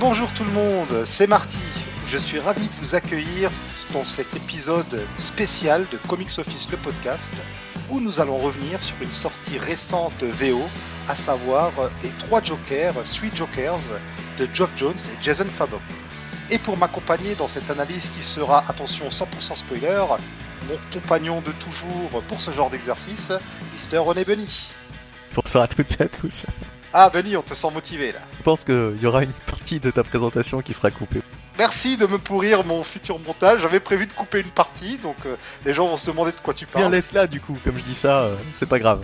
Bonjour tout le monde, c'est Marty. Je suis ravi de vous accueillir dans cet épisode spécial de Comics Office le podcast où nous allons revenir sur une sortie récente de VO, à savoir les trois Jokers, Three Jokers de Geoff Jones et Jason Fabok. Et pour m'accompagner dans cette analyse qui sera, attention, 100% spoiler, mon compagnon de toujours pour ce genre d'exercice, Mr. René Bunny. Bonsoir à toutes et à tous. Ah Bunny, on te sent motivé là. Je pense qu'il y aura une partie de ta présentation qui sera coupée. Merci de me pourrir mon futur montage. J'avais prévu de couper une partie, donc euh, les gens vont se demander de quoi tu parles. Bien laisse-la du coup, comme je dis ça, euh, c'est pas grave.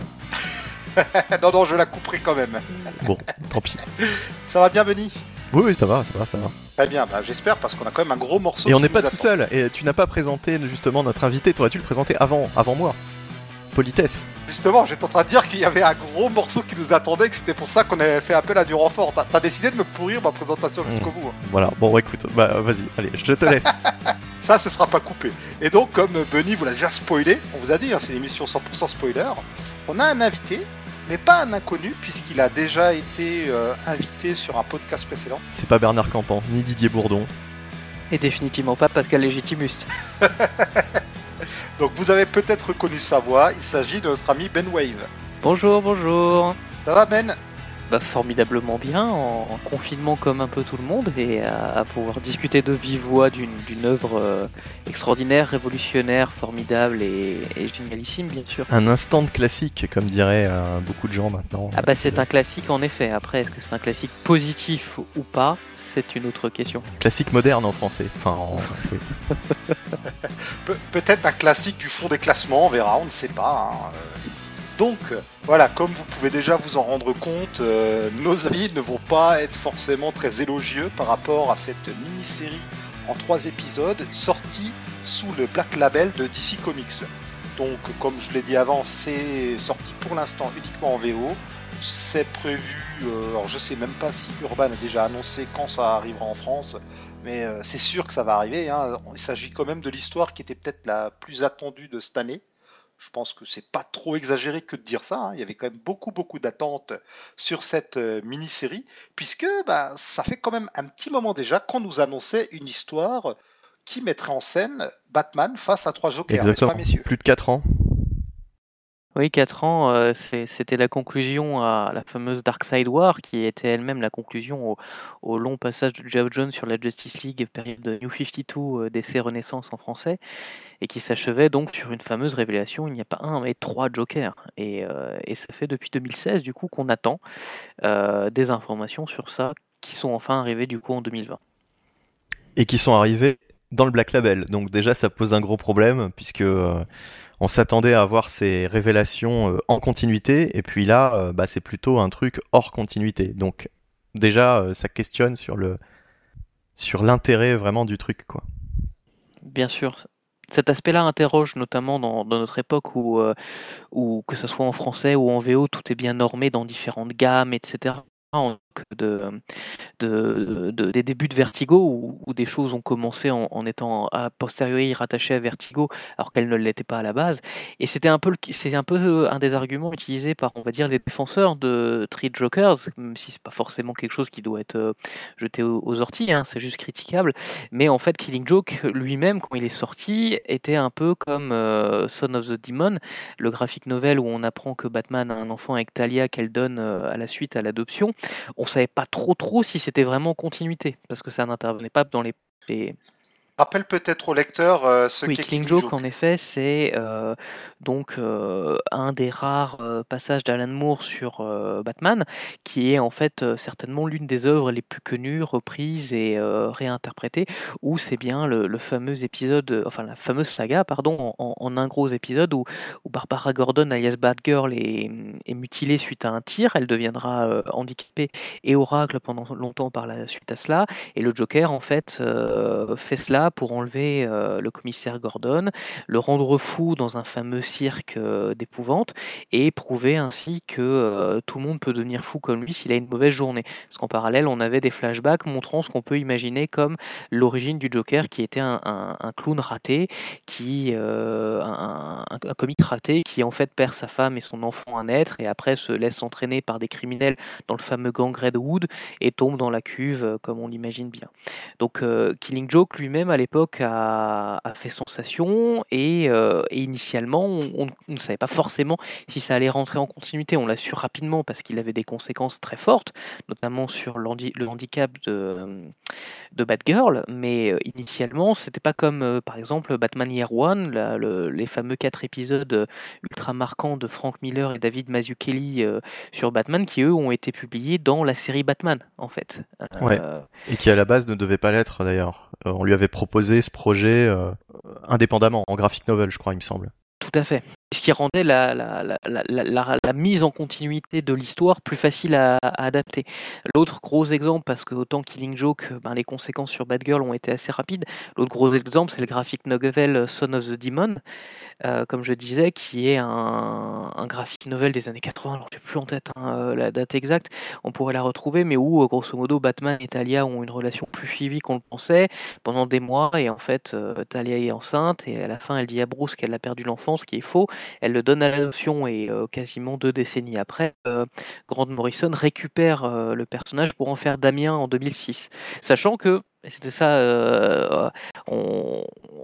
non, non, je la couperai quand même. Bon, tant pis. Ça va bien Bunny Oui, oui, ça va, ça va, ça va. Très bien, bah, j'espère parce qu'on a quand même un gros morceau. Et on n'est pas tout seul, et tu n'as pas présenté justement notre invité, t'aurais dû le présenter avant, avant moi? Politesse. Justement, j'étais en train de dire qu'il y avait un gros morceau qui nous attendait, que c'était pour ça qu'on avait fait appel à du renfort. T'as t'as décidé de me pourrir ma présentation jusqu'au bout. hein. Voilà, bon écoute, bah vas-y, allez, je te laisse. Ça, ce sera pas coupé. Et donc, comme Bunny vous l'a déjà spoilé, on vous a dit, hein, c'est l'émission 100% spoiler, on a un invité, mais pas un inconnu, puisqu'il a déjà été euh, invité sur un podcast précédent. c'est pas Bernard Campan, ni Didier Bourdon. Et définitivement pas Pascal Légitimus. Donc, vous avez peut-être reconnu sa voix, il s'agit de notre ami Ben Wave. Bonjour, bonjour. Ça va, Ben? Bah, formidablement bien, en, en confinement comme un peu tout le monde, et à, à pouvoir discuter de vive voix d'une œuvre euh, extraordinaire, révolutionnaire, formidable et, et génialissime, bien sûr. Un instant de classique, comme diraient euh, beaucoup de gens maintenant. Ah bah c'est un classique en effet. Après, est-ce que c'est un classique positif ou pas? C'est une autre question. classique moderne en français. Enfin, en- oui. Pe- Peut-être un classique du fond des classements, on verra, on ne sait pas. hein. Euh, Donc, voilà, comme vous pouvez déjà vous en rendre compte, euh, nos avis ne vont pas être forcément très élogieux par rapport à cette mini-série en trois épisodes sortie sous le Black Label de DC Comics. Donc, comme je l'ai dit avant, c'est sorti pour l'instant uniquement en VO. C'est prévu, euh, alors je sais même pas si Urban a déjà annoncé quand ça arrivera en France, mais euh, c'est sûr que ça va arriver. hein. Il s'agit quand même de l'histoire qui était peut-être la plus attendue de cette année. Je pense que c'est pas trop exagéré que de dire ça. hein. Il y avait quand même beaucoup beaucoup d'attentes sur cette euh, mini-série, puisque bah, ça fait quand même un petit moment déjà qu'on nous annonçait une histoire qui mettrait en scène Batman face à trois Jokers, Exactement. pas, messieurs? Plus de 4 ans. Oui, 4 ans, euh, c'était la conclusion à la fameuse Dark Side War, qui était elle-même la conclusion au, long passage de Geoff Jones sur la Justice League, période de New 52, euh, d'essai Renaissance en français, et qui s'achevait donc sur une fameuse révélation, il n'y a pas un, mais trois Jokers. Et, euh, ça fait depuis 2016, du coup, qu'on attend euh, des informations sur ça, qui sont enfin arrivées, du coup, en 2020. et qui sont arrivés dans le Black Label. Donc déjà, ça pose un gros problème puisque on s'attendait à avoir ces révélations euh, en continuité, et puis là, euh, bah, c'est plutôt un truc hors continuité. Donc déjà, euh, ça questionne sur le sur l'intérêt vraiment du truc, quoi. Bien sûr. Cet aspect-là interroge notamment dans, notre époque où, où, que ce soit en français ou en VO, tout est bien normé dans différentes gammes, etc. De, de, de- des débuts de Vertigo où, des choses ont commencé en, étant a posteriori rattachées à Vertigo alors qu'elles ne l'étaient pas à la base et c'était un peu c'est un peu euh, un des arguments utilisés par on va dire les défenseurs de Three Jokers même si c'est pas forcément quelque chose qui doit être euh, jeté aux, orties hein, c'est juste critiquable mais en fait, Killing Joke lui-même, quand il est sorti, était un peu comme euh, Son of the Demon, le graphic novel où on apprend que Batman a un enfant avec Talia qu'elle donne à la suite à l'adoption. On savait pas trop trop si c'était vraiment en continuité, parce que ça n'intervenait pas dans les... les- Rappelle peut-être au lecteur euh, ce Oui, qu'est Killing Killing Joke, en effet, c'est euh, donc un des rares passages d'Alan Moore sur Batman, qui est en fait certainement l'une des œuvres les plus connues, reprises et réinterprétées, où c'est bien le, fameux épisode, enfin la fameuse saga, pardon, en, un gros épisode où, Barbara Gordon, alias Batgirl, est, mutilée suite à un tir, elle deviendra handicapée et oracle pendant longtemps par la suite à cela, et le Joker en fait fait cela pour enlever le commissaire Gordon, le rendre fou dans un fameux cirque d'épouvante et prouver ainsi que tout le monde peut devenir fou comme lui s'il a une mauvaise journée. Parce qu'en parallèle, on avait des flashbacks montrant ce qu'on peut imaginer comme l'origine du Joker, qui était un, clown raté, qui un, un, comique raté, qui en fait perd sa femme et son enfant à naître et après se laisse entraîner par des criminels dans le fameux gang Redwood et tombe dans la cuve comme on l'imagine bien. Donc Killing Joke lui-même à l'époque a, fait sensation et, initialement on, ne savait pas forcément si ça allait rentrer en continuité. On l'a su rapidement parce qu'il avait des conséquences très fortes, notamment sur le handicap de, Batgirl, mais initialement c'était pas comme par exemple Batman Year One, les fameux quatre épisodes ultra marquants de Frank Miller et David Mazzucchelli sur Batman qui eux ont été publiés dans la série Batman en fait. Ouais. Et qui à la base ne devait pas l'être d'ailleurs. Euh, on lui avait proposé ce projet euh, indépendamment, en graphic novel, je crois, il me semble. Tout à fait. Ce qui rendait la, la, mise en continuité de l'histoire plus facile à, adapter. L'autre gros exemple, parce que autant Killing Joke, ben, les conséquences sur Batgirl ont été assez rapides, l'autre gros exemple, c'est le graphic novel Son of the Demon, euh, comme je disais, qui est un, graphic novel des années 80, alors je n'ai plus en tête hein, euh, la date exacte, on pourrait la retrouver, mais où, euh, grosso modo, Batman et Talia ont une relation plus suivie qu'on le pensait pendant des mois, et en fait, Talia est enceinte, et à la fin, elle dit à Bruce qu'elle a perdu l'enfance, ce qui est faux, elle le donne à l'adoption et euh, quasiment deux décennies après, euh, Grant Morrison récupère euh, le personnage pour en faire Damien en 2006. Sachant que c'était ça.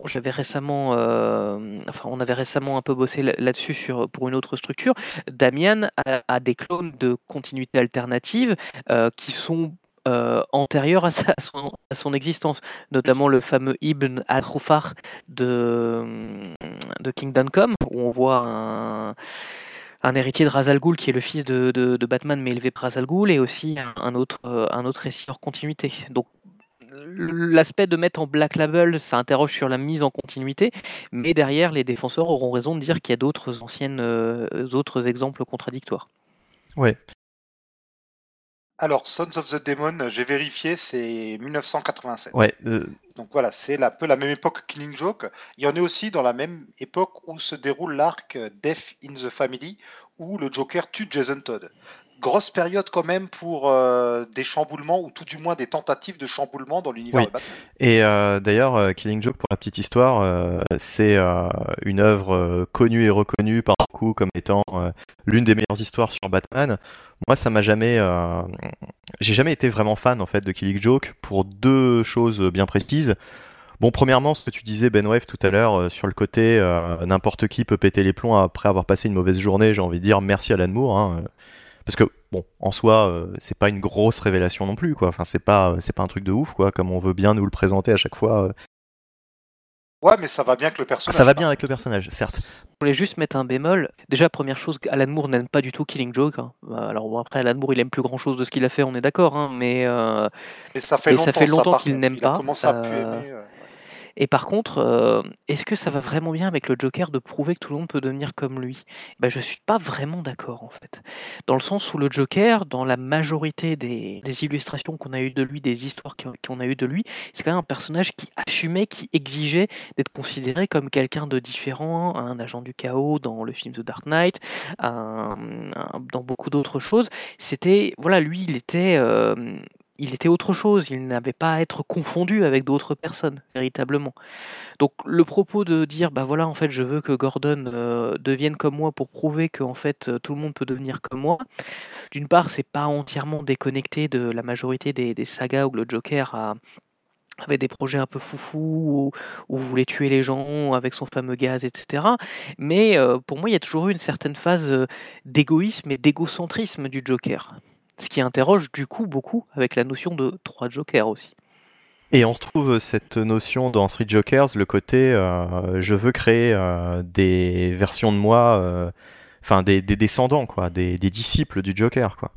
j'avais récemment, on avait récemment un peu bossé là-dessus pour une autre structure. Damien a, des clones de continuité alternative qui sont euh, antérieure à, son, existence, notamment le fameux Ibn al-Rufar de, de Kingdom Come, où on voit un, un héritier de Razal Ghul qui est le fils de, de, Batman mais élevé par Razal Ghul, et aussi un, autre, euh, un autre récit hors continuité. Donc l'aspect de mettre en Black Label, ça interroge sur la mise en continuité, mais derrière, les défenseurs auront raison de dire qu'il y a d'autres anciennes, euh, autres exemples contradictoires. Ouais, alors, Sons of the Demon, j'ai vérifié, c'est 1987. Ouais. Euh, Donc voilà, c'est un peu la même époque que Killing Joke. Il y en a aussi dans la même époque où se déroule l'arc Death in the Family, où le Joker tue Jason Todd grosse période quand même pour euh, des chamboulements ou tout du moins des tentatives de chamboulement dans l'univers de Batman. Et euh, d'ailleurs, euh, Killing Joke, pour la petite histoire, c'est une œuvre connue et reconnue par beaucoup comme étant l'une des meilleures histoires sur Batman. Moi, ça m'a jamais, j'ai jamais été vraiment fan en fait de Killing Joke pour deux choses bien précises. Bon, premièrement, ce que tu disais, Ben Wave, tout à l'heure, sur le côté n'importe qui peut péter les plombs après avoir passé une mauvaise journée, j'ai envie de dire merci à Moore. Hein. Parce que bon, en soi, euh, c'est pas une grosse révélation non plus, quoi. Enfin, c'est pas, c'est pas un truc de ouf, quoi, comme on veut bien nous le présenter à chaque fois. Euh. Ouais, mais ça va bien avec le personnage. Ça va bien avec le personnage, certes. Je voulais juste mettre un bémol. Déjà, première chose, Alan Moore n'aime pas du tout Killing Joke. Hein. Alors bon, après, Alan Moore, il aime plus grand chose de ce qu'il a fait, on est d'accord, hein, mais, euh... ça fait longtemps, ça fait longtemps qu'il n'aime pas. commencé à aimer, et par contre, euh, est-ce que ça va vraiment bien avec le Joker de prouver que tout le monde peut devenir comme lui? Ben, Je suis pas vraiment d'accord en fait. Dans le sens où le Joker, dans la majorité des, illustrations qu'on a eues de lui, des histoires qu'on a eues de lui, c'est quand même un personnage qui assumait, qui exigeait d'être considéré comme quelqu'un de différent, un agent du chaos dans le film The Dark Knight, dans beaucoup d'autres choses. C'était, voilà, lui, il était... Euh, il était autre chose, il n'avait pas à être confondu avec d'autres personnes, véritablement. Donc le propos de dire, bah voilà, en fait, je veux que Gordon euh, devienne comme moi pour prouver que en fait euh, tout le monde peut devenir comme moi. D'une part, c'est pas entièrement déconnecté de la majorité des, sagas où le Joker avait des projets un peu foufou, où, voulait tuer les gens avec son fameux gaz, etc. Mais euh, pour moi, il y a toujours eu une certaine phase d'égoïsme et d'égocentrisme du Joker. Ce qui interroge du coup beaucoup avec la notion de trois jokers aussi. Et on retrouve cette notion dans Street Jokers, le côté euh, je veux créer euh, des versions de moi, euh, enfin des, descendants, quoi, des, disciples du Joker, quoi.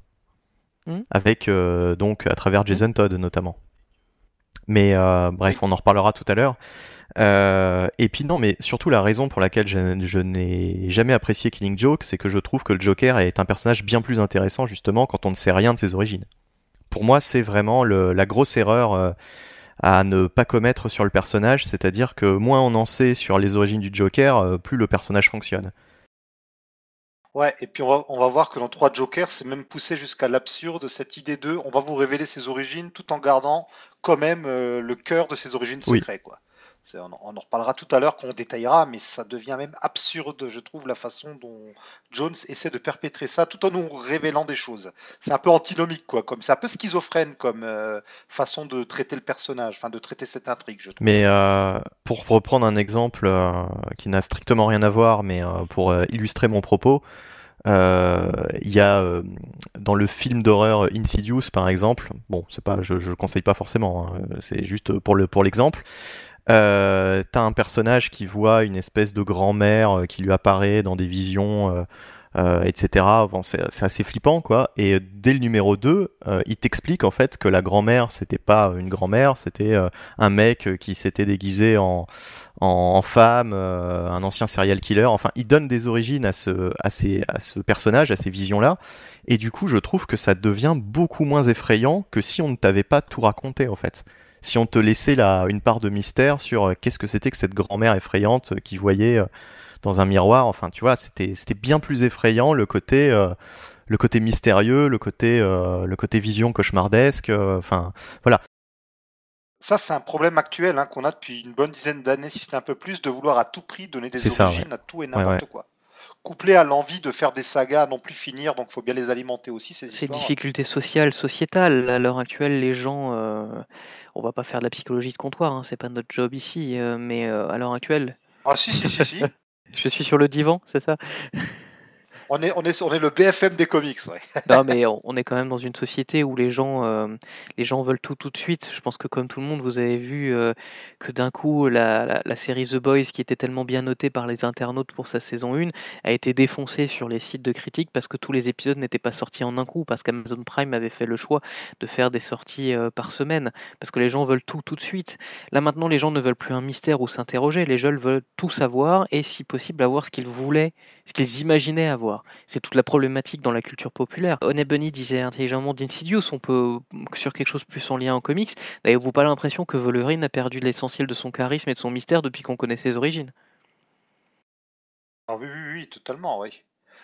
Hmm. Avec donc à travers hmm. Jason Todd notamment. Mais bref, on en reparlera tout à l'heure. Euh, et puis non, mais surtout la raison pour laquelle je, n'ai jamais apprécié Killing Joke, c'est que je trouve que le Joker est un personnage bien plus intéressant justement quand on ne sait rien de ses origines. Pour moi, c'est vraiment la grosse erreur euh, à ne pas commettre sur le personnage, c'est-à-dire que moins on en sait sur les origines du Joker, euh, plus le personnage fonctionne. Ouais, et puis on va, voir que dans 3 Jokers, c'est même poussé jusqu'à l'absurde cette idée de on va vous révéler ses origines tout en gardant quand même euh, le cœur de ses origines secrètes. Quoi. On, en reparlera tout à l'heure qu'on détaillera, mais ça devient même absurde, je trouve, la façon dont Jones essaie de perpétrer ça tout en nous révélant des choses. C'est un peu antinomique, quoi. Comme c'est un peu schizophrène comme euh, façon de traiter le personnage, enfin de traiter cette intrigue, je trouve. Mais euh, pour reprendre un exemple euh, qui n'a strictement rien à voir, mais pour illustrer mon propos. Il y a dans le film d'horreur Insidious par exemple, bon pas, je, je le conseille pas forcément, hein, c'est juste pour le pour l'exemple. Euh, T'as un personnage qui voit une espèce de grand-mère euh, qui lui apparaît dans des visions, euh, etc. C'est assez flippant, quoi. Et dès le numéro 2, euh, il t'explique en fait que la grand-mère, c'était pas une grand-mère, c'était un mec qui s'était déguisé en, femme, un ancien serial killer. Enfin, il donne des origines à ce, à ce personnage, à ces visions-là. Et du coup, je trouve que ça devient beaucoup moins effrayant que si on ne t'avait pas tout raconté, en fait si on te laissait là une part de mystère sur euh, qu'est-ce que c'était que cette grand-mère effrayante euh, qui voyait euh, dans un miroir. Enfin, tu vois, c'était bien plus effrayant le côté le côté mystérieux, le côté le côté vision cauchemardesque. Enfin, voilà. Ça, c'est un problème actuel hein, qu'on a depuis une bonne dizaine d'années, si c'est un peu plus, de vouloir à tout prix donner des origines à tout et n'importe quoi couplé à l'envie de faire des sagas à non plus finir, donc il faut bien les alimenter aussi. Ces, ces difficultés sociales, sociétales. À l'heure actuelle, les gens, on va pas faire de la psychologie de comptoir, hein, c'est pas notre job ici, euh, mais euh, à l'heure actuelle. Ah si si si si. Je suis sur le divan, c'est ça? On est, on, est, on est le BFM des comics, ouais. non, mais on, est quand même dans une société où les gens, euh, les gens veulent tout tout de suite. Je pense que comme tout le monde, vous avez vu euh, que d'un coup, la, la, série The Boys, qui était tellement bien notée par les internautes pour sa saison 1, a été défoncée sur les sites de critiques parce que tous les épisodes n'étaient pas sortis en un coup, parce qu'Amazon Prime avait fait le choix de faire des sorties euh, par semaine, parce que les gens veulent tout tout de suite. Là maintenant, les gens ne veulent plus un mystère ou s'interroger, les gens veulent tout savoir et si possible avoir ce qu'ils voulaient, ce qu'ils imaginaient avoir. C'est toute la problématique dans la culture populaire. Honey Bunny disait intelligemment d'Insidious, on peut sur quelque chose plus en lien en comics. N'avez-vous pas l'impression que Wolverine a perdu l'essentiel de son charisme et de son mystère depuis qu'on connaît ses origines? Ah oui, oui, oui, totalement, oui.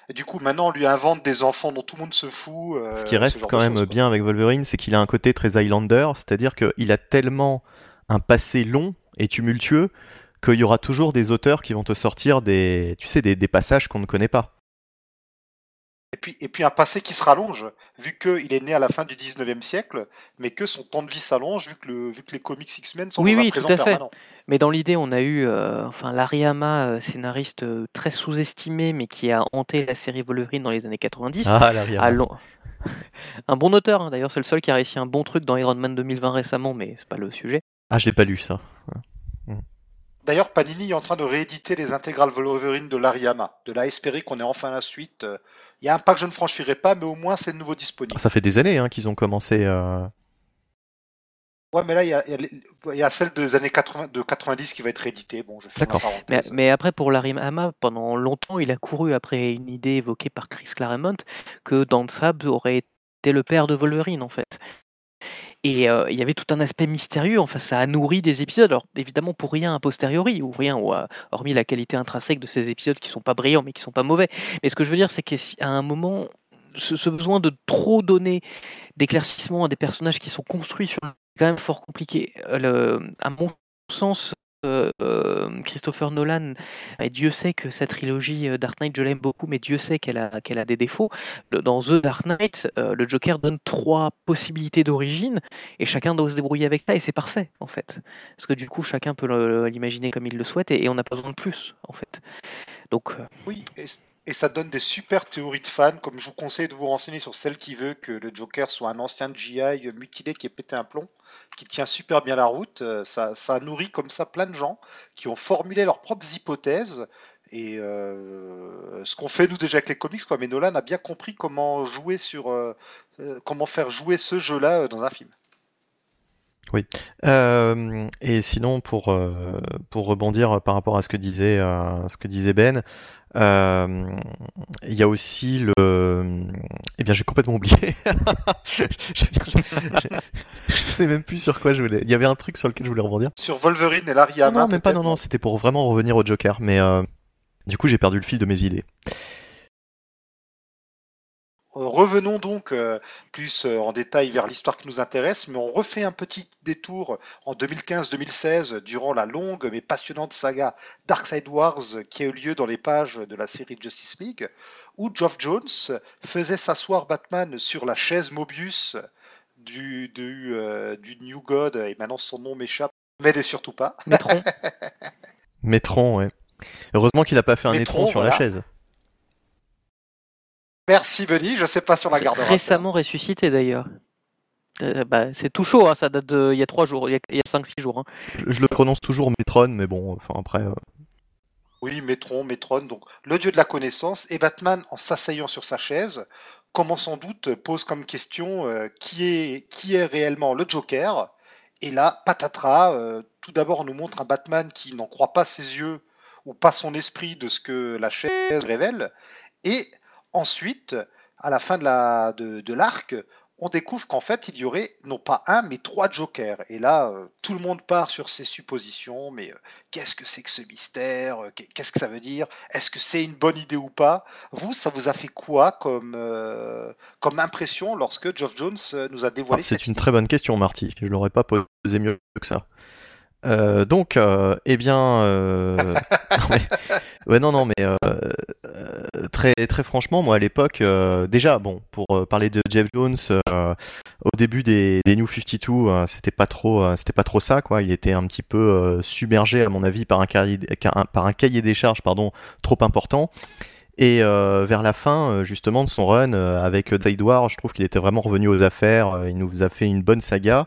Et du coup, maintenant, on lui invente des enfants dont tout le monde se fout. Euh, ce qui reste quand même bien avec Wolverine, c'est qu'il a un côté très Highlander, c'est-à-dire qu'il a tellement un passé long et tumultueux qu'il y aura toujours des auteurs qui vont te sortir des, tu sais, des passages qu'on ne connaît pas. Et puis, et puis un passé qui se rallonge, vu qu'il est né à la fin du 19e siècle, mais que son temps de vie s'allonge, vu, que le, vu que les comics X-Men sont oui, dans oui, un présent tout à permanent. Fait. Mais dans l'idée, on a eu euh, enfin, Larry Hama, euh, scénariste euh, très sous-estimé, mais qui a hanté la série Wolverine dans les années 90. Ah, Larry Hama. un bon auteur, hein. d'ailleurs, c'est le seul qui a réussi un bon truc dans Iron Man 2020 récemment, mais c'est pas le sujet. Ah, je l'ai pas lu ça. D'ailleurs, Panini est en train de rééditer les intégrales Wolverine de Lariyama. De là espérer qu'on ait enfin la suite. Il y a un pas que je ne franchirai pas, mais au moins c'est de nouveau disponible. Ça fait des années hein, qu'ils ont commencé. Euh... Ouais, mais là, il y, a, celle des années 80, de 90 qui va être rééditée. Bon, je fais D'accord. Mais, mais, après, pour Lariyama, pendant longtemps, il a couru après une idée évoquée par Chris Claremont que Sab aurait été le père de Wolverine, en fait. Et euh, il y avait tout un aspect mystérieux, enfin ça a nourri des épisodes, alors évidemment pour rien a posteriori, ou rien, ou, euh, hormis la qualité intrinsèque de ces épisodes qui sont pas brillants mais qui sont pas mauvais. Mais ce que je veux dire c'est qu'à un moment, ce, besoin de trop donner d'éclaircissements à des personnages qui sont construits sur quand même fort compliqué. Euh, à mon sens, Christopher Nolan, et Dieu sait que sa trilogie euh, Dark Knight, je l'aime beaucoup, mais Dieu sait qu'elle a, des défauts. Dans The Dark Knight, le Joker donne trois possibilités d'origine, et chacun doit se débrouiller avec ça, et c'est parfait, en fait. Parce que du coup, chacun peut l'imaginer comme il le souhaite, et, on n'a pas besoin de plus, en fait. Donc, oui, et ça donne des super théories de fans, comme je vous conseille de vous renseigner sur celle qui veut que le Joker soit un ancien GI mutilé qui est pété un plomb, qui tient super bien la route. Euh, ça, ça nourrit comme ça plein de gens qui ont formulé leurs propres hypothèses. Et euh, ce qu'on fait nous déjà avec les comics, quoi. Mais Nolan a bien compris comment jouer sur, euh, comment faire jouer ce jeu-là dans un film. Oui. Et sinon, pour, pour rebondir par rapport à ce que disait, ce que disait Ben, il y a aussi le. Eh bien, j'ai complètement oublié. je, je, sais même plus sur quoi je voulais. Il y avait un truc sur lequel je voulais rebondir. Sur Wolverine et Larry Hama. Non, même pas. Non, non, c'était pour vraiment revenir au Joker. Mais du coup, j'ai perdu le fil de mes idées. Euh, revenons donc euh, plus euh, en détail vers l'histoire qui nous intéresse, mais on refait un petit détour en 2015-2016 durant la longue mais passionnante saga Darkseid Wars qui a eu lieu dans les pages de la série Justice League, où Geoff Jones faisait s'asseoir Batman sur la chaise Mobius du, du, du New God, et maintenant son nom m'échappe, m'aidez surtout pas. Métron. Métron, ouais. Heureusement qu'il n'a pas fait un Métron, sur la chaise. Merci Benny, je sais pas sur la garde. Récemment ressuscité d'ailleurs. Euh, bah, c'est tout chaud, hein, ça date de il y a 3 jours, il y a 5-6 jours. Hein. Je, le prononce toujours Metron, mais bon, enfin après. Euh. Oui, Metron, Metron, donc le dieu de la connaissance, et Batman, en s'asseyant sur sa chaise, comment sans doute pose comme question euh, qui, est, qui est réellement le Joker? Et là, patatras, tout d'abord on nous montre un Batman qui n'en croit pas ses yeux ou pas son esprit de ce que la chaise révèle. Et Ensuite, à la fin de l'arc, de, on découvre qu'en fait, il y aurait non pas un, mais trois jokers. Et là, euh, tout le monde part sur ses suppositions, mais euh, qu'est-ce que c'est que ce mystère euh, Qu'est-ce que ça veut dire Est-ce que c'est une bonne idée ou pas? Vous, ça vous a fait quoi comme, comme impression lorsque Geoff Jones nous a dévoilé ah, C'est une très bonne question, Marty. Je ne l'aurais pas posé mieux que ça. Euh, donc, euh, eh bien, euh... ouais, non, non, mais euh, très, très franchement, moi à l'époque, déjà, bon, pour parler de Jeff Jones, au début des, New 52, c'était pas trop, c'était pas trop ça, quoi. Il était un petit peu submergé, à mon avis, par un cahier, par un cahier des charges, pardon, trop important. Et vers la fin, justement, de son run avec Tide War, je trouve qu'il était vraiment revenu aux affaires. il nous a fait une bonne saga.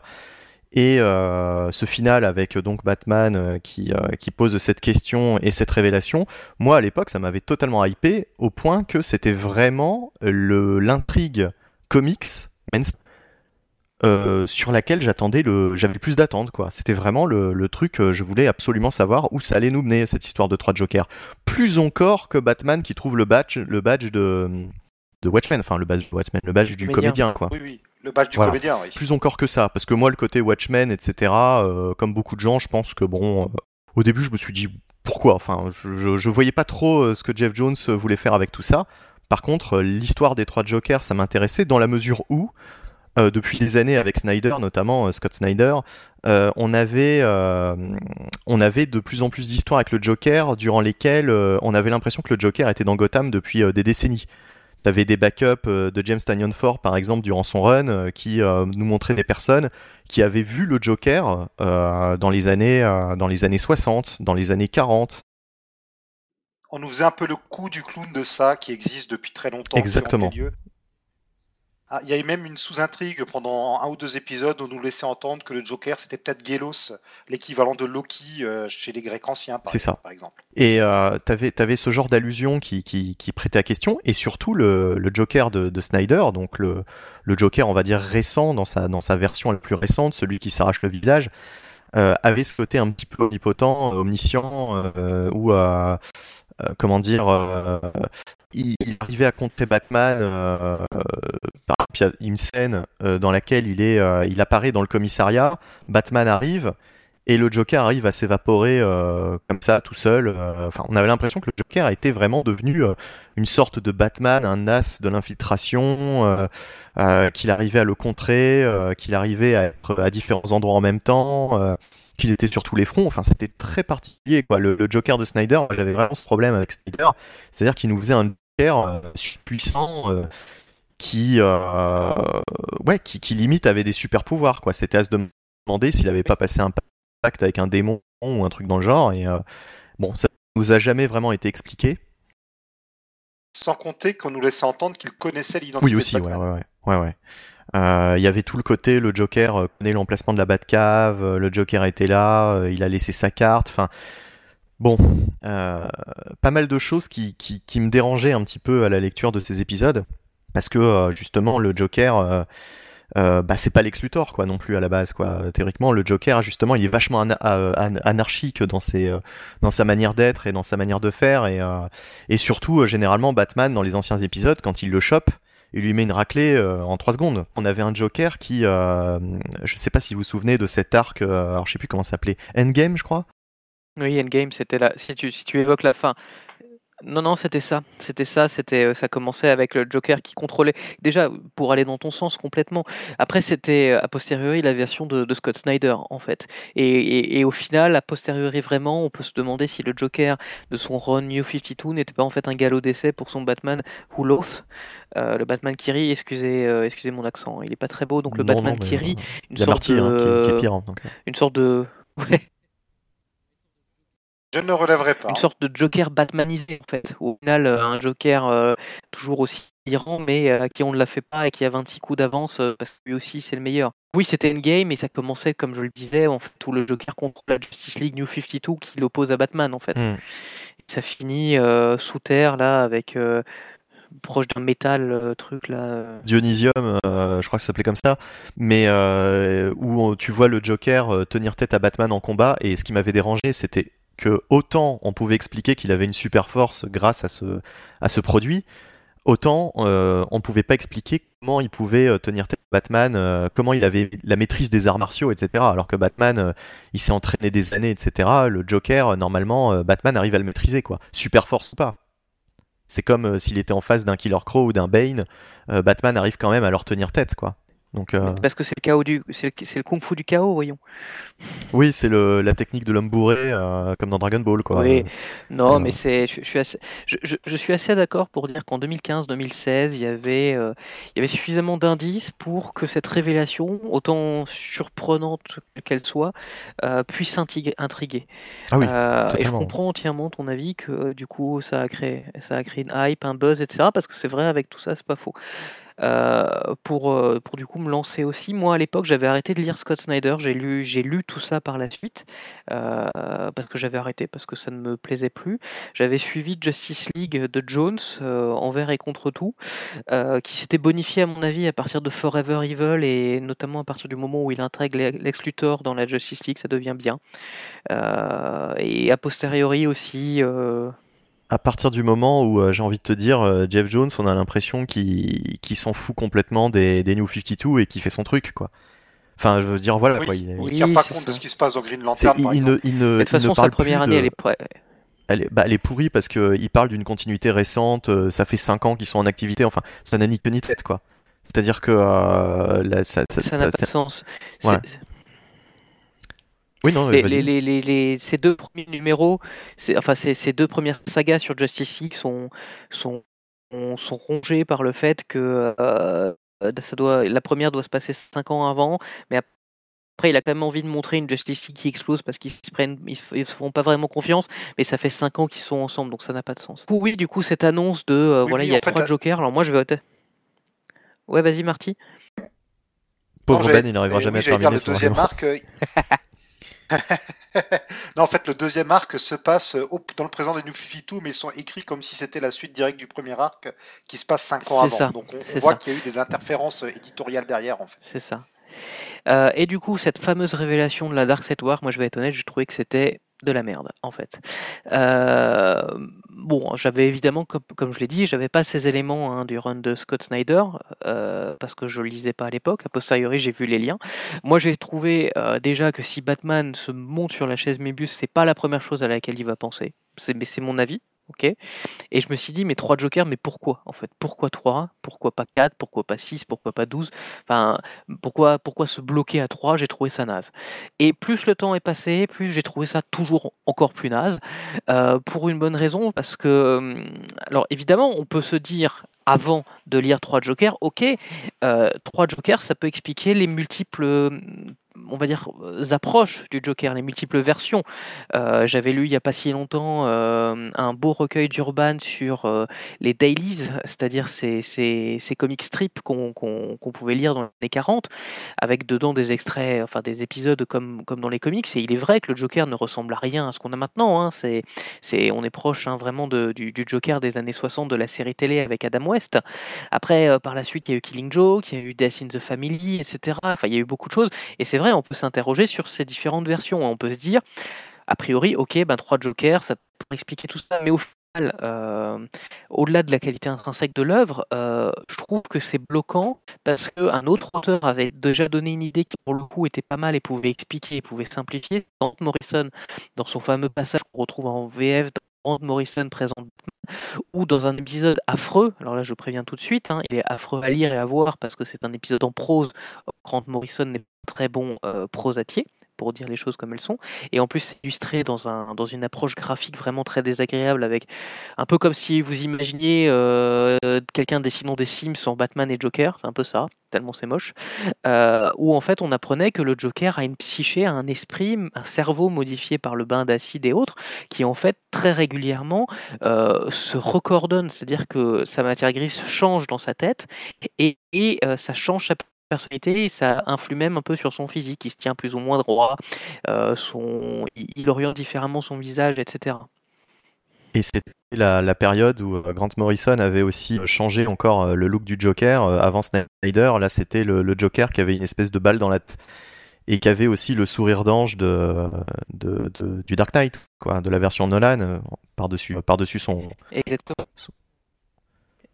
Et euh, ce final avec donc Batman euh, qui, euh, qui, pose cette question et cette révélation, moi à l'époque ça m'avait totalement hypé au point que c'était vraiment l'intrigue comics sur laquelle j'attendais le j'avais plus d'attente quoi. C'était vraiment le, le, truc je voulais absolument savoir où ça allait nous mener cette histoire de trois Jokers. Plus encore que Batman qui trouve le badge le badge de de Watchmen, enfin le badge de Watchmen, le badge du comédien, quoi. Oui, oui. Le badge du comédien, oui. Plus encore que ça, parce que moi, le côté Watchmen, etc., euh, comme beaucoup de gens, je pense que bon, euh, au début, je me suis dit pourquoi? Enfin, je, je, voyais pas trop euh, ce que Jeff Jones voulait faire avec tout ça. Par contre, l'histoire des trois Jokers, ça m'intéressait dans la mesure où, depuis des années avec Snyder, notamment Scott Snyder, on avait on avait de plus en plus d'histoires avec le Joker, durant lesquelles on avait l'impression que le Joker était dans Gotham depuis des décennies. T'avais des backups euh, de James Tanyon Ford, par exemple, durant son run, euh, qui euh, nous montraient des personnes qui avaient vu le Joker dans, les années, dans les années 60, dans les années 40. On nous faisait un peu le coup du clown de ça, qui existe depuis très longtemps. Exactement. Ah, il y a même une sous-intrigue pendant un ou deux épisodes où on nous laissait entendre que le Joker c'était peut-être Gelos, l'équivalent de Loki euh, chez les Grecs anciens, par, ça. par exemple. Et euh, t'avais avais ce genre d'allusion qui, qui, qui, prêtait à question, et surtout le, le Joker de, de, Snyder, donc le, le Joker, on va dire récent dans sa, dans sa version la plus récente, celui qui s'arrache le visage. Euh, avait ce côté un petit peu omnipotent, omniscient, euh, ou euh, comment dire, il, arrivait à contrer Batman par une scène dans laquelle il apparaît dans le commissariat. Batman arrive et le Joker arrive à s'évaporer comme ça tout seul. On avait l'impression que le Joker était vraiment devenu une sorte de Batman, un as de l'infiltration, qu'il arrivait à le contrer, qu'il arrivait à être à différents endroits en même temps qu'il était sur tous les fronts. Enfin, c'était très particulier. Quoi. Le, Joker de Snyder, j'avais vraiment ce problème avec Snyder. C'est-à-dire qu'il nous faisait un Joker euh, puissant euh, qui, euh, ouais, qui, qui, limite avait des super pouvoirs. Quoi. C'était à se demander s'il n'avait pas passé un pacte avec un démon ou un truc dans le genre. Et bon, ça nous a jamais vraiment été expliqué. Sans compter qu'on nous laissait entendre qu'il connaissait l'identité. Oui, aussi, ouais, ouais, ouais, ouais. Euh, il y avait tout le côté, le Joker euh, connaît l'emplacement de la Batcave, euh, le Joker était là, il a laissé sa carte, enfin... Bon, pas mal de choses qui, qui, me dérangeaient un petit peu à la lecture de ces épisodes, parce que justement le Joker euh, bah c'est pas Lex quoi non plus à la base quoi. Théoriquement le Joker justement il est vachement anarchique dans ses dans sa manière d'être et dans sa manière de faire et et surtout généralement Batman dans les anciens épisodes quand il le chope il lui met une raclée en 3 secondes. On avait un Joker qui, je sais pas si vous vous souvenez de cet arc, alors je sais plus comment s'appelait, Endgame je crois, oui, Endgame, c'était là. Si tu, si tu évoques la fin. Non, non, c'était ça. C'était ça. C'était, euh, ça commençait avec le Joker qui contrôlait. Déjà, pour aller dans ton sens complètement. Après, c'était euh, a posteriori la version de, Scott Snyder, en fait. Et, et, au final, a posteriori vraiment, on peut se demander si le Joker de son run New 52 n'était pas en fait un galop d'essai pour son Batman Who euh, le Batman Kiri. Excusez, excusez mon accent. Il est pas très beau. Donc le Batman Kiri, une sorte de, hein, qui, est pire, hein, une sorte de, ouais, je ne relèverai pas. Une sorte de Joker Batmanisé en fait. Au final, euh, un Joker euh, toujours aussi irant, mais euh, à qui on ne la fait pas et qui a 26 coups d'avance parce que lui aussi c'est le meilleur. Oui, c'était une game et ça commençait, comme je le disais, en fait, où le Joker contre la Justice League New 52 qui l'oppose à Batman en fait. Hmm. ça finit sous terre là avec proche d'un métal truc là. Dionysium, je crois que ça s'appelait comme ça, mais où tu vois le Joker tenir tête à Batman en combat et ce qui m'avait dérangé c'était que autant on pouvait expliquer qu'il avait une super force grâce à ce, produit, autant euh, on pouvait pas expliquer comment il pouvait euh, tenir tête à Batman, euh, comment il avait la maîtrise des arts martiaux, etc. Alors que Batman, il s'est entraîné des années, etc. Le Joker, normalement, Batman arrive à le maîtriser, quoi. Super force ou pas. C'est comme s'il était en face d'un Killer Crow ou d'un Bane, Batman arrive quand même à leur tenir tête, quoi. Euh, Parce que c'est le chaos du, c'est le, kung fu du chaos, voyons. Oui, c'est le, la technique de l'homme bourré, euh, comme dans Dragon Ball, quoi. Oui, non, mais c'est, je, suis assez, je, suis assez d'accord pour dire qu'en 2015-2016, il y avait, euh, il y avait suffisamment d'indices pour que cette révélation, autant surprenante qu'elle soit, puisse intriguer. Ah oui, et je comprends entièrement ton avis que du coup, ça a créé, ça a créé une hype, un buzz, etc. Parce que c'est vrai, avec tout ça, c'est pas faux. Euh, pour, euh, pour du coup me lancer aussi. Moi à l'époque j'avais arrêté de lire Scott Snyder, j'ai lu, j'ai lu tout ça par la suite euh, parce que j'avais arrêté parce que ça ne me plaisait plus. J'avais suivi Justice League de Jones envers et contre tout, qui s'était bonifié à mon avis à partir de Forever Evil et notamment à partir du moment où il intègre Lex Luthor dans la Justice League, ça devient bien. et a posteriori aussi à partir du moment où euh, j'ai envie de te dire, euh, Jeff Jones, on a l'impression qu'il s'en fout complètement des, des New 52 et qu'il fait son truc, quoi. Enfin, je veux dire, voilà, quoi. Il, ne tient pas compte de ce qui se passe dans Green Lantern. Il, ne, il ne, de toute façon, sa première année, elle est prête. Elle est, bah, elle est pourrie parce qu'il parle d'une continuité récente, euh, ça fait 5 ans qu'ils sont en activité, enfin, ça n'a ni queue ni tête, quoi. C'est-à-dire que ça n'a pas de sens. Ouais. Oui, non, les, les, les, ces deux premiers numéros, enfin ces, ces, deux premières sagas sur Justice League sont, sont, sont rongées par le fait que euh, ça doit, la première doit se passer 5 ans avant, mais après il a quand même envie de montrer une Justice League qui explose parce qu'ils se prennent, ils, se font pas vraiment confiance, mais ça fait 5 ans qu'ils sont ensemble, donc ça n'a pas de sens. Oui, du coup cette annonce de, euh, voilà, il y a trois Jokers, alors moi je vais. Ouais, vas-y Marty. Pauvre Ben, il n'arrivera jamais à terminer le deuxième arc. non, en fait, le deuxième arc se passe dans le présent des New 52, mais ils sont écrits comme si c'était la suite directe du premier arc qui se passe cinq ans avant. Donc on, voit qu'il y a eu des interférences éditoriales derrière, en fait. C'est ça. Euh, et du coup, cette fameuse révélation de la Dark Set War, moi je vais être honnête, je trouvais que c'était de la merde en fait. Euh, bon, j'avais évidemment, comme, comme je l'ai dit, j'avais pas ces éléments hein, du run de Scott Snyder euh, parce que je lisais pas à l'époque. A posteriori, j'ai vu les liens. Moi, j'ai trouvé euh, déjà que si Batman se monte sur la chaise Mébius, c'est pas la première chose à laquelle il va penser. Mais c'est mon avis ok. Et je me suis dit, mais trois jokers, mais pourquoi en fait? Pourquoi trois? Pourquoi pas quatre? Pourquoi pas six? Pourquoi pas douze? Enfin, pourquoi, pourquoi se bloquer à trois? J'ai trouvé ça naze. Et plus le temps est passé, plus j'ai trouvé ça toujours encore plus naze. Euh, pour une bonne raison, parce que, hum, alors évidemment, on peut se dire, avant de lire trois jokers, ok, euh, trois jokers, ça peut expliquer les multiples on va dire, euh, approches du Joker, les multiples versions. Euh, j'avais lu il n'y a pas si longtemps euh, un beau recueil d'Urban sur les dailies, c'est-à-dire ces, ces, comic strips qu'on pouvait lire dans les années 40, avec dedans des extraits, enfin des épisodes comme, dans les comics. Et il est vrai que le Joker ne ressemble à rien à ce qu'on a maintenant. Hein. On est proche hein, vraiment du, du, Joker des années 60 de la série télé avec Adam West Après, euh, par la suite, il y a eu Killing Joke, il y a eu Death in the Family, etc. Enfin, il y a eu beaucoup de choses. Et c'est vrai, on peut s'interroger sur ces différentes versions. On peut se dire, a priori, ok, ben trois Jokers, ça pourrait expliquer tout ça, mais au final, euh, au-delà de la qualité intrinsèque de l'œuvre, euh, je trouve que c'est bloquant parce qu'un autre auteur avait déjà donné une idée qui, pour le coup, était pas mal et pouvait expliquer, pouvait simplifier. Grant Morrison, dans son fameux passage qu'on retrouve en VF, Grant Morrison présente ou dans un épisode affreux, alors là je préviens tout de suite, hein, il est affreux à lire et à voir parce que c'est un épisode en prose, Grant Morrison n'est pas très bon euh, prosatier, pour dire les choses comme elles sont. Et en plus, c'est illustré dans, un, dans une approche graphique vraiment très désagréable, avec un peu comme si vous imaginiez euh, quelqu'un dessinant des Sims en Batman et Joker, c'est un peu ça, tellement c'est moche, euh, où en fait on apprenait que le Joker a une psyché, un esprit, un cerveau modifié par le bain d'acide et autres, qui en fait très régulièrement euh, se recordonne, c'est-à-dire que sa matière grise change dans sa tête et, ça change sa personnalité et ça influe même un peu sur son physique. Il se tient plus ou moins droit, euh, son... il oriente différemment son visage, etc. Et c'était la, période où euh, Grant Morrison avait aussi changé encore euh, le look du Joker. Avant Snyder, là c'était le, Joker qui avait une espèce de balle dans la tête et qui avait aussi le sourire d'ange de, du Dark Knight, quoi, de la version Nolan par-dessus par -dessus son,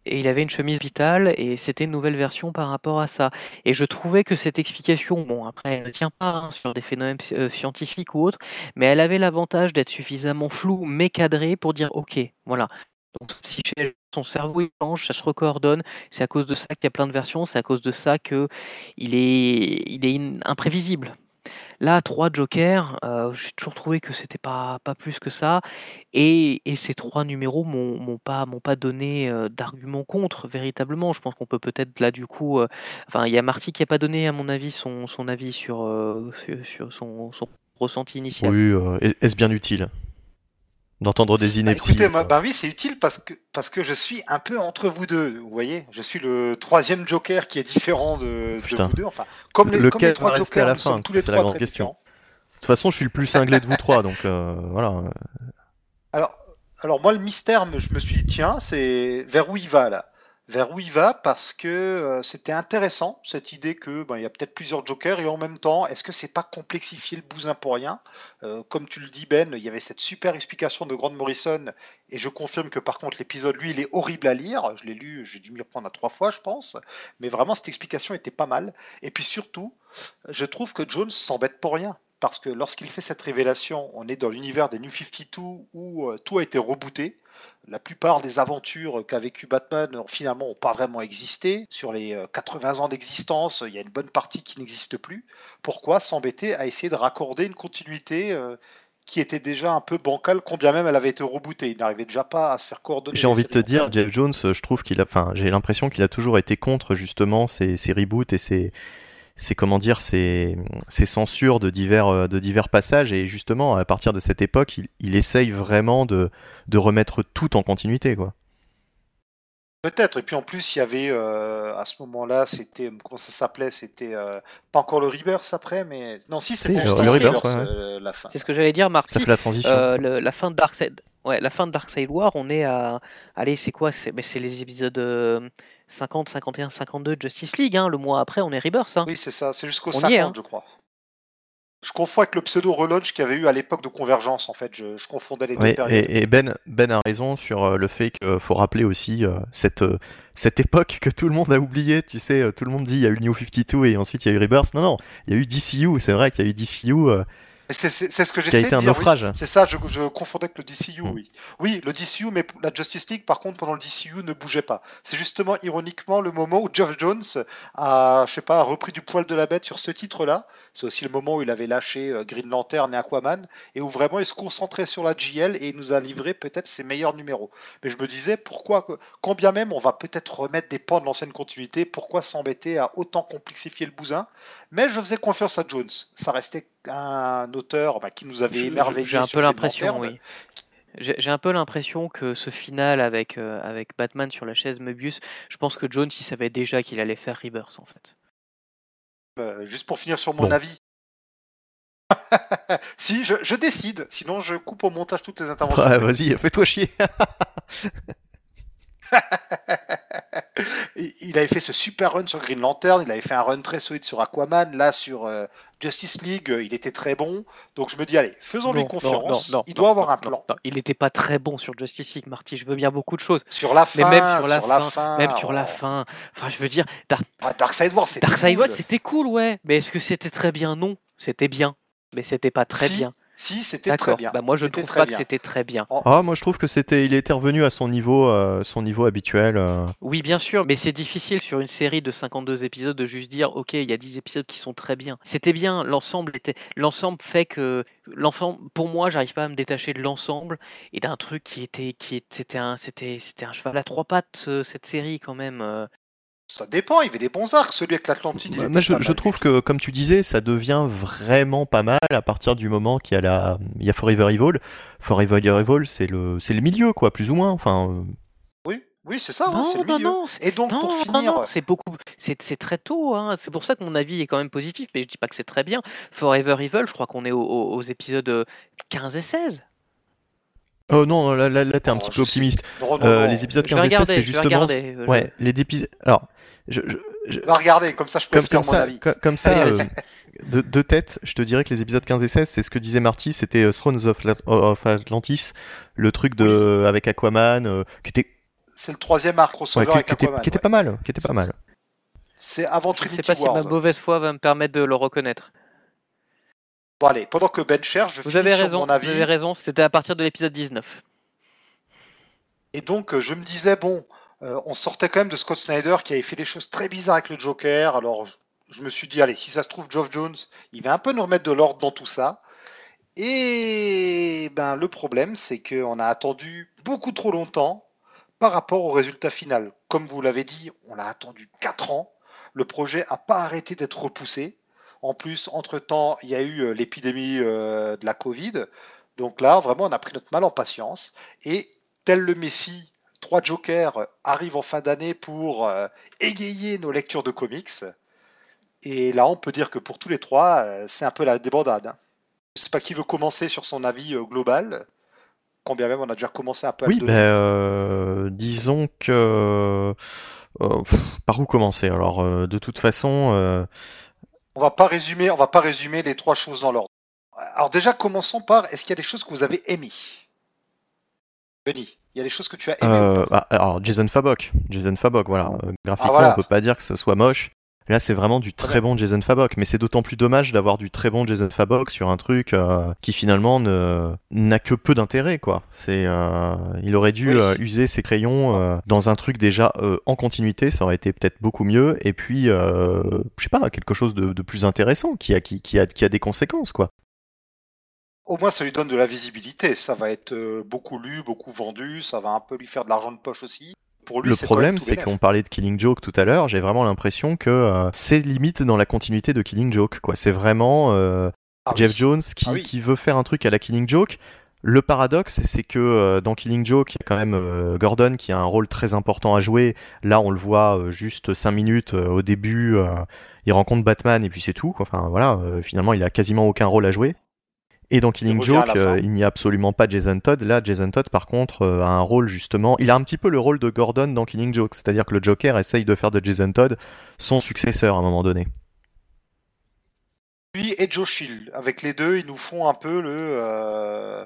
et il avait une chemise vitale et c'était une nouvelle version par rapport à ça. Et je trouvais que cette explication, bon après elle ne tient pas hein, sur des phénomènes euh, scientifiques ou autres, mais elle avait l'avantage d'être suffisamment floue mais cadrée pour dire ok, voilà. Donc si son cerveau il change, ça se recoordonne, c'est à cause de ça qu'il y a plein de versions, c'est à cause de ça que il est, il est imprévisible. Là, trois jokers, euh, j'ai toujours trouvé que c'était pas, pas plus que ça. Et, ces trois numéros m'ont pas, donné euh, d'argument contre, véritablement. Je pense qu'on peut peut-être là, du coup. euh, enfin, il y a Marty qui a pas donné, à mon avis, son, avis sur son, son ressenti initial. Oui, est-ce bien utile? D'entendre des bah, inepties. bah oui, c'est utile parce que parce que je suis un peu entre vous deux. Vous voyez, je suis le troisième Joker qui est différent de, vous deux. Enfin, comme les, comme les trois Jokers, à la fin, tous les trois la grande question. De toute façon, je suis le plus cinglé de vous trois, donc euh, voilà. Alors, alors moi, le mystère, je me suis dit, tiens, c'est vers où il va là? Vers où il va parce que euh, c'était intéressant cette idée que ben, il y a peut-être plusieurs jokers et en même temps est-ce que c'est pas complexifier le bousin pour rien? Euh, comme tu le dis Ben il y avait cette super explication de Grant Morrison et je confirme que par contre l'épisode lui il est horrible à lire. Je l'ai lu j'ai dû m'y reprendre à trois fois je pense. Mais vraiment cette explication était pas mal. Et puis surtout je trouve que Jones s'embête pour rien parce que lorsqu'il fait cette révélation on est dans l'univers des New 52 où euh, tout a été rebooté la plupart des aventures qu'a vécu Batman finalement n'ont pas vraiment existé. Sur les 80 euh, ans d'existence, il y a une bonne partie qui n'existe plus. Pourquoi s'embêter à essayer de raccorder une continuité euh, qui était déjà un peu bancale, combien même elle avait été rebootée? Il n'arrivait déjà pas à se faire coordonner. J'ai envie de te dire, Jeff Jones, je trouve qu'il a, enfin, j'ai l'impression qu'il a toujours été contre justement ces, ces reboots et ces, c'est comment dire, ces, censures de divers, euh, de divers passages. Et justement, à partir de cette époque, il, essaye vraiment de, de, remettre tout en continuité, quoi. Peut-être. Et puis en plus, il y avait euh, à ce moment-là, c'était comment ça s'appelait? C'était euh, pas encore le Rebirth après, mais non, si c'était le, Rebirth, la fin. C'est ce que j'allais dire, Marc. Ça fait la transition. la fin de Darkseid. Ouais, la fin de Darkseid War, on est à. Allez, c'est quoi? C'est les épisodes 50, 51, 52 de Justice League. Hein. Le mois après, on est Rebirth. Hein. Oui, c'est ça. C'est jusqu'au 50, hein. je crois. Je confonds avec le pseudo relaunch qu'il y avait eu à l'époque de Convergence, en fait. Je, confondais les deux périodes. Et, ben, ben a raison sur euh, le fait qu'il faut rappeler aussi euh, cette, euh, cette époque que tout le monde a oublié. Tu sais, tout le monde dit il y a eu New 52 et ensuite il y a eu Rebirth. Non, non, il y a eu DCU. C'est vrai qu'il y a eu DCU c'est ce que j'essaie de dire. un naufrage. C'est ça, je, je, confondais avec le DCU, mm. oui. Oui, le DCU, mais la Justice League, par contre, pendant le DCU, ne bougeait pas. C'est justement, ironiquement, le moment où Geoff Jones a, je sais pas, repris du poil de la bête sur ce titre-là. C'est aussi le moment où il avait lâché euh, Green Lantern et Aquaman, et où vraiment il se concentrait sur la GL et il nous a livré peut-être ses meilleurs numéros. Mais je me disais, pourquoi, quand bien même on va peut-être remettre des pans de l'ancienne continuité, pourquoi s'embêter à autant complexifier le bousin? Mais je faisais confiance à Jones. Ça restait un auteur bah, qui nous avait émerveillé. J'ai un peu l'impression, oui. J'ai un peu l'impression que ce final avec, euh, avec Batman sur la chaise Möbius, je pense que Jones, il savait déjà qu'il allait faire Rebirth en fait. Euh, juste pour finir sur mon avis. si, je, je, décide, sinon je coupe au montage toutes les interventions. Ouais, vas-y, fais-toi chier. il avait fait ce super run sur Green Lantern, il avait fait un run très solide sur Aquaman, là sur euh, Justice League, euh, il était très bon. Donc je me dis, allez, faisons-lui confiance. il doit avoir un plan. il n'était pas très bon sur Justice League, Marty. Je veux bien beaucoup de choses. Sur la fin, même sur la, fin, même sur la oh. fin. Enfin, je veux dire, Dark, ah, Darkseid War, c'était cool. c'était cool, ouais. Mais est-ce que c'était très bien? Non, c'était bien, mais c'était pas très bien. Si, c'était très bien. Bah moi, je trouve pas que c'était très bien. Ah, moi, je trouve que c'était, il était revenu à son niveau, euh, son niveau habituel. Euh. Oui, bien sûr, mais c'est difficile sur une série de 52 épisodes de juste dire, ok, il y a 10 épisodes qui sont très bien. C'était bien, l'ensemble était, l'ensemble fait que l'ensemble, pour moi, j'arrive pas à me détacher de l'ensemble et d'un truc qui était, qui c'était un, c'était, c'était un cheval à trois pattes cette série quand même. Euh. Ça dépend, il y avait des bons arcs, celui avec l'Atlantide. Moi, je, trouve que, comme tu disais, ça devient vraiment pas mal à partir du moment qu'il y a, la... il y a Forever Evil. Forever Evil, c'est le, c'est le milieu, quoi, plus ou moins. Enfin, euh. Oui, oui, c'est ça, hein, c'est le milieu. Et donc, pour finir. c'est beaucoup, c'est, très tôt, hein. c'est pour ça que mon avis est quand même positif, mais je dis pas que c'est très bien. Forever Evil, je crois qu'on est aux épisodes 15 et 16. Oh non, là, là, t'es un oh, petit peu optimiste. Euh, les épisodes 15 et 16, c'est justement. Euh, ouais, les épisodes. Alors, je, je, je... Va regarder, comme ça je peux comme, faire mon ça, avis. Comme, ça, euh, de, de, tête, je te dirais que les épisodes 15 et 16, c'est ce que disait Marty, c'était Thrones of, of, Atlantis, le truc de avec Aquaman, qui était. C'est le troisième arc crossover ouais, qui, avec Aquaman. Qui était pas mal, qui était pas mal. C'est avant Trinity Je sais pas si ma mauvaise foi va me permettre de le reconnaître. Bon allez, pendant que Ben cherche, je vous avez raison, mon avis. Vous avez raison, c'était à partir de l'épisode 19. Et donc euh, je me disais, bon, euh, on sortait quand même de Scott Snyder qui avait fait des choses très bizarres avec le Joker, alors je me suis dit, allez, si ça se trouve, Geoff Jones, il va un peu nous remettre de l'ordre dans tout ça. Et ben le problème, c'est qu'on a attendu beaucoup trop longtemps par rapport au résultat final. Comme vous l'avez dit, on l'a attendu 4 ans. Le projet n'a pas arrêté d'être repoussé. En plus, entre-temps, il y a eu euh, l'épidémie euh, de la Covid. Donc là, vraiment, on a pris notre mal en patience. Et tel le Messi, trois jokers arrivent en fin d'année pour euh, égayer nos lectures de comics. Et là, on peut dire que pour tous les trois, c'est un peu la débandade. Hein. Je ne sais pas qui veut commencer sur son avis global. Combien même on a déjà commencé un peu à Oui, ben, disons que. par où commencer? Alors, de toute façon, on va pas résumer, on va pas résumer les trois choses dans l'ordre. Alors déjà, commençons par est-ce qu'il y a des choses que vous avez aimées? Benny, il y a des choses que tu as aimées euh, bah, Alors Jason Fabok, Jason Fabok, voilà. Euh, graphiquement, ah, on peut pas dire que ce soit moche. Là, c'est vraiment du très bon Jason Fabok, mais c'est d'autant plus dommage d'avoir du très bon Jason Fabok sur un truc euh, qui finalement n'a que peu d'intérêt, quoi. C'est, euh, il aurait dû euh, user ses crayons dans un truc déjà en continuité, ça aurait été peut-être beaucoup mieux, et puis, je sais pas, quelque chose de, plus intéressant, qui a, qui, qui, a, qui a des conséquences, quoi. Au moins, ça lui donne de la visibilité. Ça va être beaucoup lu, beaucoup vendu. Ça va un peu lui faire de l'argent de poche aussi le problème, c'est qu'on parlait de Killing Joke tout à l'heure. J'ai vraiment l'impression que euh, c'est limite dans la continuité de Killing Joke. Quoi, c'est vraiment euh, ah Jeff Jones qui, ah qui, veut faire un truc à la Killing Joke. Le paradoxe, c'est que euh, dans Killing Joke, il y a quand même Gordon qui a un rôle très important à jouer. Là, on le voit juste 5 minutes au début. il rencontre Batman et puis c'est tout. Enfin voilà, finalement, il a quasiment aucun rôle à jouer. Et dans Killing Joke, euh, il n'y a absolument pas Jason Todd. Là, Jason Todd, par contre, euh, a un rôle justement. Il a un petit peu le rôle de Gordon dans Killing Joke, c'est-à-dire que le Joker essaye de faire de Jason Todd son successeur à un moment donné. Lui et Joe Chill, avec les deux, ils nous font un peu le. Euh,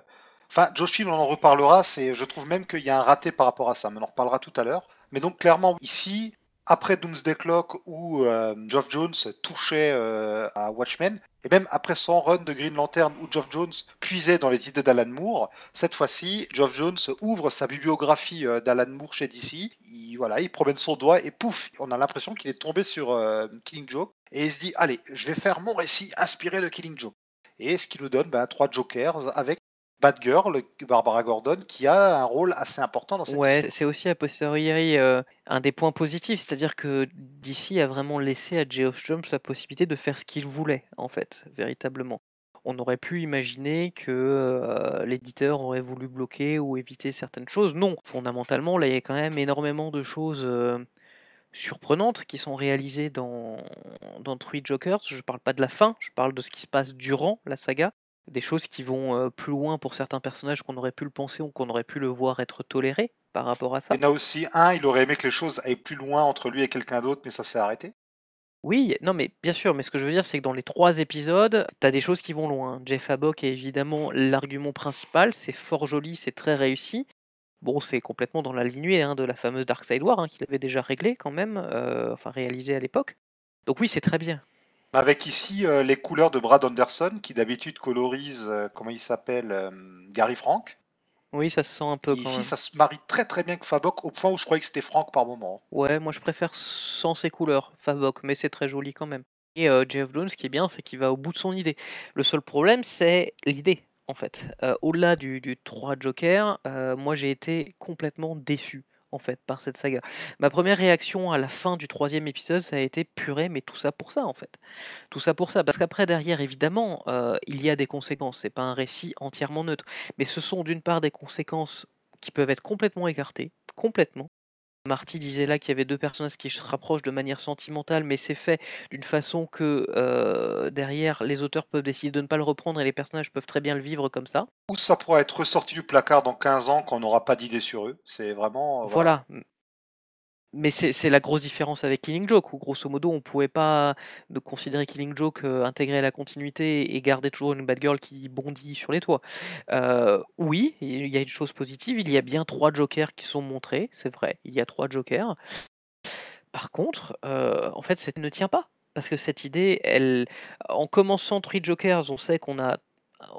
enfin, Joe Chill, on en reparlera. C'est, je trouve même qu'il y a un raté par rapport à ça, mais on en reparlera tout à l'heure. Mais donc clairement ici, après Doomsday Clock où euh, Geoff Jones touchait euh, à Watchmen, et même après son run de Green Lantern où Geoff Jones puisait dans les idées d'Alan Moore, cette fois-ci, Geoff Jones ouvre sa bibliographie euh, d'Alan Moore chez DC, il, voilà, il promène son doigt et pouf, on a l'impression qu'il est tombé sur Killing Joke, et il se dit, allez, je vais faire mon récit inspiré de Killing Joke. Et ce qui nous donne bah, trois Jokers avec Batgirl, Barbara Gordon, qui a un rôle assez important dans cette ouais, c'est aussi a posteriori euh, un des points positifs, c'est-à-dire que DC a vraiment laissé à Geoff Jones la possibilité de faire ce qu'il voulait, en fait, véritablement. On aurait pu imaginer que euh, l'éditeur aurait voulu bloquer ou éviter certaines choses. Non, fondamentalement, là, il y a quand même énormément de choses euh, surprenantes qui sont réalisées dans, dans Three Jokers. Je ne parle pas de la fin, je parle de ce qui se passe durant la saga des choses qui vont euh, plus loin pour certains personnages qu'on aurait pu le penser ou qu'on aurait pu le voir être toléré par rapport à ça. Il y en a aussi un, il aurait aimé que les choses aillent plus loin entre lui et quelqu'un d'autre, mais ça s'est arrêté. Oui, non, mais bien sûr, mais ce que je veux dire, c'est que dans les trois épisodes, t'as des choses qui vont loin. Jeff Habok est évidemment l'argument principal, c'est fort joli, c'est très réussi. Bon, c'est complètement dans la lignée hein, de la fameuse Dark Side War, hein, qu'il avait déjà réglé quand même, euh, enfin réalisé à l'époque. Donc oui, c'est très bien. Avec ici euh, les couleurs de Brad Anderson, qui d'habitude colorise, euh, comment il s'appelle, euh, Gary Frank. Oui, ça se sent un peu. Et quand ici, même. ça se marie très très bien avec Fabok, au point où je croyais que c'était Frank par moment. Ouais, moi je préfère sans ces couleurs, Favok, mais c'est très joli quand même. Et Jeff Jones, ce qui est bien, c'est qu'il va au bout de son idée. Le seul problème, c'est l'idée, en fait. Au-delà du, du 3 Joker, moi j'ai été complètement déçu, en fait, par cette saga. Ma première réaction à la fin du troisième épisode, ça a été purée, mais tout ça pour ça, en fait. Tout ça pour ça. Parce qu'après, derrière, évidemment, euh, il y a des conséquences. C'est pas un récit entièrement neutre. Mais ce sont d'une part des conséquences qui peuvent être complètement écartées, complètement. Marty disait là qu'il y avait deux personnages qui se rapprochent de manière sentimentale, mais c'est fait d'une façon que euh, derrière les auteurs peuvent décider de ne pas le reprendre et les personnages peuvent très bien le vivre comme ça. Ou ça pourra être ressorti du placard dans 15 ans quand on n'aura pas d'idée sur eux. C'est vraiment. euh, Voilà. Mais c'est la grosse différence avec Killing Joke, où grosso modo on pouvait pas de considérer Killing Joke euh, intégré à la continuité et garder toujours une bad girl qui bondit sur les toits. Euh, oui, il y a une chose positive, il y a bien trois jokers qui sont montrés, c'est vrai, il y a trois jokers. Par contre, euh, en fait, ça ne tient pas. Parce que cette idée, en commençant Three Jokers, on sait qu'on a,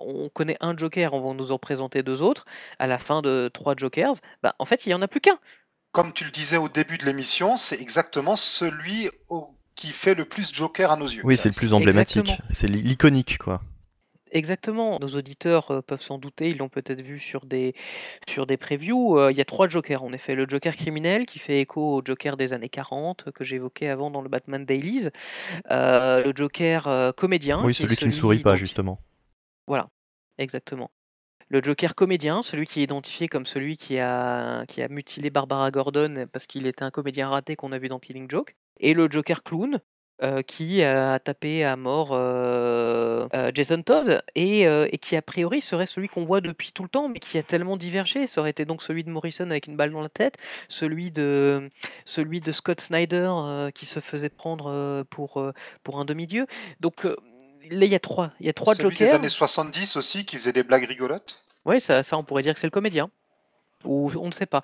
on connaît un Joker, on va nous en présenter deux autres. À la fin de trois Jokers, bah, en fait, il y en a plus qu'un. Comme tu le disais au début de l'émission, c'est exactement celui au- qui fait le plus Joker à nos yeux. Oui, c'est le plus emblématique. Exactement. C'est l'iconique, quoi. Exactement. Nos auditeurs euh, peuvent s'en douter, ils l'ont peut-être vu sur des, sur des previews. Euh, Il y a trois Jokers, en effet. Le Joker criminel, qui fait écho au Joker des années 40, que j'évoquais avant dans le Batman Dailies. Euh, le Joker euh, comédien. oui, celui qui ne sourit pas, donc- justement. Voilà, exactement. Le Joker comédien, celui qui est identifié comme celui qui a, qui a mutilé Barbara Gordon parce qu'il était un comédien raté qu'on a vu dans Killing Joke. Et le Joker clown, euh, qui a tapé à mort euh, euh, Jason Todd et, euh, et qui a priori serait celui qu'on voit depuis tout le temps mais qui a tellement divergé. Ça aurait été donc celui de Morrison avec une balle dans la tête, celui de, celui de Scott Snyder euh, qui se faisait prendre euh, pour, euh, pour un demi-dieu. Donc euh, là il y a trois, il y a trois Celui Jokers. des années 70 aussi qui faisait des blagues rigolotes. Oui, ça, ça, on pourrait dire que c'est le comédien. Ou on ne sait pas.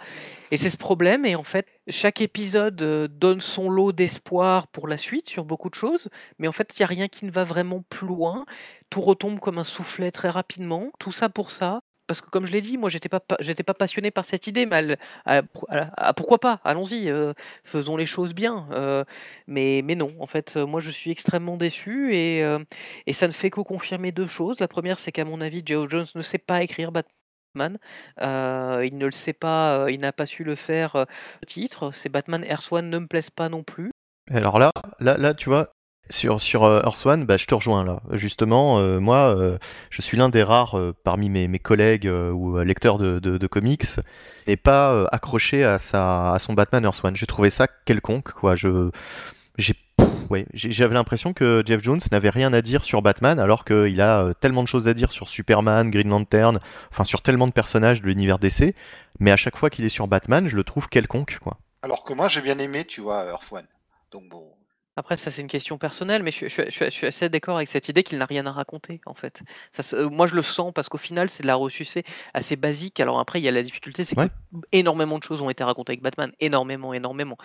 Et c'est ce problème, et en fait, chaque épisode euh, donne son lot d'espoir pour la suite sur beaucoup de choses, mais en fait, il n'y a rien qui ne va vraiment plus loin. Tout retombe comme un soufflet très rapidement. Tout ça pour ça. Parce que comme je l'ai dit, moi j'étais pas pas passionné par cette idée, mais ah, pourquoi pas Allons-y, euh, faisons les choses bien. euh, mais non, en fait, moi je suis extrêmement déçu et euh, ça ne fait que confirmer deux choses. La première, c'est qu'à mon avis, Joe Jones ne sait pas écrire Batman. Il ne le sait pas, il n'a pas su le faire euh, titre. Ces Batman Earth One ne me plaisent pas non plus. Alors là, là, là, tu vois, sur sur euh, Earth bah, je te rejoins là. Justement, euh, moi, euh, je suis l'un des rares parmi mes, mes collègues ou lecteurs de, de, de comics n'est pas accroché à sa à son Batman Earth. J'ai trouvé ça quelconque, quoi. Je j'ai ouais, j'avais l'impression que Jeff Jones n'avait rien à dire sur Batman, alors qu'il a tellement de choses à dire sur Superman, Green Lantern, enfin sur tellement de personnages de l'univers DC. Mais à chaque fois qu'il est sur Batman, je le trouve quelconque, quoi. Alors que moi j'ai bien aimé, tu vois, Earth. Donc bon. Après, ça c'est une question personnelle, mais je, je- je- je suis assez d'accord avec cette idée qu'il n'a rien à raconter en fait. Ça, se- euh, moi je le sens parce qu'au final c'est de la ressucée assez basique. Alors après il y a la difficulté, c'est Ouais. énormément de choses ont été racontées avec Batman, énormément, énormément,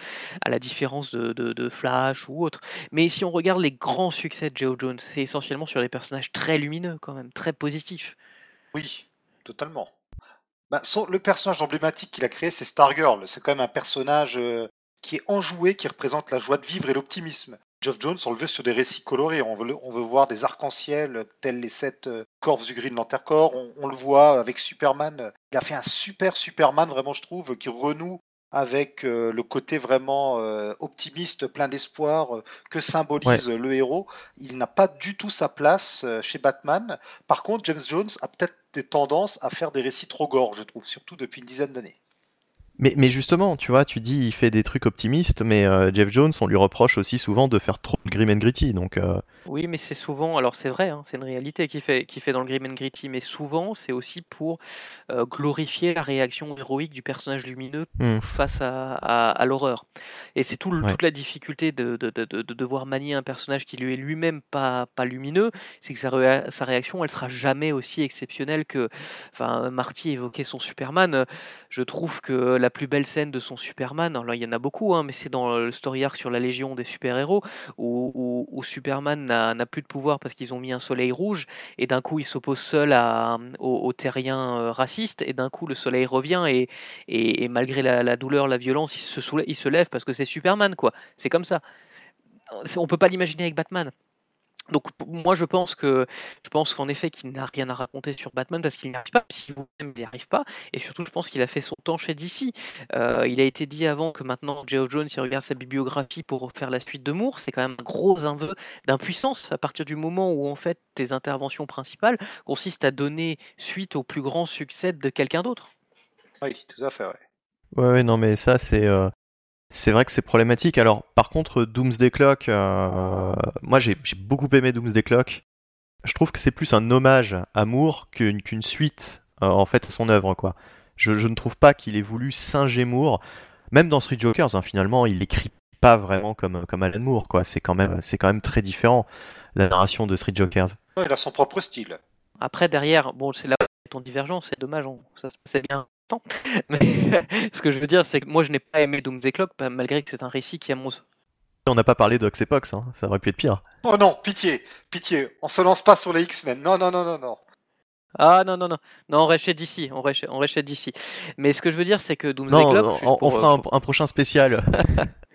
à la différence de, de- de Flash ou autre. Mais si on regarde les grands succès de Joe Jones, c'est essentiellement sur des personnages très lumineux quand même, très positifs. Oui, totalement. Bah, son- le personnage emblématique qu'il a créé, c'est Stargirl. C'est quand même un personnage euh, qui est enjoué, qui représente la joie de vivre et l'optimisme. Geoff Jones, on le veut sur des récits colorés. On veut, le- on veut voir des arcs-en-ciel, tels les sept euh, corps du Green Lantern Corps. On, on le voit avec Superman. Il a fait un super Superman, vraiment, je trouve, qui renoue avec euh, le côté vraiment euh, optimiste, plein d'espoir, euh, que symbolise le héros. Il n'a pas du tout sa place chez Batman. Par contre, James Jones a peut-être des tendances à faire des récits trop gore, je trouve, surtout depuis une dizaine d'années. Mais, mais justement, tu vois, tu dis il fait des trucs optimistes, mais euh, Jeff Jones, on lui reproche aussi souvent de faire trop grim and gritty. Donc, euh, Oui, mais c'est souvent, alors c'est vrai, hein, c'est une réalité qui fait, qui fait dans le Grim and Gritty, mais souvent c'est aussi pour euh, glorifier la réaction héroïque du personnage lumineux Hmm. face à, à- à l'horreur. Et c'est tout, le- Ouais. toute la difficulté de, de, de, de- de devoir manier un personnage qui lui est lui-même pas, pas lumineux, c'est que sa, réa- sa réaction, elle sera jamais aussi exceptionnelle que, enfin, Marty évoquait son Superman, je trouve que la plus belle scène de son Superman, alors il y en a beaucoup, hein, mais c'est dans le story arc sur la Légion des super-héros, où, où- où Superman n'a plus de pouvoir parce qu'ils ont mis un soleil rouge, et d'un coup il s'oppose seul à, aux, terriens euh, racistes, et d'un coup le soleil revient, et, et, malgré la, douleur, la violence, il se, il se lève parce que c'est Superman, quoi. C'est comme ça. On peut pas l'imaginer avec Batman. Donc moi je pense que je pense qu'en effet qu'il n'a rien à raconter sur Batman parce qu'il n'y arrive pas, si vous-même il n'y arrive pas, et surtout je pense qu'il a fait son temps chez DC. Euh, il a été dit avant que maintenant Geoff Jones il regarde sa bibliographie pour faire la suite de Moore, c'est quand même un gros aveu d'impuissance à partir du moment où en fait tes interventions principales consistent à donner suite au plus grand succès de quelqu'un d'autre. Oui, tout à fait, ouais. ouais, ouais, non, mais ça, c'est. euh, C'est vrai que c'est problématique. Alors, par contre, Doomsday Clock, euh, moi j'ai beaucoup aimé Doomsday Clock. Je trouve que c'est plus un hommage à Moore qu'une suite euh, en fait à son œuvre, quoi. Je, je ne trouve pas qu'il ait voulu singer Moore. Même dans Street Jokers, hein, finalement, il écrit pas vraiment comme, comme Alan Moore, quoi. C'est quand même, c'est quand même très différent la narration de Street Jokers. Il a son propre style. Après, derrière, bon, c'est là où ton divergence, c'est dommage, on- ça se passait bien temps. Mais ce que je veux dire, c'est que moi, je n'ai pas aimé Doomsday Clock, pas- malgré que c'est un récit qui, mon On n'a pas parlé d'Oxepox, hein. ça aurait pu être pire. Oh non, pitié, pitié, on se lance pas sur les X-Men. Non, non, non, non, non. Ah non, non, non, non, on reste chez DC, on reste, on reste chez DC. Mais ce que je veux dire, c'est que Doomsday Non, Clock, on, juste on fera euh, un, un prochain spécial.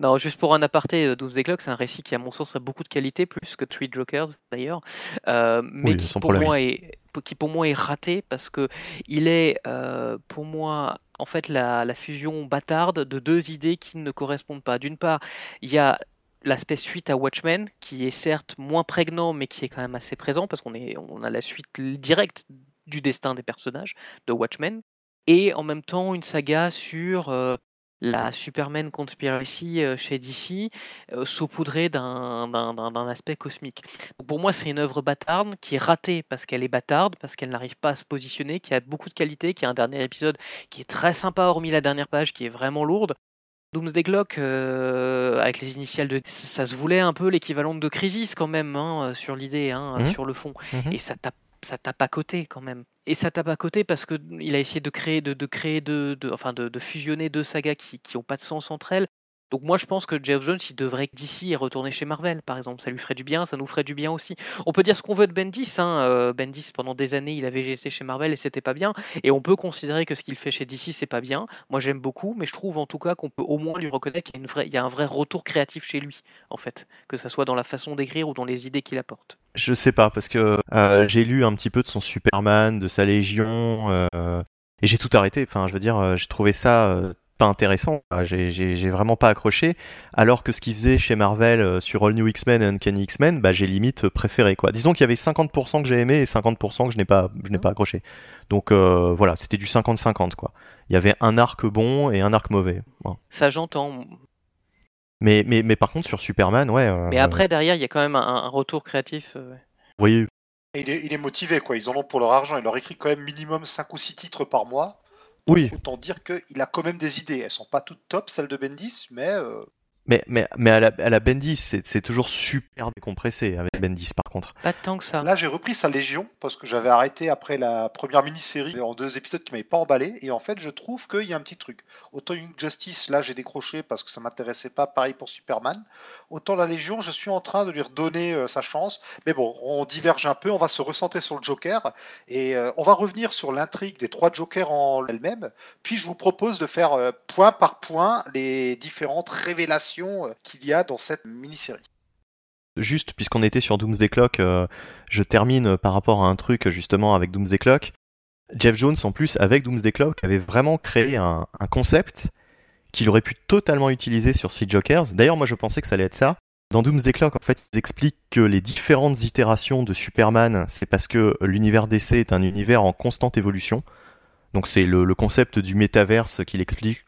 Non, juste pour un aparté, euh, Doomsday Clock, c'est un récit qui, à mon sens, a beaucoup de qualité, plus que Three Jokers d'ailleurs, euh, mais Oui, qui, pour problème. moi est, qui pour moi est raté parce que il est, euh, pour moi, en fait, la, la fusion bâtarde de deux idées qui ne correspondent pas. D'une part, il y a l'aspect suite à Watchmen, qui est certes moins prégnant, mais qui est quand même assez présent parce qu'on est, on a la suite directe du destin des personnages de Watchmen, et en même temps une saga sur euh, la Superman Conspiracy euh, chez DC, euh, saupoudrée d'un aspect cosmique. Donc pour moi, c'est une œuvre bâtarde qui est ratée parce qu'elle est bâtarde, parce qu'elle n'arrive pas à se positionner, qui a beaucoup de qualité, qui a un dernier épisode qui est très sympa, hormis la dernière page qui est vraiment lourde. Doomsday Clock, euh, avec les initiales de... Ça se voulait un peu l'équivalent de Crisis quand même, hein, sur l'idée, hein, Mhm. sur le fond. Mhm. Et ça tape, ça tape à côté quand même. Et ça tape à côté parce que il a essayé de créer, de, créer de, enfin de, de fusionner deux sagas qui qui ont pas de sens entre elles. Donc moi je pense que Jeff Jones il devrait d'ici et retourner chez Marvel par exemple, ça lui ferait du bien, ça nous ferait du bien aussi. On peut dire ce qu'on veut de Bendis, hein. euh, Bendis pendant des années il avait été chez Marvel et c'était pas bien, et on peut considérer que ce qu'il fait chez DC c'est pas bien. Moi j'aime beaucoup, mais je trouve en tout cas qu'on peut au moins lui reconnaître qu'il y a, un vrai retour créatif chez lui en fait, que ça soit dans la façon d'écrire ou dans les idées qu'il apporte. Je sais pas, parce que euh, j'ai lu un petit peu de son Superman, de sa Légion, euh, et j'ai tout arrêté. Enfin, je veux dire, j'ai trouvé ça pas intéressant. J'ai- vraiment pas accroché. Alors que ce qu'il faisait chez Marvel euh, sur All New X-Men et Uncanny X-Men, bah, j'ai limite préféré. Quoi. Disons qu'il y avait 50% que j'ai aimé et 50% que je n'ai pas, je n'ai pas accroché. Donc euh, voilà, c'était du 50-50. quoi. Il y avait un arc bon et un arc mauvais. Ça j'entends, Mais, mais, mais par contre, sur Superman, ouais. euh, mais après derrière il y a quand même un, un retour créatif. euh, vous voyez, Et il, est, il est motivé, quoi. Ils en ont pour leur argent. Il leur écrit quand même minimum 5 ou 6 titres par mois. Oui, Autant dire qu'il a quand même des idées. Elles sont pas toutes top, celles de Bendis, mais euh, Mais, mais, mais à, la, à la Bendis, c'est c'est toujours super décompressé avec Bendis par contre. Pas tant que ça. là j'ai repris sa Légion parce que j'avais arrêté après la première mini-série en deux épisodes qui m'avaient pas emballé. Et en fait, je trouve qu'il y a un petit truc. Autant Young Justice, là j'ai décroché parce que ça m'intéressait pas. Pareil pour Superman. Autant la Légion, je suis en train de lui redonner euh, sa chance. Mais bon, on diverge un peu. On va se recentrer sur le Joker et euh, on va revenir sur l'intrigue des trois Jokers en elle-même. Puis je vous propose de faire euh, point par point les différentes révélations euh, qu'il y a dans cette mini-série. Juste, puisqu'on était sur Doomsday Clock, euh, je termine par rapport à un truc justement avec Doomsday Clock. Jeff Jones, en plus, avec Doomsday Clock, avait vraiment créé un, concept qu'il aurait pu totalement utiliser sur Street Jokers. D'ailleurs, moi je pensais que ça allait être ça. Dans Doomsday Clock, en fait, ils expliquent que les différentes itérations de Superman, c'est parce que l'univers DC est un univers en constante évolution. Donc c'est le, le concept du métaverse qu'il explique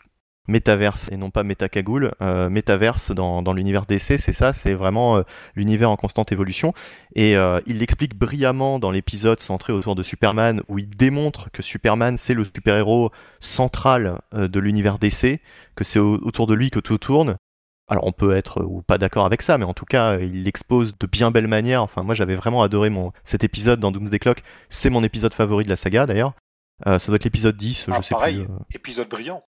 métaverse et non pas métacagoule. Euh, métaverse dans, dans l'univers DC, c'est ça, c'est vraiment euh, l'univers en constante évolution. Et euh, il l'explique brillamment dans l'épisode centré autour de Superman, où il démontre que Superman, c'est le super-héros central euh, de l'univers DC, que c'est autour de lui que tout tourne. Alors on peut être ou pas d'accord avec ça, mais en tout cas il l'expose de bien belle manière. Enfin moi j'avais vraiment adoré mon cet épisode dans Doomsday Clock. C'est mon épisode favori de la saga d'ailleurs. Euh, ça doit être l'épisode 10, Ah, je sais pareil, plus. euh. épisode brillant.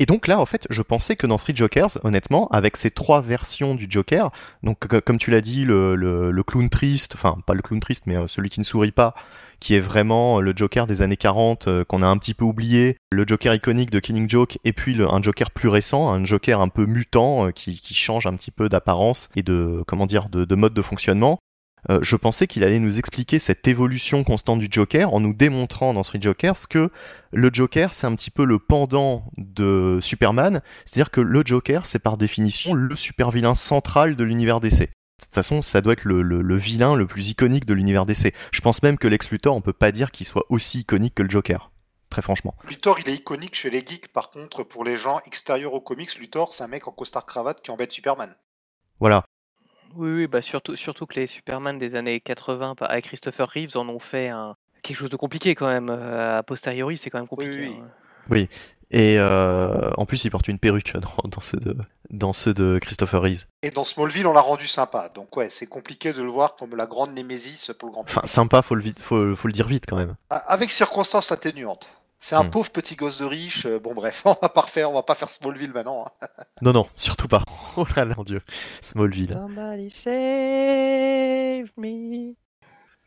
Et donc là, en fait, je pensais que dans Street Jokers, honnêtement, avec ces trois versions du Joker, donc co- comme tu l'as dit, le, clown triste, enfin pas le clown triste, mais euh, celui qui ne sourit pas, qui est vraiment le Joker des années 40, euh, qu'on a un petit peu oublié, le Joker iconique de Killing Joke, et puis le- un Joker plus récent, un Joker un peu mutant, euh, qui, change un petit peu d'apparence et de, comment dire, de mode de fonctionnement. Euh, je pensais qu'il allait nous expliquer cette évolution constante du Joker en nous démontrant dans Street Jokers que le Joker, c'est un petit peu le pendant de Superman, c'est-à-dire que le Joker, c'est par définition le super vilain central de l'univers DC. De toute façon, ça doit être le, le- le vilain le plus iconique de l'univers DC. Je pense même que Lex Luthor, on peut pas dire qu'il soit aussi iconique que le Joker. Très franchement. Luthor, il est iconique chez les geeks. Par contre, pour les gens extérieurs aux comics, Luthor, c'est un mec en costard cravate qui embête Superman. Voilà. Oui, oui, bah surtout, surtout que les Superman des années 80 par- avec Christopher Reeves en ont fait un... quelque chose de compliqué quand même. euh, a posteriori, c'est quand même compliqué. oui, oui. hein. Et euh, en plus, il porte une perruque dans, dans ceux de, dans ceux de Christopher Reeves. Et dans Smallville, on l'a rendu sympa. Donc ouais, c'est compliqué de le voir comme la grande némésis pour le grand Enfin, sympa, faut le, vite, faut, faut le dire vite quand même. A- Avec circonstances atténuantes. C'est un Hmm. pauvre petit gosse de riche. euh, Bon bref, on va pas refaire, on va pas faire Smallville maintenant. hein. Non, non, surtout pas. Oh là là, mon dieu. Smallville. Somebody save me.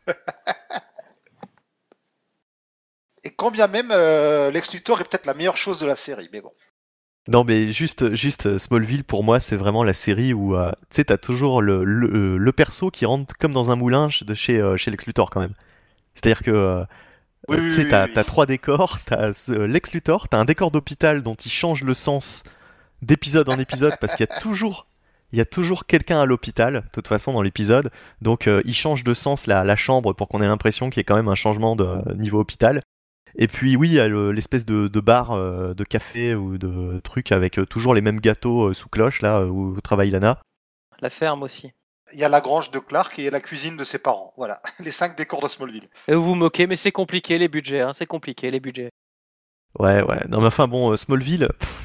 Et quand bien même, euh, Lex Luthor est peut-être la meilleure chose de la série, mais bon. Non, mais juste, juste euh, Smallville, pour moi, c'est vraiment la série où, euh, tu sais, t'as toujours le, le, euh, le perso qui rentre comme dans un moulin de chez, euh, chez Lex Luthor, quand même. C'est-à-dire que, euh, Oui, tu sais, oui, t'as oui. t'as trois décors, t'as euh, Lex Luthor, t'as un décor d'hôpital dont il change le sens d'épisode en épisode, parce qu'il y a toujours... Il y a toujours quelqu'un à l'hôpital, de toute façon, dans l'épisode. Donc, euh, il change de sens la, la chambre pour qu'on ait l'impression qu'il y ait quand même un changement de euh, niveau hôpital. Et puis oui, il y a le- l'espèce de, de bar, euh, de café ou de truc avec euh, toujours les mêmes gâteaux euh, sous cloche là où travaille Lana. La ferme aussi. Il y a la grange de Clark et la cuisine de ses parents. Voilà, les cinq décors de Smallville. Et vous vous moquez, mais c'est compliqué les budgets, hein, c'est compliqué les budgets. Ouais, ouais. Non, mais enfin bon, Smallville. pff,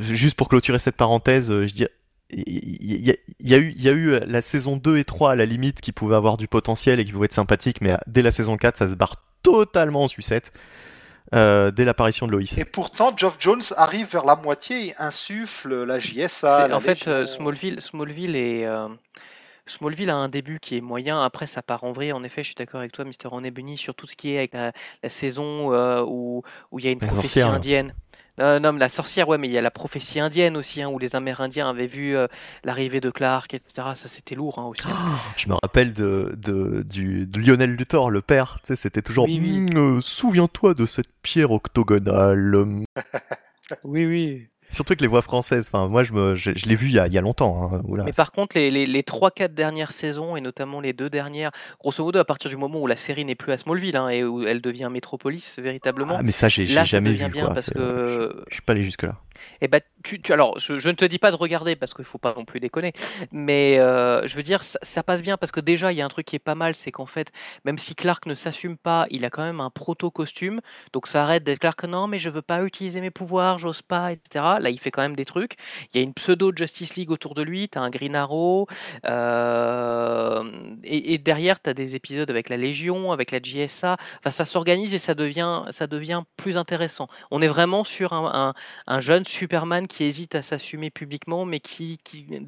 juste pour clôturer cette parenthèse, euh, je dis. Il y, a- il y a eu, il y a eu la saison 2 et 3 à la limite qui pouvaient avoir du potentiel et qui pouvaient être sympathiques, mais euh, dès la saison 4, ça se barre totalement en sucette. euh, dès l'apparition de Lois. Et pourtant, Geoff Jones arrive vers la moitié et insuffle la JSA. La en fait, Légion. euh, Smallville, Smallville est. euh, Smallville a un début qui est moyen, après ça part en vrille. En effet, je suis d'accord avec toi, Mister René Bunny, sur tout ce qui est avec la, la saison euh, où où il y a une prophétie indienne. Euh, non, mais la sorcière, ouais, mais il y a la prophétie indienne aussi, hein, où les Amérindiens avaient vu euh, l'arrivée de Clark, etc. Ça, c'était lourd hein, aussi. Je me rappelle de, de, du, de Lionel Luthor, le père. Tu sais, c'était toujours. Oui, oui. Hmm, euh, Souviens-toi de cette pierre octogonale. Oui, oui. Surtout que les voix françaises. Enfin, moi, je, me, je, je l'ai vu il y a, il y a longtemps. hein. Oula, Mais par contre, les, les, les 3-4 dernières saisons, et notamment les deux dernières, grosso modo, à partir du moment où la série n'est plus à Smallville, hein, et où elle devient Métropolis véritablement, Ah, mais ça, j'ai là, jamais vu. bien quoi. parce que- Je, je suis pas allé jusque-là. Eh ben, tu, tu- alors, je, ne te dis pas de regarder parce qu'il faut pas non plus déconner, mais euh, je veux dire, ça, ça passe bien parce que déjà, il y a un truc qui est pas mal, c'est qu'en fait, même si Clark ne s'assume pas, il a quand même un proto-costume, donc ça arrête d'être Clark, non, mais je veux pas utiliser mes pouvoirs, j'ose pas, etc. Là, il fait quand même des trucs. Il y a une pseudo-Justice League autour de lui, t'as un Green Arrow, euh, et, derrière, t'as des épisodes avec la Légion, avec la JSA, enfin, ça s'organise et ça devient, ça devient plus intéressant. On est vraiment sur un un jeune Superman qui hésite à s'assumer publiquement, mais qui,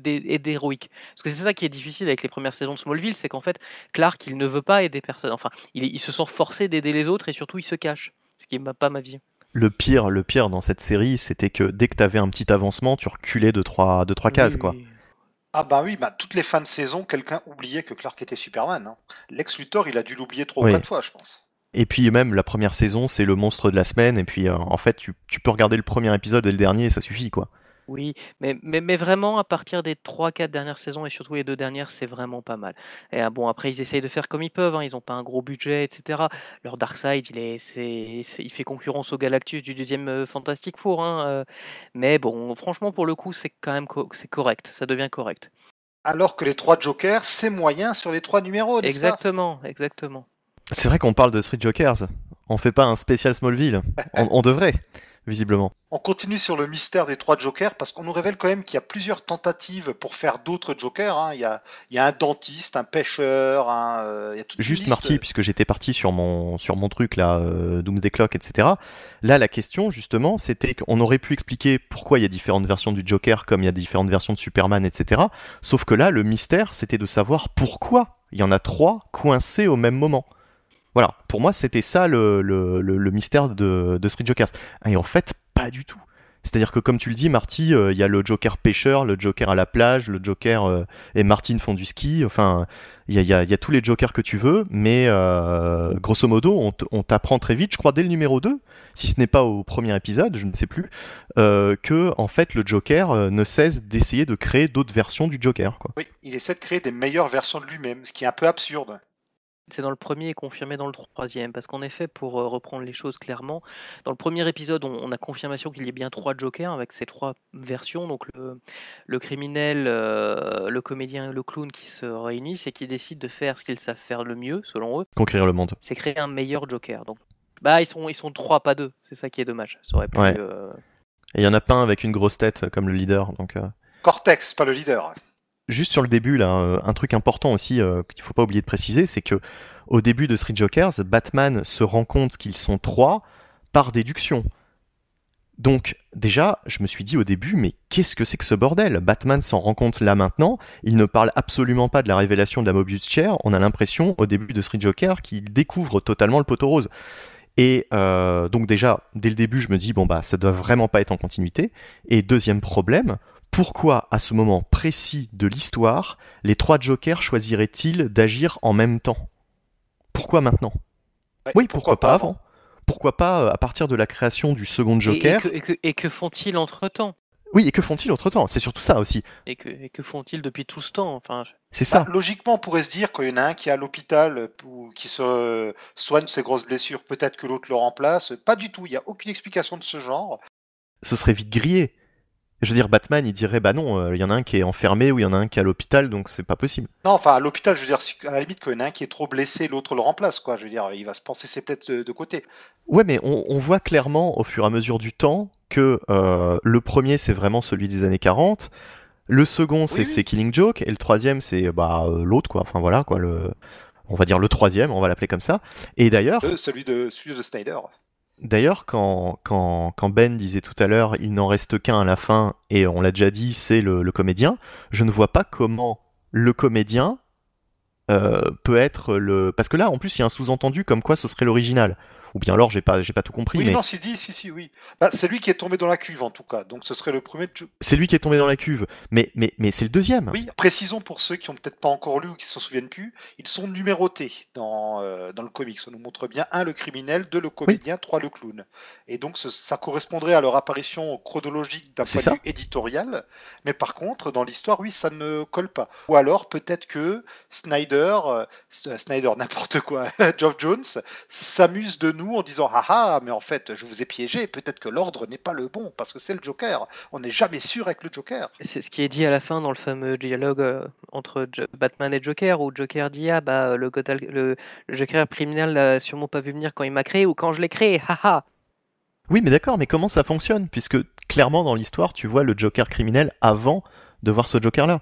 est d'héroïque. Parce que c'est ça qui est difficile avec les premières saisons de Smallville, c'est qu'en fait, Clark, il ne veut pas aider personne. Enfin, il, il se sent forcé d'aider les autres et surtout, il se cache. Ce qui n'est pas ma vie. Le pire, le pire dans cette série, c'était que dès que t'avais un petit avancement, tu reculais de trois, de trois cases, Oui, quoi. oui. Ah bah oui, bah, toutes les fins de saison, quelqu'un oubliait que Clark était Superman. hein. Lex Luthor, il a dû l'oublier trois Oui. ou quatre fois, je pense. Et puis même la première saison, c'est le monstre de la semaine. Et puis euh, en fait, tu, tu peux regarder le premier épisode et le dernier, et ça suffit, quoi. Oui, mais, mais, mais vraiment, à partir des 3-4 dernières saisons, et surtout les deux dernières, c'est vraiment pas mal. Et ah, bon, après, ils essayent de faire comme ils peuvent, hein, ils n'ont pas un gros budget, etc. Leur Darkseid, il, est, c'est, c'est- il fait concurrence au Galactus du deuxième euh, Fantastic Four. hein, euh, mais bon, franchement, pour le coup, c'est quand même co- c'est correct, ça devient correct. Alors que les trois Jokers, c'est moyen sur les trois numéros, n'est-ce pas? Exactement, exactement. C'est vrai qu'on parle de Street Jokers. On fait pas un spécial Smallville. On, on devrait, visiblement. On continue sur le mystère des trois Jokers parce qu'on nous révèle quand même qu'il y a plusieurs tentatives pour faire d'autres Jokers. hein. Il, y a, il y a un dentiste, un pêcheur, un, euh, il y a toute une Juste liste. Marty, puisque j'étais parti sur mon sur mon truc là, euh, Doomsday Clock, etc. Là, la question justement, c'était qu'on aurait pu expliquer pourquoi il y a différentes versions du Joker, comme il y a différentes versions de Superman, etc. Sauf que là, le mystère, c'était de savoir pourquoi il y en a trois coincés au même moment. Voilà, pour moi, c'était ça le, le, le- mystère de, de Street Jokers. Et en fait, pas du tout. C'est-à-dire que comme tu le dis, Marty, euh, il y a le Joker pêcheur, le Joker à la plage, le Joker euh, et Martine font du ski. Enfin, il y a, y a- tous les Jokers que tu veux, mais euh, grosso modo, on, t'apprend très vite, je crois dès le numéro 2, si ce n'est pas au premier épisode, je ne sais plus, que en fait le Joker ne cesse d'essayer de créer d'autres versions du Joker. Oui, il essaie de créer des meilleures versions de lui-même, ce qui est un peu absurde. C'est dans le premier et confirmé dans le troisième. Parce qu'en effet, pour euh, reprendre les choses clairement, dans le premier épisode, on, on a confirmation qu'il y ait bien trois Jokers avec ces trois versions. Donc le, le criminel, euh, le comédien et le clown qui se réunissent et qui décident de faire ce qu'ils savent faire le mieux, selon eux, Conquérir le monde. c'est créer un meilleur Joker. Donc, bah, ils sont, ils sont trois, pas deux. C'est ça qui est dommage. Ça aurait pu, Ouais. euh, Et il y en a pas un avec une grosse tête comme le leader. Donc, euh, Cortex, pas le leader. Juste sur le début, là, un truc important aussi euh, qu'il faut pas oublier de préciser, c'est que au début de Street Jokers, Batman se rend compte qu'ils sont trois par déduction. Donc déjà, je me suis dit au début, mais qu'est-ce que c'est que ce bordel? Batman s'en rend compte là maintenant, il ne parle absolument pas de la révélation de la Mobius Chair, on a l'impression au début de Street Joker qu'il découvre totalement le poteau rose. Et euh, donc déjà, dès le début, je me dis, bon bah ça doit vraiment pas être en continuité. Et deuxième problème, pourquoi à ce moment précis de l'histoire, les trois Jokers choisiraient-ils d'agir en même temps? Pourquoi maintenant? Ouais, Oui, pourquoi, pas avant? Pourquoi pas euh, à partir de la création du second Joker Et, que, et que- et que font-ils entre temps Oui, et que font-ils entre-temps? C'est surtout ça aussi. et que, et que font-ils depuis tout ce temps? Enfin, je- C'est ça. Bah, logiquement, on pourrait se dire qu'il y en a un qui est à l'hôpital euh, ou qui se euh, soigne ses grosses blessures, peut-être que l'autre le remplace. Pas du tout, il n'y a aucune explication de ce genre. Ce serait vite grillé. Je veux dire, Batman, il dirait, bah non, euh, il y en a un qui est enfermé ou il y en a un qui est à l'hôpital, donc c'est pas possible. Non, enfin, à l'hôpital, je veux dire, à la limite, qu'il y en a un qui est trop blessé, l'autre le remplace, quoi. Je veux dire, il va se penser ses plaies de, côté. Ouais, mais on, on voit clairement au fur et à mesure du temps que euh, le premier c'est vraiment celui des années 40, le second c'est oui. Killing Joke et le troisième c'est bah euh, l'autre quoi. Enfin voilà quoi le on va dire le troisième, on va l'appeler comme ça. Et d'ailleurs, celui, de, celui de Snyder. D'ailleurs quand, Ben disait tout à l'heure il n'en reste qu'un à la fin et on l'a déjà dit c'est le, le comédien, je ne vois pas comment le comédien euh, peut être le parce que là en plus il y a un sous-entendu comme quoi ce serait l'original. Ou bien alors j'ai pas j'ai pas tout compris Oui, mais non, si, dit, si, si, oui. Bah, c'est lui qui est tombé dans la cuve, en tout cas. Donc, ce serait le premier. de- c'est lui qui est tombé dans la cuve. Mais mais mais c'est le deuxième. Oui, précisons pour ceux qui ont peut-être pas encore lu ou qui s'en souviennent plus, ils sont numérotés dans, euh, dans le comics. On nous montre bien un le criminel, deux le comédien, trois le clown. Et donc ce- ça correspondrait à leur apparition chronologique d'un point de vue éditorial. Mais par contre, dans l'histoire, oui, ça ne colle pas. Ou alors peut-être que Snyder, euh, Snyder n'importe quoi, Geoff Jones s'amuse de nous en disant ah ah, mais en fait je vous ai piégé. Peut-être que l'ordre n'est pas le bon parce que c'est le Joker. On n'est jamais sûr avec le Joker. C'est ce qui est dit à la fin dans le fameux dialogue euh, entre Batman et Joker, où Joker dit Ah bah le, le, le Joker criminel l'a sûrement pas vu venir quand il m'a créé ou quand je l'ai créé, haha Oui, mais d'accord, mais comment ça fonctionne? Puisque clairement dans l'histoire, tu vois le Joker criminel avant de voir ce Joker-là.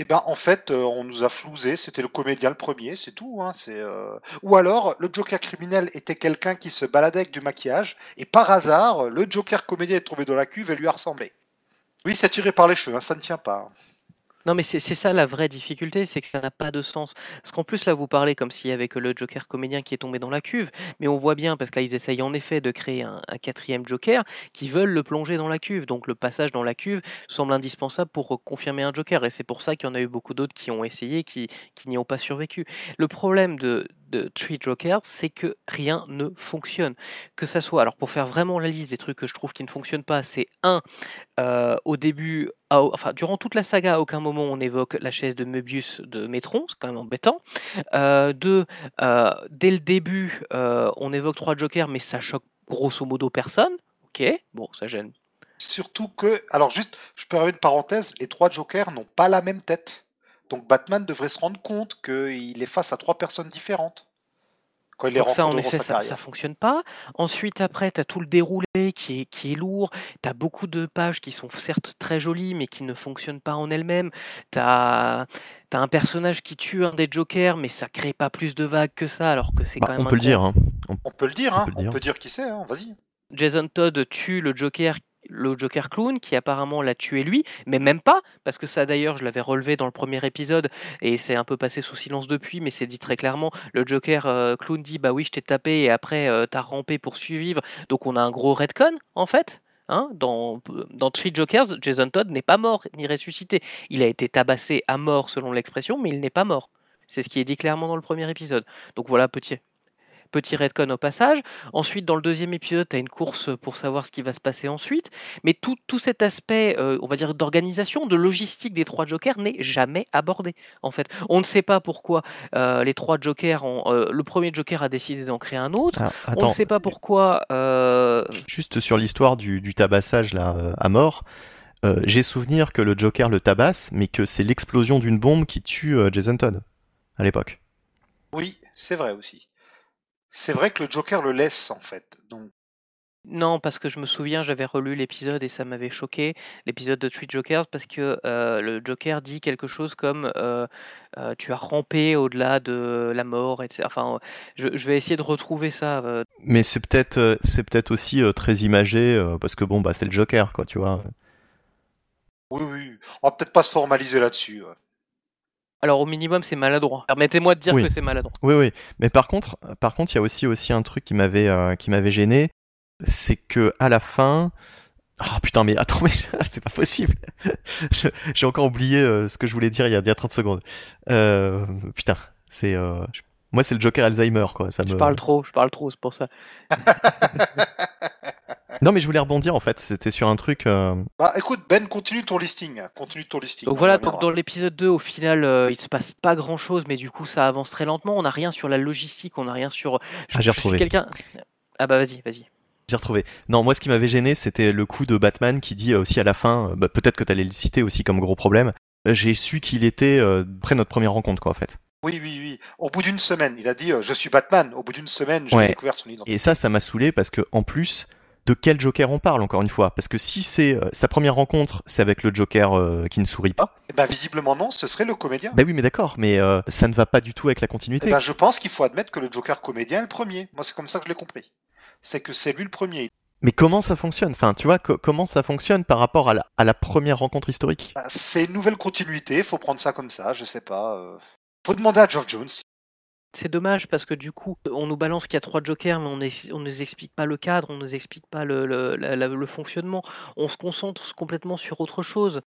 Eh ben, en fait, euh, on nous a flousé. C'était le comédien le premier, c'est tout. Hein, euh, Ou alors, le Joker criminel était quelqu'un qui se baladait avec du maquillage, et par hasard, le Joker comédien est tombé dans la cuve et lui a ressemblé. Oui, c'est tiré par les cheveux, hein, ça ne tient pas. Non, mais c'est ça la vraie difficulté, c'est que ça n'a pas de sens. Parce qu'en plus, là, vous parlez comme s'il y avait le Joker comédien qui est tombé dans la cuve, mais on voit bien, parce que là, ils essayent en effet de créer un, quatrième Joker, qui veulent le plonger dans la cuve. Donc le passage dans la cuve semble indispensable pour confirmer un Joker, et c'est pour ça qu'il y en a eu beaucoup d'autres qui ont essayé, qui n'y ont pas survécu. Le problème de, de Three Jokers, c'est que rien ne fonctionne. Que ça soit, alors pour faire vraiment la liste des trucs que je trouve qui ne fonctionnent pas, c'est un, euh, au début, enfin durant toute la saga, à aucun moment on évoque la chaise de Möbius de Métron, c'est quand même embêtant. Euh, deux, euh, dès le début, on évoque trois Jokers, mais ça choque grosso modo personne. Ok, bon, ça gêne. Surtout que, alors juste, je peux faire une parenthèse, les trois Jokers n'ont pas la même tête. Donc Batman devrait se rendre compte qu'il est face à trois personnes différentes. Quand il les rencontre ça, en effet, ça, ça, fonctionne pas. Ensuite, après, tu as tout le déroulé qui est, qui est lourd. Tu as beaucoup de pages qui sont certes très jolies, mais qui ne fonctionnent pas en elles-mêmes. Tu as, un personnage qui tue un des Jokers, mais ça crée pas plus de vagues que ça, alors que c'est bah, quand même. On peut, le dire, hein. on... peut le dire. On, peut, le dire. qui c'est. Hein. Vas-y. Jason Todd tue le Joker le Joker clown qui apparemment l'a tué lui, mais même pas, parce que ça d'ailleurs je l'avais relevé dans le premier épisode et c'est un peu passé sous silence depuis, mais c'est dit très clairement, le Joker euh, clown dit bah oui je t'ai tapé et après euh, t'as rampé pour survivre, donc on a un gros redcon en fait. Hein, dans, dans Three Jokers, Jason Todd n'est pas mort ni ressuscité. Il a été tabassé à mort selon l'expression, mais il n'est pas mort. C'est ce qui est dit clairement dans le premier épisode. Donc voilà, petit, petit redcon au passage. Ensuite, dans le deuxième épisode, tu as une course pour savoir ce qui va se passer ensuite. Mais tout, tout cet aspect, euh, on va dire, d'organisation, de logistique des trois Jokers n'est jamais abordé. En fait, on ne sait pas pourquoi euh, les trois Jokers, ont, euh, le premier Joker a décidé d'en créer un autre. Ah, on ne sait pas pourquoi. Juste sur l'histoire du, du, tabassage là à mort. J'ai souvenir que le Joker le tabasse, mais que c'est l'explosion d'une bombe qui tue Jason Todd à l'époque. Oui, c'est vrai aussi. C'est vrai que le Joker le laisse en fait. Donc non, parce que je me souviens, j'avais relu l'épisode et ça m'avait choqué, l'épisode de Three Jokers, parce que euh, le Joker dit quelque chose comme euh, euh, tu as rampé au-delà de la mort, etc. Enfin, je, vais essayer de retrouver ça. Mais c'est peut-être, c'est peut-être aussi très imagé, parce que bon, bah c'est le Joker, quoi, tu vois. Oui, oui. On va peut-être pas se formaliser là-dessus. Alors au minimum c'est maladroit. Permettez-moi de dire que c'est maladroit. Oui oui. Mais par contre, par contre, il y a aussi aussi un truc qui m'avait euh, qui m'avait gêné, c'est que à la fin, ah putain mais attends mais c'est pas possible. J'ai encore oublié euh, ce que je voulais dire il y a, il y a 30 secondes. Euh, putain, c'est moi c'est le Joker Alzheimer quoi. Ça je parle trop, je parle trop, c'est pour ça. Non, mais je voulais rebondir en fait. C'était sur un truc. Euh, bah écoute, Ben, continue ton listing. Continue ton listing. Donc voilà, donc dans l'épisode 2, au final, euh, il se passe pas grand chose, mais du coup, ça avance très lentement. On n'a rien sur la logistique, on n'a rien sur. ah, j'ai retrouvé. Quelqu'un. Ah bah vas-y, vas-y. J'ai retrouvé. Non, moi, ce qui m'avait gêné, c'était le coup de Batman qui dit aussi à la fin, bah, peut-être que tu allais le citer aussi comme gros problème. J'ai su qu'il était euh, près de notre première rencontre, quoi, en fait. Oui, oui, oui. Au bout d'une semaine, il a dit Je suis Batman. Au bout d'une semaine, j'ai découvert son identité. Et ça, ça m'a saoulé parce que en plus, de quel Joker on parle encore une fois? Parce que si c'est euh, sa première rencontre, c'est avec le Joker euh, qui ne sourit pas. Bah visiblement non, ce serait le comédien. Bah oui, mais d'accord, mais euh, ça ne va pas du tout avec la continuité. Bah je pense qu'il faut admettre que le Joker comédien est le premier. Moi c'est comme ça que je l'ai compris. C'est que c'est lui le premier. Mais comment ça fonctionne? Enfin, tu vois, comment ça fonctionne par rapport à la, première rencontre historique? Bah, C'est une nouvelle continuité, faut prendre ça comme ça, je sais pas. Faut demander à Geoff Jones. C'est dommage parce que du coup, on nous balance qu'il y a trois jokers, mais on ne nous explique pas le cadre, on ne nous explique pas le, le, fonctionnement. On se concentre complètement sur autre chose.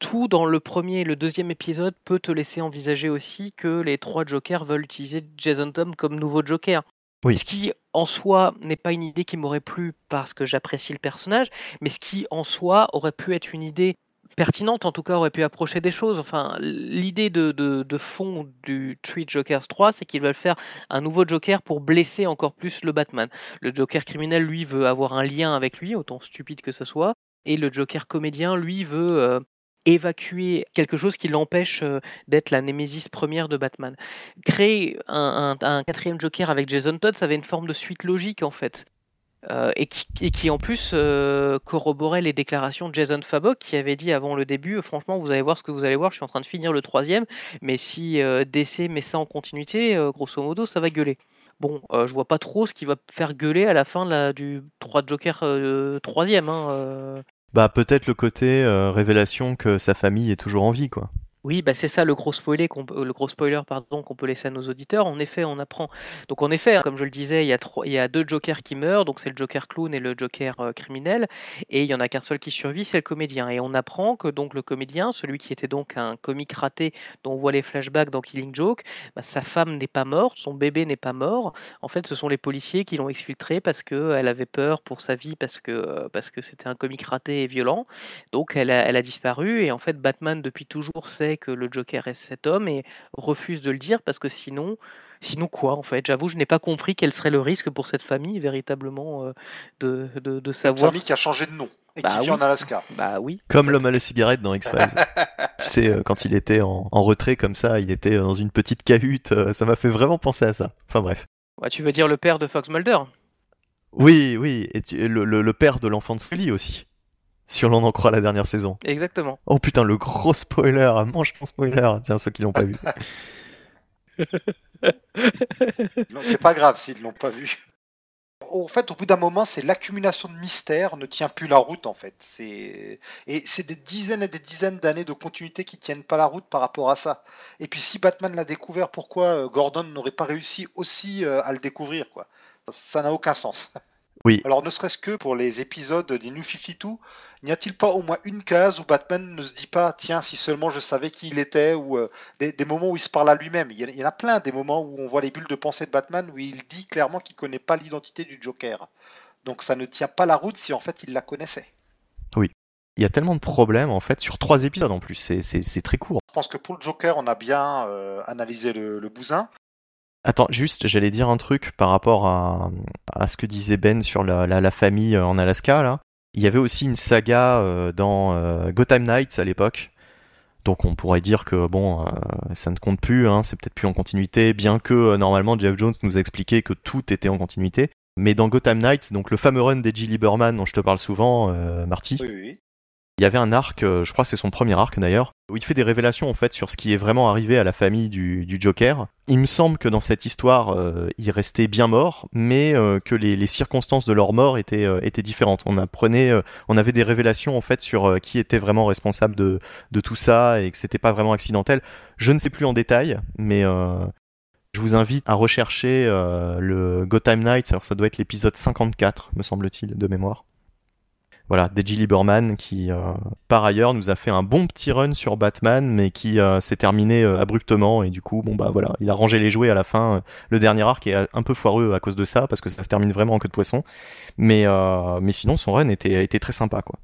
Tout dans le premier et le deuxième épisode peut te laisser envisager aussi que les trois jokers veulent utiliser Jason Tom comme nouveau joker. Oui. Ce qui en soi n'est pas une idée qui m'aurait plu parce que j'apprécie le personnage, mais ce qui en soi aurait pu être une idée pertinente, en tout cas, aurait pu approcher des choses. Enfin, l'idée de, fond du Three Jokers 3, c'est qu'ils veulent faire un nouveau Joker pour blesser encore plus le Batman. Le Joker criminel, lui, veut avoir un lien avec lui, autant stupide que ce soit, et le Joker comédien, lui, veut euh, évacuer quelque chose qui l'empêche euh, d'être la némésis première de Batman. Créer un, un, quatrième Joker avec Jason Todd, ça avait une forme de suite logique, en fait. Euh, et, qui, en plus euh, corroborait les déclarations de Jason Fabok qui avait dit avant le début franchement vous allez voir ce que vous allez voir je suis en train de finir le troisième mais si euh, DC met ça en continuité grosso modo ça va gueuler. Bon je vois pas trop ce qui va faire gueuler à la fin du 3 Joker troisième hein, bah peut-être le côté révélation que sa famille est toujours en vie quoi Oui, bah c'est ça le gros spoiler qu'on peut- le gros spoiler pardon qu'on peut laisser à nos auditeurs. En effet, on apprend. Donc en effet, comme je le disais, il y a trois, il y a deux jokers qui meurent. Donc c'est le Joker clown et le Joker euh, criminel. Et il y en a qu'un seul qui survit, c'est le comédien. Et on apprend que donc le comédien, celui qui était donc un comique raté dont on voit les flashbacks dans Killing Joke, bah, sa femme n'est pas morte, son bébé n'est pas mort. En fait, ce sont les policiers qui l'ont exfiltré parce que elle avait peur pour sa vie parce que euh, parce que c'était un comique raté et violent. Donc elle a, elle a disparu et en fait Batman depuis toujours sait que le Joker est cet homme et refuse de le dire parce que sinon, sinon quoi en fait? J'avoue, je n'ai pas compris quel serait le risque pour cette famille véritablement euh, de, de, de Une savoir. famille qui a changé de nom et Bah qui vit oui. en Alaska. Bah oui. Comme l'homme à la cigarette dans X-Files. tu sais, euh, quand il était en, en retrait comme ça, il était dans une petite cahute, euh, ça m'a fait vraiment penser à ça. Enfin bref. Ouais, tu veux dire le père de Fox Mulder? Oui, oui, et tu- le, le- le père de l'enfant de Scully aussi. Si on en croit la dernière saison. Exactement. Oh putain, le gros spoiler, mange ton spoiler, tiens, ceux qui l'ont pas vu. Non, c'est pas grave s'ils l'ont pas vu. En fait, au bout d'un moment, c'est l'accumulation de mystères ne tient plus la route en fait. C'est et c'est des dizaines et des dizaines d'années de continuité qui tiennent pas la route par rapport à ça. Et puis si Batman l'a découvert, pourquoi euh, Gordon n'aurait pas réussi aussi euh, à le découvrir quoi? Ça n'a aucun sens. Oui. Alors ne serait-ce que pour les épisodes des New 52, n'y a-t-il pas au moins une case où Batman ne se dit pas tiens si seulement je savais qui il était ou euh, des, des moments où il se parle à lui-même. Il y, a- il y en a plein des moments où on voit les bulles de pensée de Batman où il dit clairement qu'il connaît pas l'identité du Joker. Donc ça ne tient pas la route si en fait il la connaissait. Il y a tellement de problèmes en fait sur trois épisodes en plus, c'est très court. Je pense que pour le Joker on a bien euh, analysé le, le bousin. Attends, juste, j'allais dire un truc par rapport à, à ce que disait Ben sur la, la, famille euh, en Alaska, là. Il y avait aussi une saga euh, dans euh, Gotham Knights à l'époque. Donc on pourrait dire que bon, ça ne compte plus, hein, c'est peut-être plus en continuité, bien que normalement Jeff Jones nous a expliqué que tout était en continuité. Mais dans Gotham Knights, donc le fameux run d'Edgy Lieberman dont je te parle souvent, Marty, oui, oui. Il y avait un arc, euh, je crois que c'est son premier arc d'ailleurs, où il fait des révélations en fait sur ce qui est vraiment arrivé à la famille du, Joker. Il me semble que dans cette histoire, euh, il restait bien mort, mais euh, que les, circonstances de leur mort étaient, euh, différentes. On apprenait, on avait des révélations en fait sur qui était vraiment responsable de, tout ça et que c'était pas vraiment accidentel. Je ne sais plus en détail, mais je vous invite à rechercher le Gotham Knights. Alors ça doit être l'épisode 54, me semble-t-il, de mémoire. Voilà, Deji Lieberman qui, euh, par ailleurs, nous a fait un bon petit run sur Batman, mais qui euh, s'est terminé euh, abruptement. Et du coup, bon bah voilà, il a rangé les jouets à la fin. Le dernier arc est un peu foireux à cause de ça, parce que ça se termine vraiment en queue de poisson. Mais, sinon, son run était, très sympa, quoi.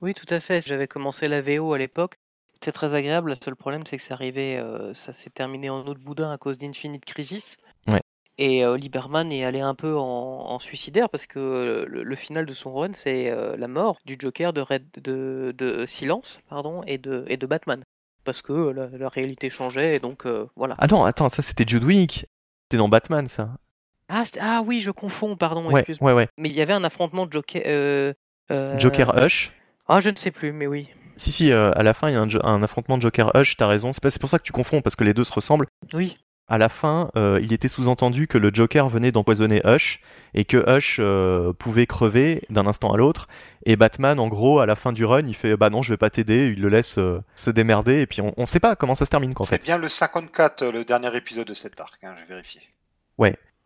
Oui, tout à fait. J'avais commencé la VO à l'époque. C'était très agréable. Le seul problème, c'est que ça arrivait, ça s'est terminé en autre boudin à cause d'Infinite Crisis. Et euh, Lieberman est allé un peu en, en suicidaire parce que euh, le, le final de son run, c'est euh, la mort du Joker de, Red, de, de Silence pardon, et, de, et de Batman. Parce que euh, la, la réalité changeait et donc euh, voilà. Ah non, attends, ça c'était Jude Wick. C'était dans Batman, ça. Ah, ah oui, je confonds, pardon, Ouais, ouais, ouais. Mais il y avait un affrontement de Joker. Joker Hush. Ah, je ne sais plus, mais oui. Si, si, à la fin, il y a un, affrontement de Joker Hush, t'as raison. C'est pour ça que tu confonds, parce que les deux se ressemblent. Oui, À la fin, euh, il était sous-entendu que le Joker venait d'empoisonner Hush et que Hush euh, pouvait crever d'un instant à l'autre. Et Batman, en gros, à la fin du run, il fait bah non, je vais pas t'aider. Il le laisse euh, se démerder et puis on, on sait pas comment ça se termine, C'est bien le 54, euh, le dernier épisode de cet arc, hein, j'ai vérifié.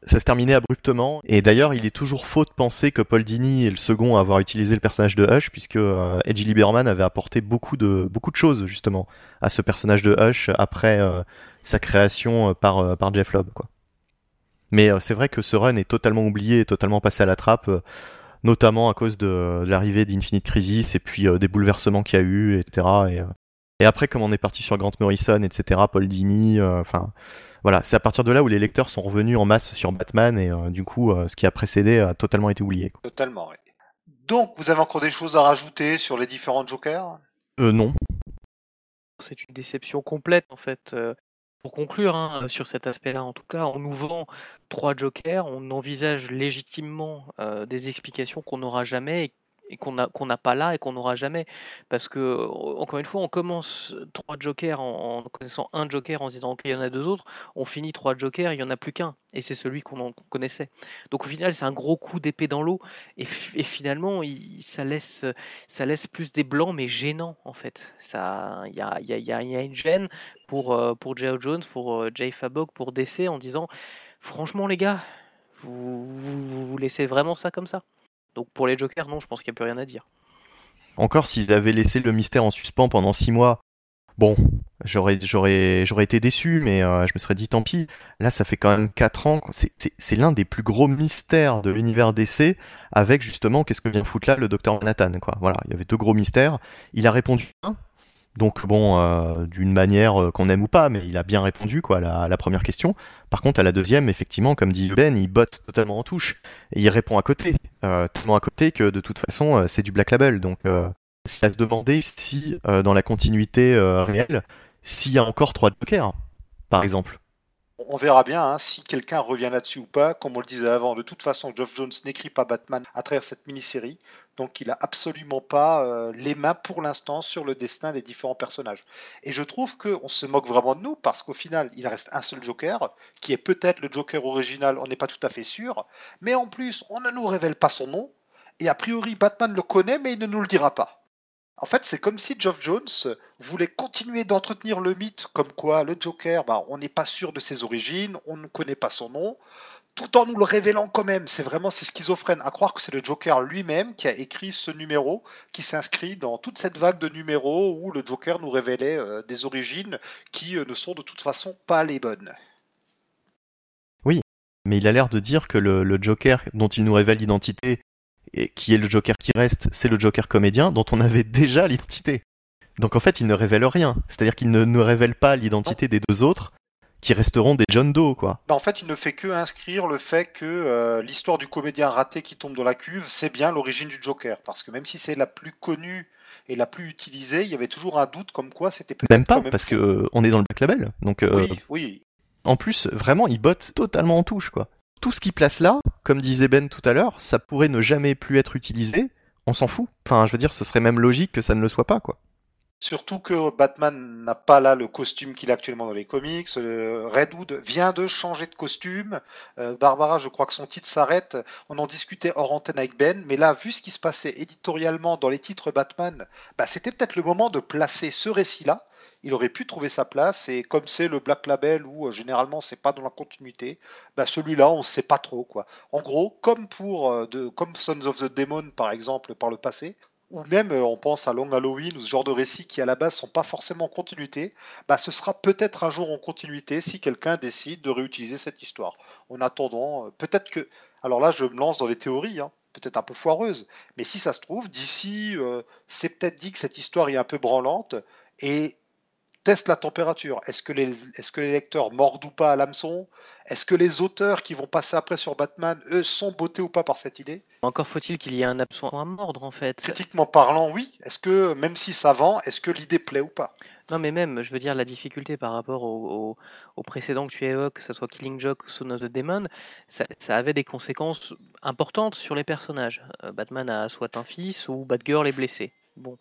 Ça se terminait abruptement. Et d'ailleurs, il est toujours faux de penser que Paul Dini est le second à avoir utilisé le personnage de Hush, puisque euh, Edgy Lieberman avait apporté beaucoup de beaucoup de choses justement à ce personnage de Hush après euh, sa création euh, par euh, par Jeff Lobb, quoi. Mais euh, c'est vrai que ce run est totalement oublié, et totalement passé à la trappe, euh, notamment à cause de, de l'arrivée d'Infinite Crisis et puis euh, des bouleversements qu'il y a eu, etc. Et, euh, et après, comme on est parti sur Grant Morrison, etc., Paul Dini, euh, enfin, voilà, c'est à partir de là où les lecteurs sont revenus en masse sur Batman et euh, du coup, euh, ce qui a précédé a totalement été oublié. quoi. Totalement, oui. Donc, vous avez encore des choses à rajouter sur les différents Jokers? Euh, non. c'est une déception complète en fait. Euh, Pour conclure hein, sur cet aspect-là, en tout cas, on nous vend trois jokers, on envisage légitimement euh, des explications qu'on n'aura jamais et, et qu'on n'a pas là et qu'on n'aura jamais. Parce que, encore une fois, on commence trois jokers en, connaissant un joker en disant qu'il y en a deux autres, on finit trois jokers, il n'y en a plus qu'un, et c'est celui qu'on connaissait. Donc au final, c'est un gros coup d'épée dans l'eau, et, finalement, ça, laisse, ça laisse plus des blancs, mais gênants en fait. Il y a, y, a, y a, une gêne pour, euh, pour Joe Jones, pour euh, Jay Fabok, pour DC en disant franchement les gars, vous, vous laissez vraiment ça comme ça donc pour les Jokers, non, je pense qu'il n'y a plus rien à dire. Encore s'ils avaient laissé le mystère en suspens pendant 6 mois, bon, j'aurais, été déçu, mais euh, je me serais dit tant pis. Là, ça fait quand même 4 ans. C'est, l'un des plus gros mystères de l'univers DC, avec justement qu'est-ce que vient foutre là le docteur Manhattan. Quoi. Voilà, il y avait deux gros mystères. Il a répondu donc bon, euh, d'une manière euh, qu'on aime ou pas, mais il a bien répondu quoi à la, première question. Par contre, à la deuxième, effectivement, comme dit Ben, il botte totalement en touche et il répond à côté, euh, tellement à côté que de toute façon, euh, c'est du Black Label. Donc, c'est à se demander si dans la continuité réelle, s'il y a encore trois jokers, par exemple on verra bien hein, si quelqu'un revient là-dessus ou pas. Comme on le disait avant, de toute façon, Geoff Jones n'écrit pas Batman à travers cette mini-série. Donc il n'a absolument pas euh, les mains pour l'instant sur le destin des différents personnages. Et je trouve qu'on se moque vraiment de nous parce qu'au final, il reste un seul Joker, qui est peut-être le Joker original, on n'est pas tout à fait sûr. Mais en plus, on ne nous révèle pas son nom. Et a priori, Batman le connaît, mais il ne nous le dira pas. En fait, c'est comme si Geoff Jones voulait continuer d'entretenir le mythe comme quoi le Joker, bah, on n'est pas sûr de ses origines, on ne connaît pas son nom, tout en nous le révélant quand même. C'est vraiment c'est schizophrène à croire que c'est le Joker lui-même qui a écrit ce numéro, qui s'inscrit dans toute cette vague de numéros où le Joker nous révélait euh, des origines qui euh, ne sont de toute façon pas les bonnes. Oui, mais il a l'air de dire que le Joker dont il nous révèle l'identité et qui est le Joker qui reste, c'est le Joker comédien dont on avait déjà l'identité. Donc en fait, il ne révèle rien. C'est-à-dire qu'il ne, révèle pas l'identité des deux autres, qui resteront des John Doe, quoi. Bah, en fait, il ne fait que inscrire le fait que euh, l'histoire du comédien raté qui tombe dans la cuve, c'est bien l'origine du Joker. Parce que même si c'est la plus connue et la plus utilisée, il y avait toujours un doute comme quoi c'était peut-être. Même pas, parce qu'on euh, est dans le Black Label. Donc, euh, oui, oui. En plus, vraiment, il botte totalement en touche, quoi tout ce qui place là, comme disait Ben tout à l'heure, ça pourrait ne jamais plus être utilisé, on s'en fout. Enfin, je veux dire, ce serait même logique que ça ne le soit pas, quoi. Surtout que Batman n'a pas là le costume qu'il a actuellement dans les comics. Euh, Redwood vient de changer de costume. Euh, Barbara, je crois que son titre s'arrête. On en discutait hors antenne avec Ben, mais là, vu ce qui se passait éditorialement dans les titres Batman, bah, c'était peut-être le moment de placer ce récit-là il aurait pu trouver sa place. Et comme c'est le Black Label où euh, généralement c'est pas dans la continuité, bah celui-là on sait pas trop quoi. En gros, comme pour euh, de, comme Sons of the Demon par exemple par le passé, ou même euh, on pense à Long Halloween ou ce genre de récits qui à la base sont pas forcément en continuité, bah ce sera peut-être un jour en continuité si quelqu'un décide de réutiliser cette histoire. En attendant, peut-être que, alors là je me lance dans les théories, hein, peut-être un peu foireuses, mais si ça se trouve, d'ici, c'est peut-être dit que cette histoire est un peu branlante et teste la température. Est-ce que, les, est-ce que les lecteurs mordent ou pas à l'hameçon? Est-ce que les auteurs qui vont passer après sur Batman, eux, sont bottés ou pas par cette idée? Encore faut-il qu'il y ait un absent à mordre, en fait. Critiquement parlant, oui. Est-ce que, même si ça vend, est-ce que l'idée plaît ou pas? Non, mais même, je veux dire, la difficulté par rapport au, précédent que tu évoques, que ce soit Killing Joke ou Son of the Demon, ça, avait des conséquences importantes sur les personnages. Euh, Batman a soit un fils ou Batgirl est blessé. Bon,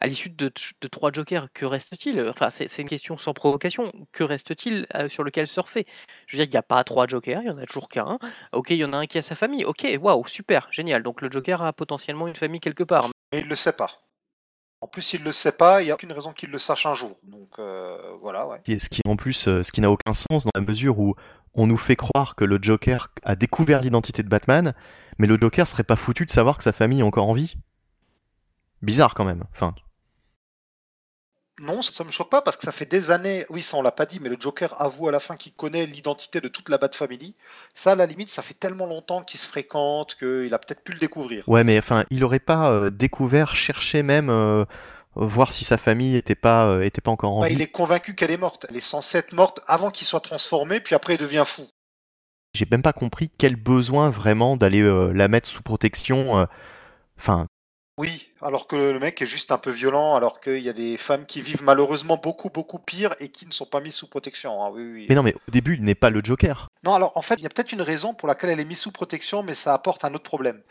à l'issue de, trois jokers, que reste-t-il? Enfin, c'est une question sans provocation. Que reste-t-il euh, sur lequel surfer? Je veux dire, il n'y a pas trois jokers, il y en a toujours qu'un. Ok, il y en a un qui a sa famille. Ok, waouh, super, génial. Donc le joker a potentiellement une famille quelque part. Mais il ne le sait pas. En plus, il ne le sait pas, il n'y a aucune raison qu'il le sache un jour. Donc euh, voilà, ouais. Ce qui en plus, euh, ce qui n'a aucun sens dans la mesure où on nous fait croire que le Joker a découvert l'identité de Batman, mais le Joker serait pas foutu de savoir que sa famille est encore en vie. Bizarre quand même. Enfin, non, ça me choque pas parce que ça fait des années, oui, ça on l'a pas dit, mais le Joker avoue à la fin qu'il connaît l'identité de toute la Bat Family. Ça, à la limite, ça fait tellement longtemps qu'ils se fréquentent qu'il a peut-être pu le découvrir. Ouais, mais enfin, il aurait pas euh, découvert, cherché même, euh, voir si sa famille était pas, euh, était pas encore en bah, vie. Il est convaincu qu'elle est morte. Elle est censée être morte avant qu'il soit transformé, puis après il devient fou. J'ai même pas compris quel besoin vraiment d'aller la mettre sous protection. Enfin, oui, alors que le mec est juste un peu violent, alors qu'il y a des femmes qui vivent malheureusement beaucoup, beaucoup pire et qui ne sont pas mises sous protection. Hein, oui, Mais non, mais au début, il n'est pas le Joker. Non, alors en fait, il y a peut-être une raison pour laquelle elle est mise sous protection, mais ça apporte un autre problème.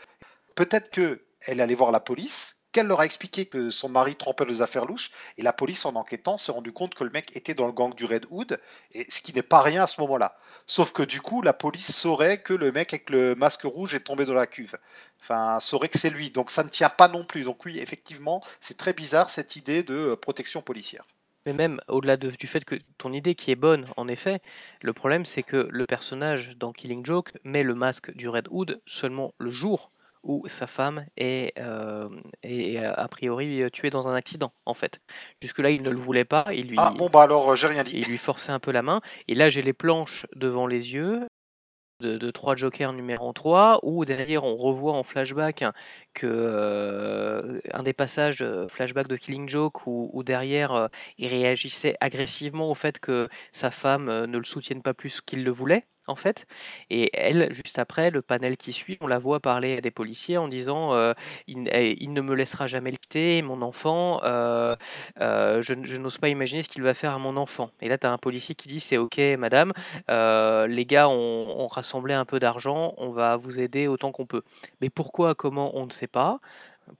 Peut-être que elle est allée voir la police, qu'elle leur a expliqué que son mari trempait les affaires louches, et la police, en enquêtant, s'est rendu compte que le mec était dans le gang du Red Hood, et ce qui n'est pas rien à ce moment-là. Sauf que du coup, la police saurait que le mec avec le masque rouge est tombé dans la cuve. Enfin, saurait que c'est lui. Donc ça ne tient pas non plus. Donc oui, effectivement, c'est très bizarre cette idée de euh, protection policière. Mais même au-delà du fait que ton idée qui est bonne, en effet, le problème c'est que le personnage dans Killing Joke met le masque du Red Hood seulement le jour où sa femme est, euh, a priori tuée dans un accident, en fait. Jusque-là, il ne le voulait pas. Il lui, ah bon, bah alors, j'ai rien dit. Il lui forçait un peu la main. Et là, j'ai les planches devant les yeux de, 3 Jokers numéro 3, où derrière on revoit en flashback que euh, un des passages euh, flashback de Killing Joke où, derrière euh, il réagissait agressivement au fait que sa femme ne le soutienne pas plus qu'il le voulait en fait. Et elle, juste après, le panel qui suit, on la voit parler à des policiers en disant eh, il, ne me laissera jamais le quitter, mon enfant, je, n'ose pas imaginer ce qu'il va faire à mon enfant. Et là, tu as un policier qui dit c'est ok, madame, les gars ont, rassemblé un peu d'argent, on va vous aider autant qu'on peut. Mais pourquoi, comment, on ne sait pas.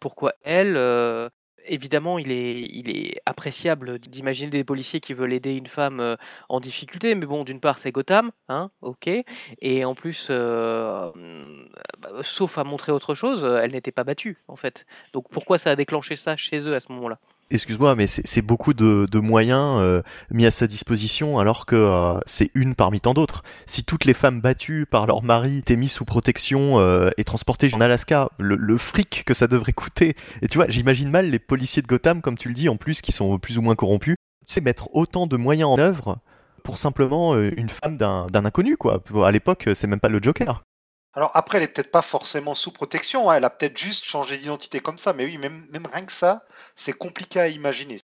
Pourquoi elle euh, Évidemment, il est, il est appréciable d'imaginer des policiers qui veulent aider une femme euh, en difficulté, mais bon, d'une part, c'est Gotham, hein, ok, et en plus, euh, bah, sauf à montrer autre chose, elle n'était pas battue, en fait. Donc pourquoi ça a déclenché ça chez eux à ce moment-là? Excuse-moi, mais c'est beaucoup de, moyens euh, mis à sa disposition alors que euh, c'est une parmi tant d'autres. Si toutes les femmes battues par leur mari étaient mises sous protection euh, et transportées en Alaska, le, fric que ça devrait coûter. Et tu vois, j'imagine mal les policiers de Gotham, comme tu le dis, en plus, qui sont plus ou moins corrompus, c'est mettre autant de moyens en œuvre pour simplement une femme d'un inconnu, quoi. À l'époque, c'est même pas le Joker. Alors après, elle est peut-être pas forcément sous protection, hein. elle a peut-être juste changé d'identité comme ça, mais oui, même, rien que ça, c'est compliqué à imaginer.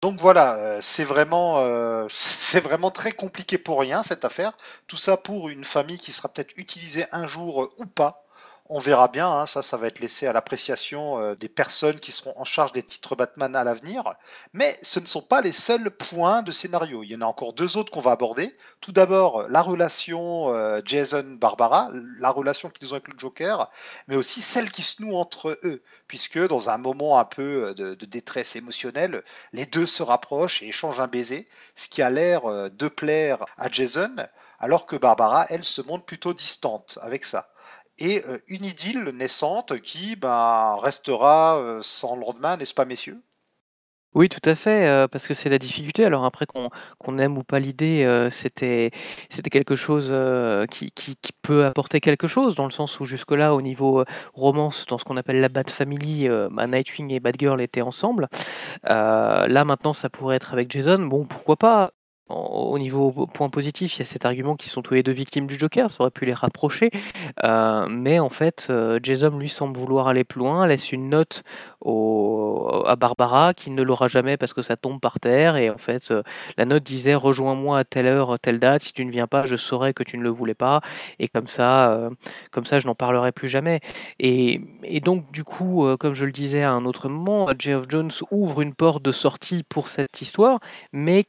Donc voilà, euh, c'est vraiment, euh, c'est vraiment très compliqué pour rien cette affaire. Tout ça pour une famille qui sera peut-être utilisée un jour ou pas on verra bien, hein, ça, va être laissé à l'appréciation euh, des personnes qui seront en charge des titres Batman à l'avenir. Mais ce ne sont pas les seuls points de scénario. Il y en a encore deux autres qu'on va aborder. Tout d'abord, la relation euh, Jason-Barbara, la relation qu'ils ont avec le Joker, mais aussi celle qui se noue entre eux, puisque dans un moment un peu euh, de détresse émotionnelle, les deux se rapprochent et échangent un baiser, ce qui a l'air de plaire à Jason, alors que Barbara, elle, se montre plutôt distante avec ça et euh, une idylle naissante qui ben, restera euh, sans lendemain, n'est-ce pas, messieurs? Oui, tout à fait, euh, parce que c'est la difficulté. Alors après qu'on aime ou pas l'idée, c'était c'était quelque chose qui, qui, peut apporter quelque chose, dans le sens où jusque-là, au niveau romance, dans ce qu'on appelle la Bat Family, bah, Nightwing et Batgirl étaient ensemble. là maintenant, ça pourrait être avec Jason. Bon, pourquoi pas? Au niveau point positif, il y a cet argument qu'ils sont tous les deux victimes du Joker, ça aurait pu les rapprocher, euh, mais en fait, euh, Jason lui semble vouloir aller plus loin, laisse une note à Barbara qui ne l'aura jamais parce que ça tombe par terre, et en fait, euh, la note disait rejoins-moi à telle heure, telle date, si tu ne viens pas, je saurai que tu ne le voulais pas, et comme ça, comme ça, je n'en parlerai plus jamais. Et, donc, du coup, comme je le disais à un autre moment, Geoff Jones ouvre une porte de sortie pour cette histoire, mais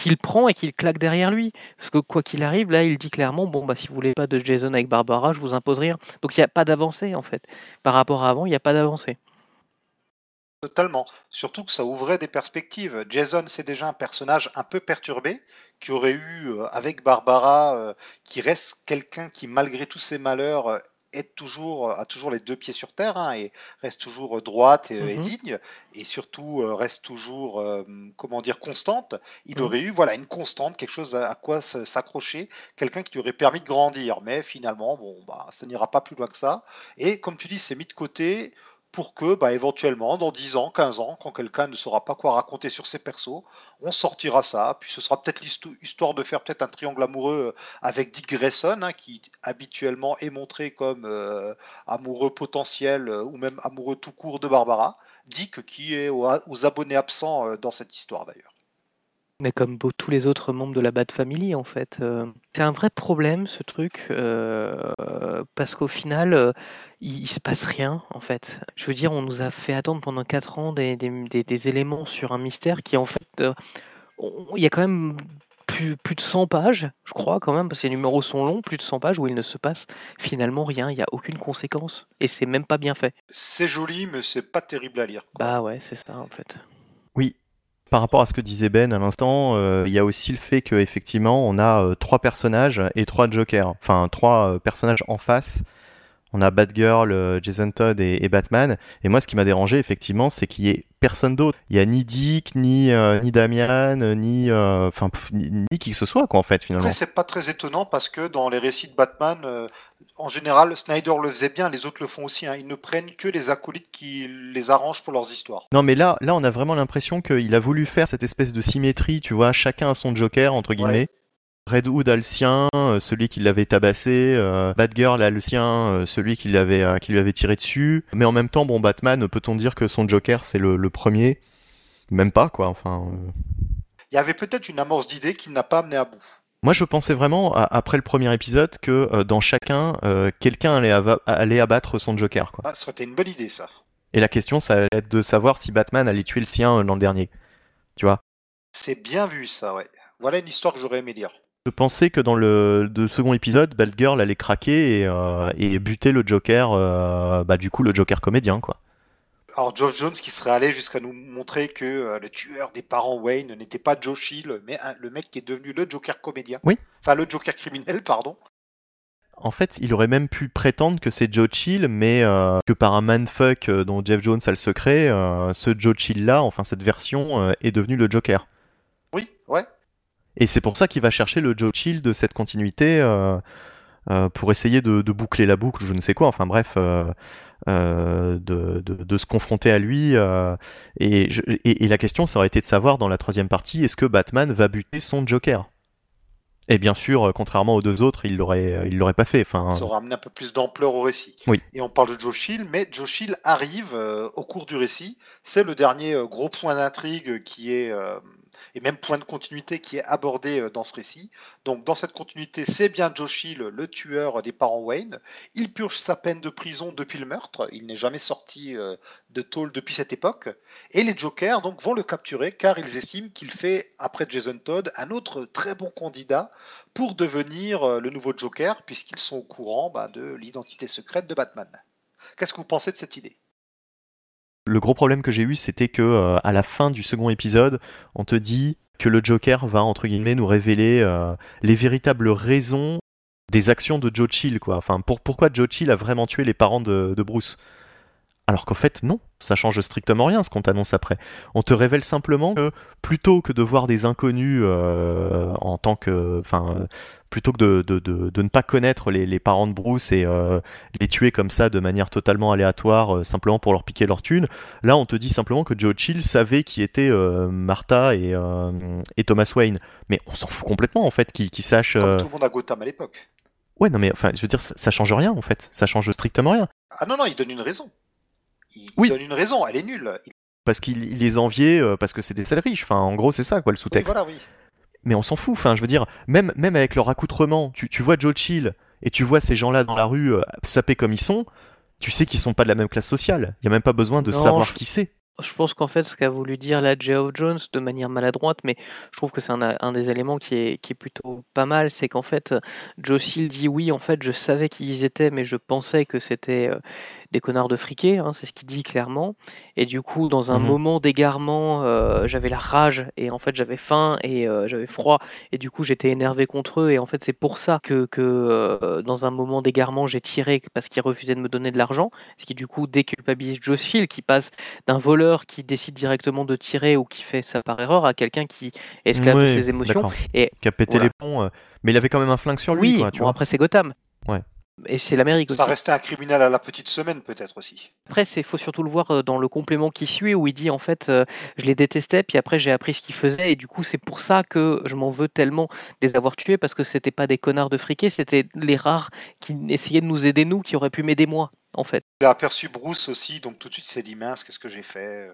qu'il prend et qu'il claque derrière lui. Parce que quoi qu'il arrive, là, il dit clairement bon, bah, si vous voulez pas de Jason avec Barbara, je vous impose rien. Donc il n'y a pas d'avancée, en fait. Par rapport à avant, il n'y a pas d'avancée. Totalement. Surtout que ça ouvrait des perspectives. Jason, c'est déjà un personnage un peu perturbé, qui aurait eu, euh, avec Barbara, euh, qui reste quelqu'un qui, malgré tous ses malheurs, euh, est toujours, a toujours les deux pieds sur terre hein, et reste toujours droite et, mhm. digne et surtout euh, reste toujours, euh, comment dire, constante, il mhm. aurait eu voilà une constante, quelque chose à, quoi s'accrocher, quelqu'un qui lui aurait permis de grandir. Mais finalement, bon, bah, ça n'ira pas plus loin que ça. Et comme tu dis, c'est mis de côté pour que, bah, éventuellement, dans 10 ans, 15 ans, quand quelqu'un ne saura pas quoi raconter sur ses persos, on sortira ça, puis ce sera peut-être l'histoire de faire peut-être un triangle amoureux euh, avec Dick Grayson, hein, qui habituellement est montré comme euh, amoureux potentiel euh, ou même amoureux tout court de Barbara. Dick qui est aux, abonnés absents dans cette histoire d'ailleurs. Mais comme tous les autres membres de la Bad Family, en fait. c'est un vrai problème, ce truc, parce qu'au final, il, se passe rien en fait. Je veux dire, on nous a fait attendre pendant 4 ans des, des, des, éléments sur un mystère qui en fait, euh, il y a quand même plus, plus de 100 pages, je crois quand même, parce que les numéros sont longs, plus de 100 pages où il ne se passe finalement rien, il n'y a aucune conséquence. Et c'est même pas bien fait. C'est joli, mais c'est pas terrible à lire. quoi. Bah ouais, c'est ça en fait. Oui. Par rapport à ce que disait Ben à l'instant, euh, il y a aussi le fait qu'effectivement, on a euh, trois personnages et trois jokers. Enfin, trois euh, personnages en face. On a Batgirl, euh, Jason Todd et, et Batman. Et moi, ce qui m'a dérangé, effectivement, c'est qu'il y ait personne d'autre. Il y a ni Dick, ni, euh, ni Damian, ni, euh, enfin, pff, ni, ni qui que ce soit, quoi, en fait, finalement. Après, c'est pas très étonnant parce que dans les récits de Batman, euh, en général, Snyder le faisait bien, les autres le font aussi. hein. Ils ne prennent que les acolytes qui les arrangent pour leurs histoires. Non, mais là, là, on a vraiment l'impression qu'il a voulu faire cette espèce de symétrie, tu vois, chacun a son Joker, entre guillemets. Red Hood a le sien, euh, celui qui l'avait tabassé, euh, Batgirl a le sien, euh, celui qui, l'avait, qui lui avait tiré dessus. Mais en même temps, bon, Batman, peut-on dire que son Joker, c'est le, le premier? Même pas, quoi, enfin... euh. Il y avait peut-être une amorce d'idée qu'il n'a pas amené à bout. Moi, je pensais vraiment, à- après le premier épisode, que euh, dans chacun, euh, quelqu'un allait, abattre son Joker, quoi. Ah, ça aurait été une bonne idée, ça. Et la question, ça allait être de savoir si Batman allait tuer le sien l'an dernier. Tu vois? C'est bien vu, ça, ouais. Voilà une histoire que j'aurais aimé lire. Je pensais que dans le, second épisode, Batgirl allait craquer et, euh, et buter le Joker, euh, bah du coup le Joker comédien quoi. Alors, Geoff Jones qui serait allé jusqu'à nous montrer que euh, le tueur des parents Wayne n'était pas Joe Chill, mais un- le mec qui est devenu le Joker comédien. Oui. Enfin, le Joker criminel, pardon. En fait, il aurait même pu prétendre que c'est Joe Chill, mais que par un manfuck dont Jeff Jones a le secret, ce Joe Chill là, enfin cette version, est devenu le Joker. Oui, ouais. Et c'est pour ça qu'il va chercher le Joe Chill de cette continuité euh, euh, pour essayer de, de boucler la boucle, je ne sais quoi. Enfin bref, euh, de, de- de se confronter à lui. et, je- et- et la question, ça aurait été de savoir dans la troisième partie, est-ce que Batman va buter son Joker? Et bien sûr, contrairement aux deux autres, il l'aurait, il l'aurait pas fait. Enfin, Ça aurait amené un peu plus d'ampleur au récit. Oui. Et on parle de Joe Chill, mais Joe Chill arrive au cours du récit. C'est le dernier gros point d'intrigue qui est, et même point de continuité qui est abordé euh, dans ce récit. Donc dans cette continuité, c'est bien Joe Chill, le tueur des parents Wayne. Il purge sa peine de prison depuis le meurtre. Il n'est jamais sorti euh, de tôle depuis cette époque. Et les Jokers donc vont le capturer car ils estiment qu'il fait, après Jason Todd, un autre très bon candidat pour devenir euh, le nouveau Joker, puisqu'ils sont au courant bah, de l'identité secrète de Batman. Qu'est-ce que vous pensez de cette idée? Le gros problème que j'ai eu, c'était que euh, à la fin du second épisode, on te dit que le Joker va entre guillemets nous révéler euh, les véritables raisons des actions de Joe Chill, quoi. Enfin, pour, pourquoi Joe Chill a vraiment tué les parents de Bruce? Alors qu'en fait, non, ça change strictement rien ce qu'on t'annonce après. On te révèle simplement que plutôt que de voir des inconnus euh, en tant que, enfin, euh, plutôt que de, de, de, de ne pas connaître les, les parents de Bruce et euh, les tuer comme ça de manière totalement aléatoire, euh, simplement pour leur piquer leur thune, là on te dit simplement que Joe Chill savait qui étaient Martha et, et Thomas Wayne. Mais on s'en fout complètement en fait qu'ils qu'ils sachent. Comme tout le monde à Gotham à l'époque. Ouais, non mais enfin, je veux dire, ça, ça change rien en fait. Ça change strictement rien. Ah non, non, il donne une raison. Il, il Oui. donne une raison, elle est nulle. Il- Parce qu'il il les enviait euh, parce que c'est des sales riches. Enfin, en gros, c'est ça quoi le oui, sous-texte. voilà, oui. Mais on s'en fout. Enfin, je veux dire, même, même avec leur accoutrement, tu, tu vois Joe Chill et tu vois ces gens-là dans la rue euh, sapés comme ils sont, tu sais qu'ils sont pas de la même classe sociale. Il y a même pas besoin de Non, savoir je- qui c'est. Je pense qu'en fait, ce qu'a voulu dire là Geoff Jones de manière maladroite, mais je trouve que c'est un, un des éléments qui est, qui est plutôt pas mal, c'est qu'en fait, Joe Hill dit oui, en fait, je savais qui ils étaient, mais je pensais que c'était euh, des connards de friqués, hein, c'est ce qu'il dit clairement. Et du coup, dans un Mhm. moment d'égarement, euh, j'avais la rage et en fait, j'avais faim et euh, j'avais froid et du coup, j'étais énervé contre eux. Et en fait, c'est pour ça que, que euh, dans un moment d'égarement, j'ai tiré parce qu'ils refusaient de me donner de l'argent, ce qui du coup déculpabilise Hill qui passe d'un voleur qui décide directement de tirer ou qui fait ça par erreur à quelqu'un qui esclave ses émotions. Et Qui a pété Voilà. les euh, mais il avait quand même un flingue sur lui, oui, quoi, tu bon vois. après c'est Gotham. Ouais. Et c'est l'Amérique aussi. Ça restait un criminel à la petite semaine, peut-être aussi. Après, il faut surtout le voir euh, dans le complément qui suit où il dit en fait, euh, je les détestais, puis après j'ai appris ce qu'ils faisaient, et du coup c'est pour ça que je m'en veux tellement de les avoir tués parce que c'était pas des connards de friqués, c'était les rares qui essayaient de nous aider nous, qui auraient pu m'aider moi, en fait. Il a aperçu Bruce aussi, donc tout de suite il s'est dit mince, qu'est-ce que j'ai fait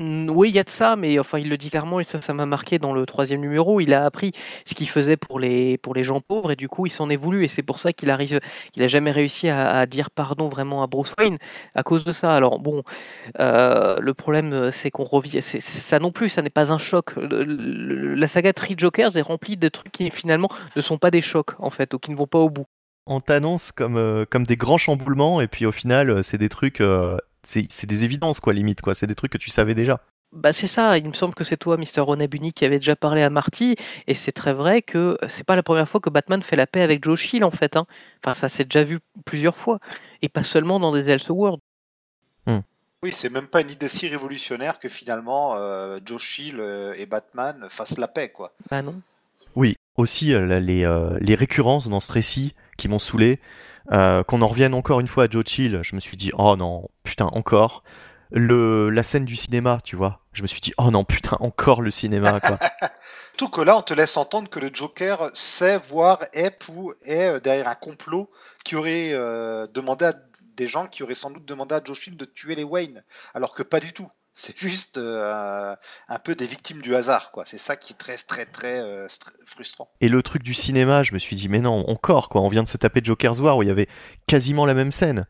oui, il y a de ça, mais enfin, il le dit clairement et ça, ça m'a marqué dans le troisième numéro. Il a appris ce qu'il faisait pour les pour les gens pauvres et du coup, il s'en est voulu et c'est pour ça qu'il arrive, qu'il a jamais réussi à, dire pardon vraiment à Bruce Wayne à cause de ça. Alors bon, euh, le problème c'est qu'on revient, ça non plus, ça n'est pas un choc. la saga Three Jokers est remplie de trucs qui finalement ne sont pas des chocs en fait ou qui ne vont pas au bout. On t'annonce comme euh, comme des grands chamboulements et puis au final, c'est des trucs c'est des évidences, quoi, limite, quoi. C'est des trucs que tu savais déjà. Bah c'est ça, il me semble que c'est toi, Mister Onabuni, qui avait déjà parlé à Marty, et c'est très vrai que c'est pas la première fois que Batman fait la paix avec Joe Chill en fait. Hein. Enfin, ça s'est déjà vu plusieurs fois, et pas seulement dans des Elseworlds. Hmm. Oui, c'est même pas une idée si révolutionnaire que finalement euh, Joe Chill euh, et Batman fassent la paix, quoi. Bah non. Oui, aussi euh, les, les récurrences dans ce récit qui m'ont saoulé. Euh, qu'on en revienne encore une fois à Joe Chill, je me suis dit, oh non, putain, encore. Le, la scène du cinéma, tu vois, je me suis dit, oh non, putain, encore le cinéma, quoi. Tout que là, on te laisse entendre que le Joker sait, voir, est est euh, derrière un complot qui aurait euh, demandé à des gens qui auraient sans doute demandé à Joe Chill de tuer les Wayne, alors que pas du tout. C'est juste euh, un peu des victimes du hasard, quoi. C'est ça qui est très, très, très euh, frustrant. Et le truc du cinéma, je me suis dit, mais non, encore, quoi. On vient de se taper Joker's War où il y avait quasiment la même scène.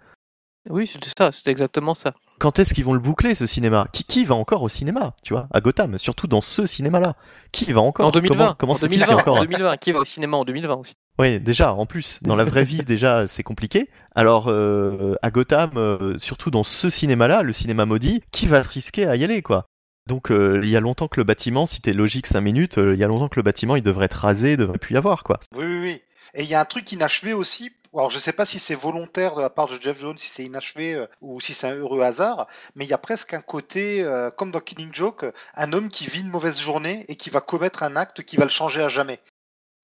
Oui, c'était ça, c'était exactement ça. Quand est-ce qu'ils vont le boucler ce cinéma? Qui, qui, va encore au cinéma, tu vois, à Gotham, surtout dans ce cinéma-là? Qui va encore? En 2020, comment, en 2020, encore, en 2020, qui va au cinéma en 2020 aussi? Oui, déjà, en plus, dans la vraie vie, déjà, c'est compliqué. Alors, euh, à Gotham, euh, surtout dans ce cinéma-là, le cinéma maudit, qui va se risquer à y aller, quoi? Donc euh, il y a longtemps que le bâtiment, si t'es logique 5 minutes, il y a longtemps que le bâtiment il devrait être rasé, il devrait plus y avoir quoi. Oui oui oui. Et il y a un truc inachevé aussi alors je sais pas si c'est volontaire de la part de Jeff Jones, si c'est inachevé euh, ou si c'est un heureux hasard, mais il y a presque un côté, euh, comme dans Killing Joke, un homme qui vit une mauvaise journée et qui va commettre un acte qui va le changer à jamais.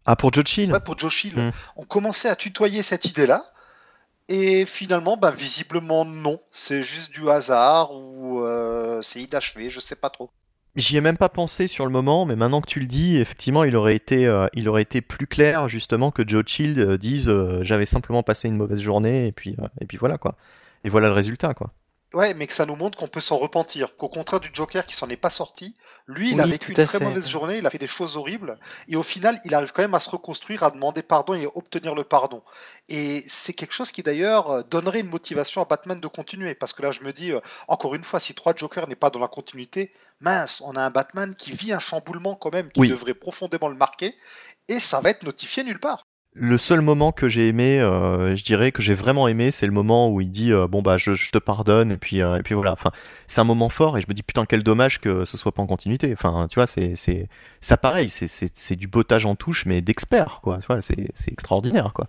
Ah, pour Joe Chill Ouais, pour Joe Chill. Hmm. On commençait à tutoyer cette idée-là, et finalement, ben, visiblement non. C'est juste du hasard ou euh, c'est inachevé, je sais pas trop. J'y ai même pas pensé sur le moment, mais maintenant que tu le dis, effectivement, il aurait été, euh, il aurait été plus clair justement que Joe Child euh, dise euh, j'avais simplement passé une mauvaise journée et puis et puis voilà quoi. Et voilà le résultat quoi. Ouais, mais que ça nous montre qu'on peut s'en repentir. Qu'au contraire du Joker qui s'en est pas sorti, lui, il a vécu une très mauvaise journée, il a fait des choses horribles, et au final, il arrive quand même à se reconstruire, à demander pardon et à obtenir le pardon. Et c'est quelque chose qui d'ailleurs euh, donnerait une motivation à Batman de continuer, parce que là, je me dis, euh, encore une fois, si trois Jokers n'est pas dans la continuité, mince, on a un Batman qui vit un chamboulement quand même, qui devrait profondément le marquer, et ça va être notifié nulle part. Le seul moment que j'ai aimé, euh, je dirais que j'ai vraiment aimé, c'est le moment où il dit euh, bon bah je, te pardonne et puis euh, et puis voilà. Enfin, c'est un moment fort et je me dis putain quel dommage que ce soit pas en continuité. Enfin, tu vois, c'est c'est ça pareil, c'est c'est du botage en touche mais d'expert quoi. Tu vois, c'est c'est extraordinaire quoi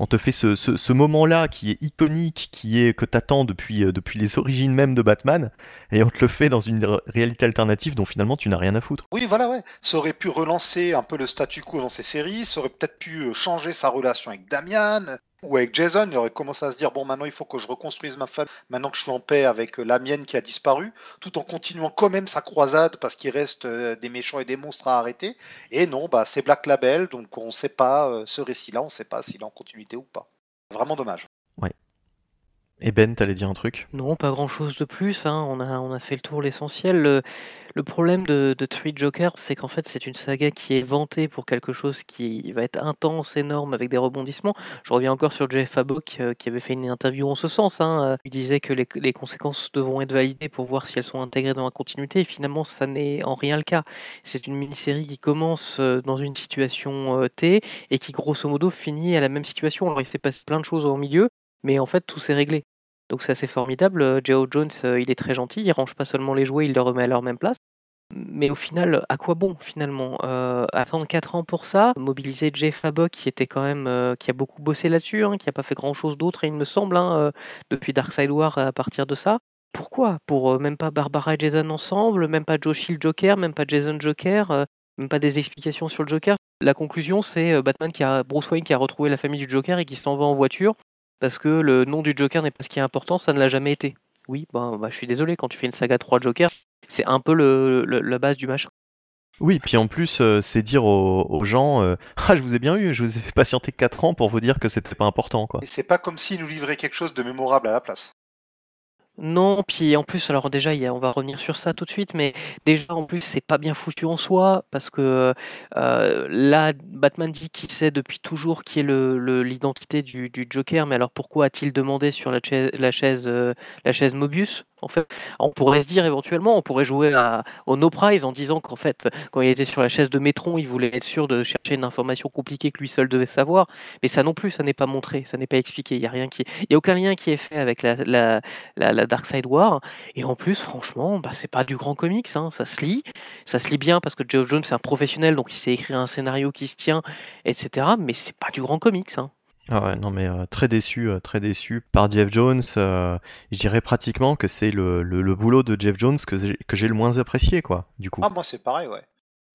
on te fait ce, moment-là qui est iconique, qui est que t'attends depuis, euh, depuis les origines même de Batman, et on te le fait dans une réalité alternative dont finalement tu n'as rien à foutre. Oui, voilà, ouais. Ça aurait pu relancer un peu le statu quo dans ces séries, ça aurait peut-être pu euh, changer sa relation avec Damian, ou avec Jason, il aurait commencé à se dire bon maintenant il faut que je reconstruise ma femme maintenant que je suis en paix avec euh, la mienne qui a disparu, tout en continuant quand même sa croisade parce qu'il reste euh, des méchants et des monstres à arrêter. Et non, bah c'est Black Label, donc on ne sait pas euh, ce récit-là, on ne sait pas s'il est en continuité ou pas. Vraiment dommage. Ouais. Et Ben, t'allais dire un truc? Non, pas grand chose de plus. Hein. On, a, on a fait le tour l'essentiel. Le problème de, de Three Jokers, c'est qu'en fait, c'est une saga qui est vantée pour quelque chose qui va être intense, énorme, avec des rebondissements. Je reviens encore sur Jeff Abok, euh, qui avait fait une interview en ce sens. Hein. Il disait que les, conséquences devront être validées pour voir si elles sont intégrées dans la continuité. Et finalement, ça n'est en rien le cas. C'est une mini-série qui commence euh, dans une situation euh, T et qui, grosso modo, finit à la même situation. Alors, il s'est passé plein de choses au milieu, mais en fait, tout s'est réglé. Donc c'est assez formidable. Joe Jones, il est très gentil, il range pas seulement les jouets, il les remet à leur même place. Mais au final, à quoi bon finalement euh, Attendre 4 ans pour ça, mobiliser Jeff Fabok qui était quand même, euh, qui a beaucoup bossé là-dessus, hein, qui a pas fait grand-chose d'autre, il me semble, hein, euh, depuis Darkseid War à partir de ça. Pourquoi? Pour même pas Barbara et Jason ensemble, même pas Joe Shield Joker, même pas Jason Joker, même pas des explications sur le Joker. La conclusion, c'est Batman qui a Bruce Wayne qui a retrouvé la famille du Joker et qui s'en va en voiture parce que le nom du Joker n'est pas ce qui est important, ça ne l'a jamais été. Oui, ben, bah, je suis désolé, quand tu fais une saga 3 Joker, c'est un peu le, la base du machin. Oui, puis en plus, euh, c'est dire aux, gens euh, Ah, je vous ai bien eu, je vous ai fait patienter 4 ans pour vous dire que c'était pas important. quoi. Et c'est pas comme s'ils nous livraient quelque chose de mémorable à la place. Non, puis en plus, alors déjà, on va revenir sur ça tout de suite, mais déjà en plus, c'est pas bien foutu en soi, parce que euh, là, Batman dit qu'il sait depuis toujours qui est l'identité du, du Joker, mais alors pourquoi a-t-il demandé sur la chaise, la chaise, euh, la chaise Mobius? En fait, on pourrait se dire éventuellement, on pourrait jouer au No Prize en disant qu'en fait, quand il était sur la chaise de Métron, il voulait être sûr de chercher une information compliquée que lui seul devait savoir, mais ça non plus, ça n'est pas montré, ça n'est pas expliqué, il y a rien qui, il y a aucun lien qui est fait avec la, Dark Side War. Et en plus, franchement, bah, c'est pas du grand comics, hein, ça se lit. Ça se lit bien parce que Geoff Jones, c'est un professionnel, donc il sait écrire un scénario qui se tient, etc. Mais c'est pas du grand comics. Hein. Ah ouais, non mais euh, très déçu, euh, très déçu par Jeff Jones. euh, je dirais pratiquement que c'est le, le, le boulot de Jeff Jones que j'ai que j'ai le moins apprécié, quoi, du coup. Ah, moi c'est pareil, ouais.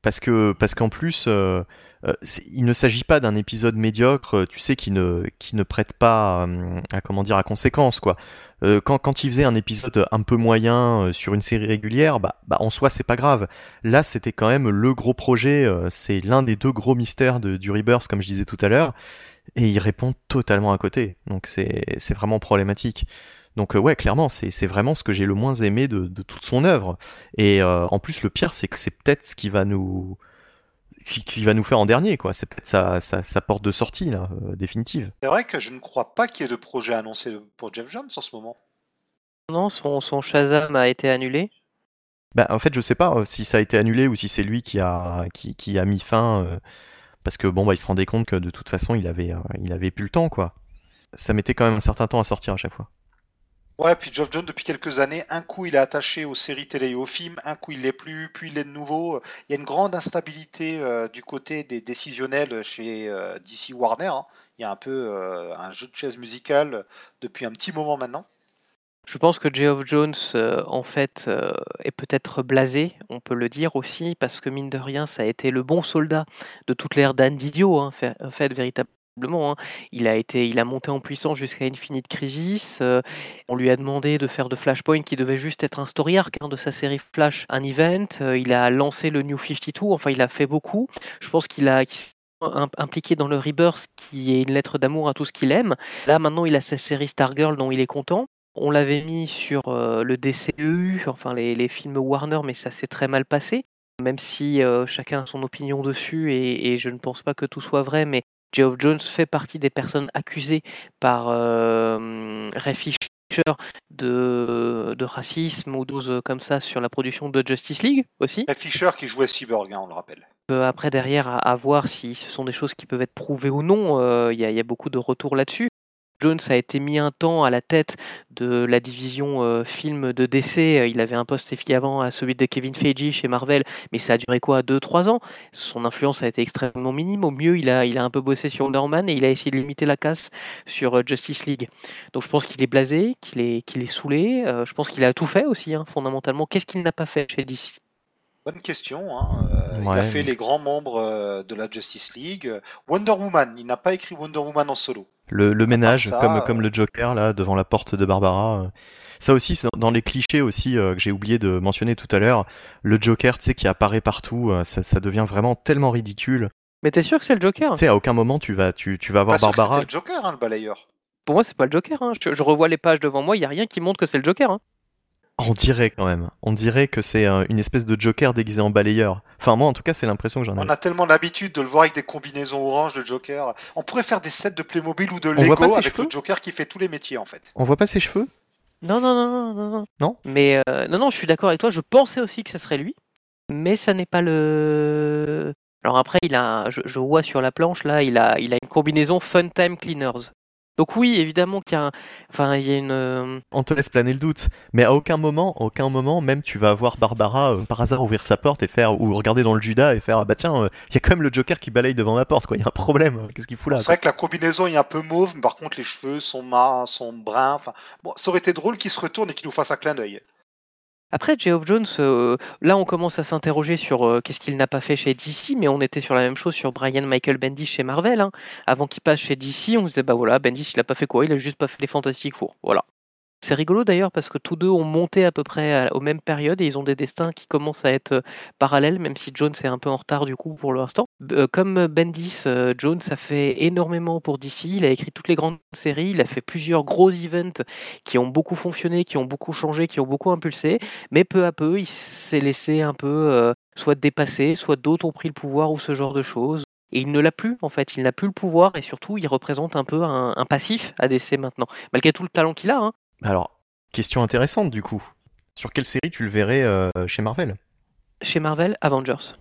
Parce que parce qu'en plus, euh, euh, c'est- il ne s'agit pas d'un épisode médiocre, euh, tu sais, qui ne qui ne prête pas euh, à comment dire à conséquence quoi. Euh, quand quand il faisait un épisode un peu moyen euh, sur une série régulière, bah bah en soi c'est pas grave. Là c'était quand même le gros projet, euh, c'est l'un des deux gros mystères de, du Rebirth comme je disais tout à l'heure, et il répond totalement à côté. Donc c'est c'est vraiment problématique. Donc euh, ouais, clairement, c'est c'est vraiment ce que j'ai le moins aimé de, de toute son œuvre. Et euh, en plus, le pire, c'est que c'est peut-être ce qui va nous qui, qui va nous faire en dernier, quoi. C'est peut-être sa, sa, sa porte de sortie là, euh, définitive. C'est vrai que je ne crois pas qu'il y ait de projet annoncé pour Jeff Jones en ce moment. Non, son, son Shazam a été annulé. Bah, en fait, je sais pas euh, si ça a été annulé ou si c'est lui qui a qui, qui a mis fin euh, parce que bon bah il se rendait compte que de toute façon il avait euh, il avait plus le temps quoi. Ça mettait quand même un certain temps à sortir à chaque fois. Ouais, puis Geoff Jones, depuis quelques années, un coup il est attaché aux séries télé et aux films, un coup il l'est plus, puis il l'est de nouveau. Il y a une grande instabilité euh, du côté des décisionnels chez euh, DC Warner. hein. Il y a un peu un jeu de chaise musicale depuis un petit moment maintenant. Je pense que Geoff Jones, euh, en fait, euh, est peut-être blasé, on peut le dire aussi, parce que mine de rien, ça a été le bon soldat de toute l'ère d'Anne Didio, hein, en fait, véritablement. hein. Il a été, il a monté en puissance jusqu'à Infinite Crisis. euh, on lui a demandé de faire de Flashpoint, qui devait juste être un story arc hein, de sa série Flash, un event. il a lancé le New 52. Enfin, il a fait beaucoup. Je pense qu'il a impliqué dans le Rebirth, qui est une lettre d'amour à tout ce qu'il aime. Là, maintenant, il a sa série Stargirl dont il est content. On l'avait mis sur euh, le DCEU, enfin les, les films Warner, mais ça s'est très mal passé. Même si euh, chacun a son opinion dessus, et, et je ne pense pas que tout soit vrai, mais Geoff Jones fait partie des personnes accusées par euh, Ray Fisher de, de racisme ou d'autres comme ça sur la production de Justice League aussi. Ray Fisher qui jouait Cyborg, hein, on le rappelle. Euh, après, derrière, à, à voir si ce sont des choses qui peuvent être prouvées ou non. euh, y, il y a beaucoup de retours là-dessus. Jones a été mis un temps à la tête de la division euh, film de DC. Il avait un poste avant à celui de Kevin Feige chez Marvel, mais ça a duré quoi 2-3 ans? Son influence a été extrêmement minime. Au mieux, il a, il a un peu bossé sur Wonder Woman et il a essayé de limiter la casse sur euh, Justice League. Donc je pense qu'il est blasé, qu'il est, qu'il est saoulé. Euh, je pense qu'il a tout fait aussi, hein, fondamentalement. Qu'est-ce qu'il n'a pas fait chez DC Bonne question. Hein. euh, il a fait mais- les grands membres euh, de la Justice League. Wonder Woman, il n'a pas écrit Wonder Woman en solo. Le, le ménage, ça, comme, euh, comme le Joker là devant la porte de Barbara. euh. Ça aussi, c'est dans les clichés aussi euh, que j'ai oublié de mentionner tout à l'heure. Le Joker, tu sais, qui apparaît partout, euh, ça, ça devient vraiment tellement ridicule. Mais t'es sûr que c'est le Joker? Tu sais, à aucun moment tu vas, tu, tu vas voir Barbara. c'était le Joker, hein, le balayeur. Pour moi, c'est pas le Joker. hein. Je, je revois les pages devant moi, il y a rien qui montre que c'est le Joker. hein. On dirait quand même. On dirait que c'est une espèce de Joker déguisé en balayeur. Enfin, moi, en tout cas, c'est l'impression que j'en ai. On a tellement l'habitude de le voir avec des combinaisons orange de Joker. On pourrait faire des sets de Playmobil ou de voit Lego pas ses avec cheveux le Joker qui fait tous les métiers en fait. On voit pas ses cheveux? Non, non, non, non, non, non. Non? Mais euh, non, non, je suis d'accord avec toi. Je pensais aussi que ça serait lui, mais ça n'est pas le. Alors après, il a, je, je vois sur la planche là, il a, il a une combinaison Fun Time Cleaners. Donc oui, évidemment qu'il y a, un- enfin, il y a une. euh, On te laisse planer le doute. Mais à aucun moment, à aucun moment, même tu vas voir Barbara euh, par hasard ouvrir sa porte et faire, ou regarder dans le Judas et faire, ah bah tiens, il y a quand même le Joker qui balaye devant ma porte, quoi. Il y a un problème. Qu'est-ce qu'il fout là C'est vrai que la combinaison est un peu mauve, mais par contre les cheveux sont marins, sont bruns. Enfin, bon, ça aurait été drôle qu'il se retourne et qu'il nous fasse un clin d'œil. Après, Geoff Jones, euh, là, on commence à s'interroger sur euh, qu'est-ce qu'il n'a pas fait chez DC, mais on était sur la même chose sur Brian Michael Bendis chez Marvel. hein. Avant qu'il passe chez DC, on se disait, bah voilà, Bendis, il a pas fait quoi Il a juste pas fait les Fantastic Four. Voilà. C'est rigolo d'ailleurs parce que tous deux ont monté à peu près aux mêmes périodes et ils ont des destins qui commencent à être euh, parallèles, même si Jones est un peu en retard du coup pour l'instant. Euh, comme Bendis, euh, Jones a fait énormément pour DC, il a écrit toutes les grandes séries, il a fait plusieurs gros events qui ont beaucoup fonctionné, qui ont beaucoup changé, qui ont beaucoup impulsé, mais peu à peu il s'est laissé un peu soit dépasser, soit d'autres ont pris le pouvoir ou ce genre de choses. Et il ne l'a plus, en fait. Il n'a plus le pouvoir et surtout, il représente un peu un, un passif à DC maintenant. Malgré tout le talent qu'il a, hein, alors, question intéressante du coup. Sur quelle série tu le verrais euh, chez Marvel? Chez Marvel, Avengers.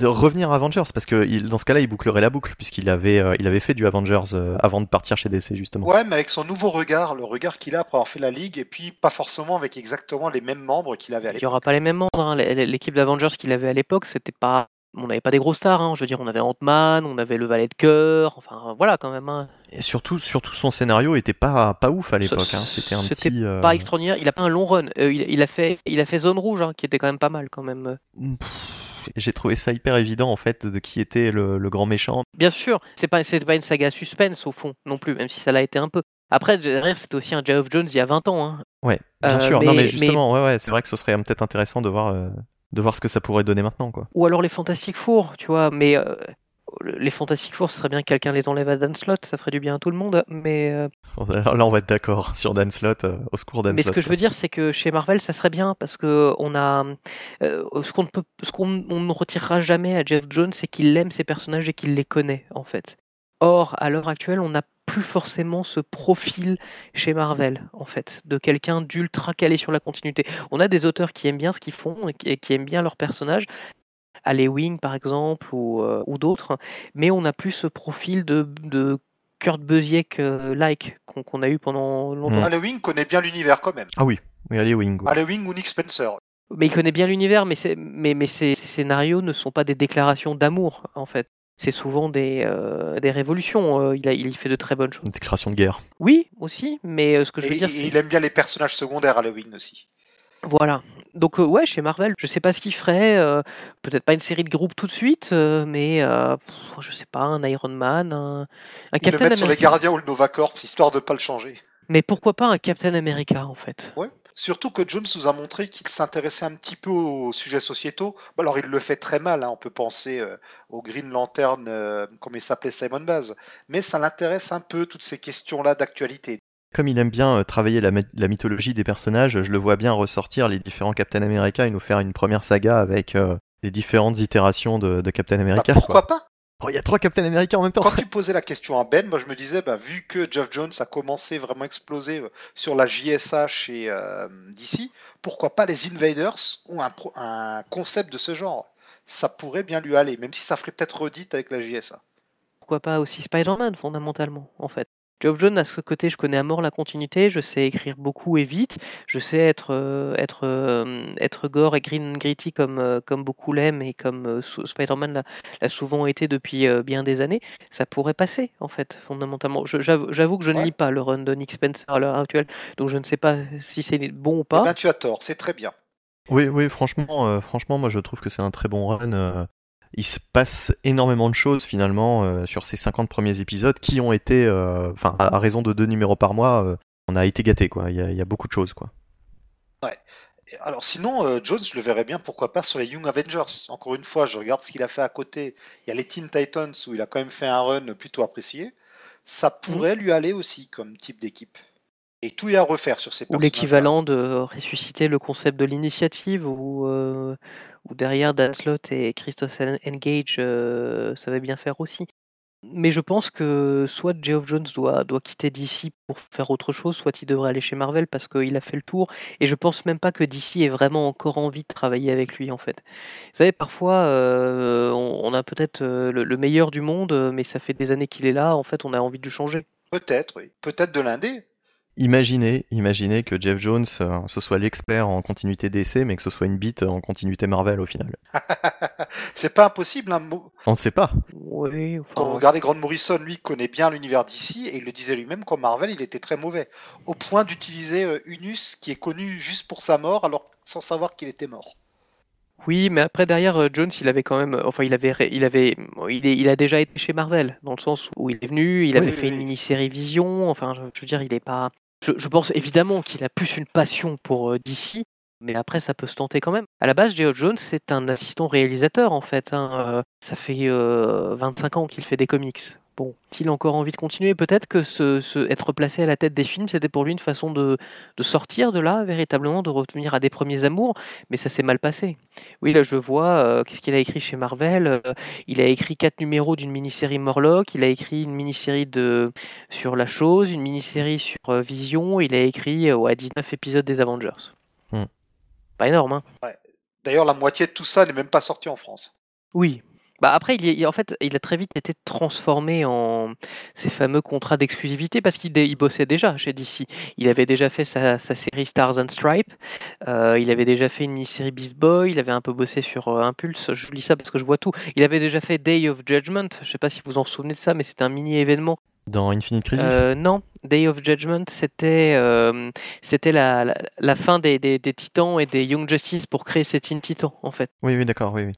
Revenir à Avengers, parce que dans ce cas-là, il bouclerait la boucle, puisqu'il avait, euh, il avait fait du Avengers euh, avant de partir chez DC, justement. Ouais, mais avec son nouveau regard, le regard qu'il a après avoir fait la Ligue, et puis pas forcément avec exactement les mêmes membres qu'il avait à l'époque. Il n'y aura pas les mêmes membres. Hein. L'équipe d'Avengers qu'il avait à l'époque, c'était pas on n'avait pas des gros stars, hein. je veux dire, on avait Ant-Man, on avait le Valet de cœur, enfin voilà quand même. Hein. Et surtout, surtout son scénario était pas pas ouf à l'époque. Hein. C'était un petit. Euh, pas extraordinaire. Il a pas un long run. Euh, il, a fait, il a fait Zone Rouge, qui était quand même pas mal quand même. J'ai trouvé ça hyper évident en fait de qui était le, grand méchant. Bien sûr, c'est pas c'est pas une saga suspense au fond non plus, même si ça l'a été un peu. Après, derrière, c'était aussi un Geoff Jones il y a 20 ans. Ouais, bien euh, sûr. non, mais justement, ouais, ouais, c'est vrai que ce serait peut-être intéressant de voir de voir ce que ça pourrait donner maintenant. Quoi. Ou alors les Fantastic Four, tu vois, mais euh, les Fantastic Four, ce serait bien que quelqu'un les enlève à Dan Slott, ça ferait du bien à tout le monde, mais... Euh, là, on va être d'accord sur Dan Slott, euh, au secours Dan Mais ce que je veux dire, c'est que chez Marvel, ça serait bien, parce que on a... ce qu'on peut... ce qu'on ne retirera jamais à Jeff Jones, c'est qu'il aime ses personnages et qu'il les connaît, en fait. Or, à l'heure actuelle, on n'a plus forcément ce profil chez Marvel, en fait, de quelqu'un d'ultra calé sur la continuité. On a des auteurs qui aiment bien ce qu'ils font et qui aiment bien leurs personnages, Wing par exemple ou, euh, ou d'autres, mais on n'a plus ce profil de, de Kurt Busiek-like qu'on a eu pendant longtemps. Mm. Wing connaît bien l'univers quand même. Ah oui, oui. Wing ou Nick Spencer. Mais il connaît bien l'univers, mais, mais, mais ces scénarios ne sont pas des déclarations d'amour, en fait c'est souvent des, euh, des révolutions. Euh, il, a, il fait de très bonnes choses. Une déclaration de guerre. Oui, aussi, mais euh, ce que je veux dire, Il aime bien les personnages secondaires Halloween aussi. Voilà. Donc ouais, chez Marvel, je sais pas ce qu'il ferait. Peut-être pas une série de groupes tout de suite, mais je sais pas, un Iron Man, un, un Captain le mettre sur les Gardiens ou le Nova Corps, histoire de pas le changer. Mais pourquoi pas un Captain America en fait? Ouais. Surtout que Jones nous a montré qu'il s'intéressait un petit peu aux sujets sociétaux. Alors il le fait très mal, hein. on peut penser euh, au Green Lantern, euh, comme il s'appelait Simon Baz, mais ça l'intéresse un peu toutes ces questions-là d'actualité. Comme il aime bien euh, travailler la, mythologie des personnages, je le vois bien ressortir les différents Captain America et nous faire une première saga avec les différentes itérations de, Captain America. Bah, pourquoi pas? Oh, il y a trois Captain America en même temps. Quand tu posais la question à Ben, moi je me disais, bah, vu que Jeff Jones a commencé vraiment à exploser euh, sur la JSA chez euh, DC, pourquoi pas les Invaders ou un, un, concept de ce genre? Ça pourrait bien lui aller, même si ça ferait peut-être redite avec la JSA. Pourquoi pas aussi Spider-Man fondamentalement, en fait. Geoff John, à ce côté, je connais à mort la continuité, je sais écrire beaucoup et vite, je sais être, euh, être, euh, être gore et green gritty comme, euh, comme beaucoup l'aiment et comme Spider-Man l'a souvent été depuis bien des années. Ça pourrait passer, en fait, fondamentalement. J'avoue que je ne lis pas le run de Nick Spencer à l'heure actuelle, donc je ne sais pas si c'est bon ou pas. Eh ben, tu as tort, c'est très bien. Oui, oui, franchement, franchement, moi je trouve que c'est un très bon run il se passe énormément de choses finalement euh, sur ces 50 premiers épisodes qui ont été, euh, enfin, à, raison de deux numéros par mois, euh, on a été gâté quoi. Il y, a, beaucoup de choses quoi. Ouais. Alors sinon, Jones, je le verrais bien, pourquoi pas sur les Young Avengers. Encore une fois, je regarde ce qu'il a fait à côté. Il y a les Teen Titans où il a quand même fait un run plutôt apprécié. Ça pourrait lui aller aussi comme type d'équipe. Et tout est à refaire sur ces Ou l'équivalent de ressusciter le concept de l'initiative ou où derrière Dan Slott et Christophe Engage euh, savaient bien faire aussi. Mais je pense que soit Geoff Jones doit, doit quitter DC pour faire autre chose, soit il devrait aller chez Marvel parce qu'il a fait le tour. Et je pense même pas que DC ait vraiment encore envie de travailler avec lui en fait. Vous savez, parfois euh, on, a peut-être euh, le, meilleur du monde, mais ça fait des années qu'il est là, en fait on a envie de le changer. Peut-être, oui. Peut-être de l'indé. Imaginez, imaginez que Jeff Jones, euh, ce soit l'expert en continuité d'essai, mais que ce soit une bite en continuité Marvel au final. c'est pas impossible, hein. On ne sait pas. Oui, Quand vous regardez Grant Morrison, lui connaît bien l'univers d'ici, et il le disait lui-même qu'en Marvel, il était très mauvais. Au point d'utiliser euh, Unus, qui est connu juste pour sa mort, alors sans savoir qu'il était mort. Oui, mais après derrière euh, Jones, il avait quand même, enfin il avait, il avait, il, il a déjà été chez Marvel dans le sens où il est venu, il avait fait une mini-série Vision, enfin je, veux dire, il est pas, Je, je pense évidemment qu'il a plus une passion pour euh, DC, mais après ça peut se tenter quand même. À la base, J.O. Jones, c'est un assistant réalisateur en fait. hein, euh, Ça fait euh, 25 ans qu'il fait des comics. Bon, a-t-il encore envie de continuer Peut-être que ce, ce- être placé à la tête des films, c'était pour lui une façon de, de sortir de là, véritablement, de revenir à des premiers amours, mais ça s'est mal passé. Oui, là je vois, euh, qu'est-ce qu'il a écrit chez Marvel Euh, Il a écrit quatre numéros d'une mini-série Morlock, il a écrit une mini-série de sur la chose, une mini-série sur euh, Vision, il a écrit euh, ouais, 19 épisodes des Avengers. Hmm. Pas énorme, hein D'ailleurs, la moitié de tout ça n'est même pas sorti en France. Oui. Bah après, il, est- en fait, il a très vite été transformé en ces fameux contrats d'exclusivité parce qu'il il bossait déjà chez DC. Il avait déjà fait sa, sa série Stars and Stripes, euh, il avait déjà fait une mini-série Beast Boy, il avait un peu bossé sur euh, Impulse, je lis ça parce que je vois tout. Il avait déjà fait Day of Judgment, je sais pas si vous en souvenez de ça, mais c'était un mini-événement. Dans Infinite Crisis? Euh, non, Day of Judgment, c'était euh, c'était la, la, la fin des, des, des Titans et des Young Justice pour créer ces Teen Titans, en fait. Oui, oui, d'accord, oui, oui.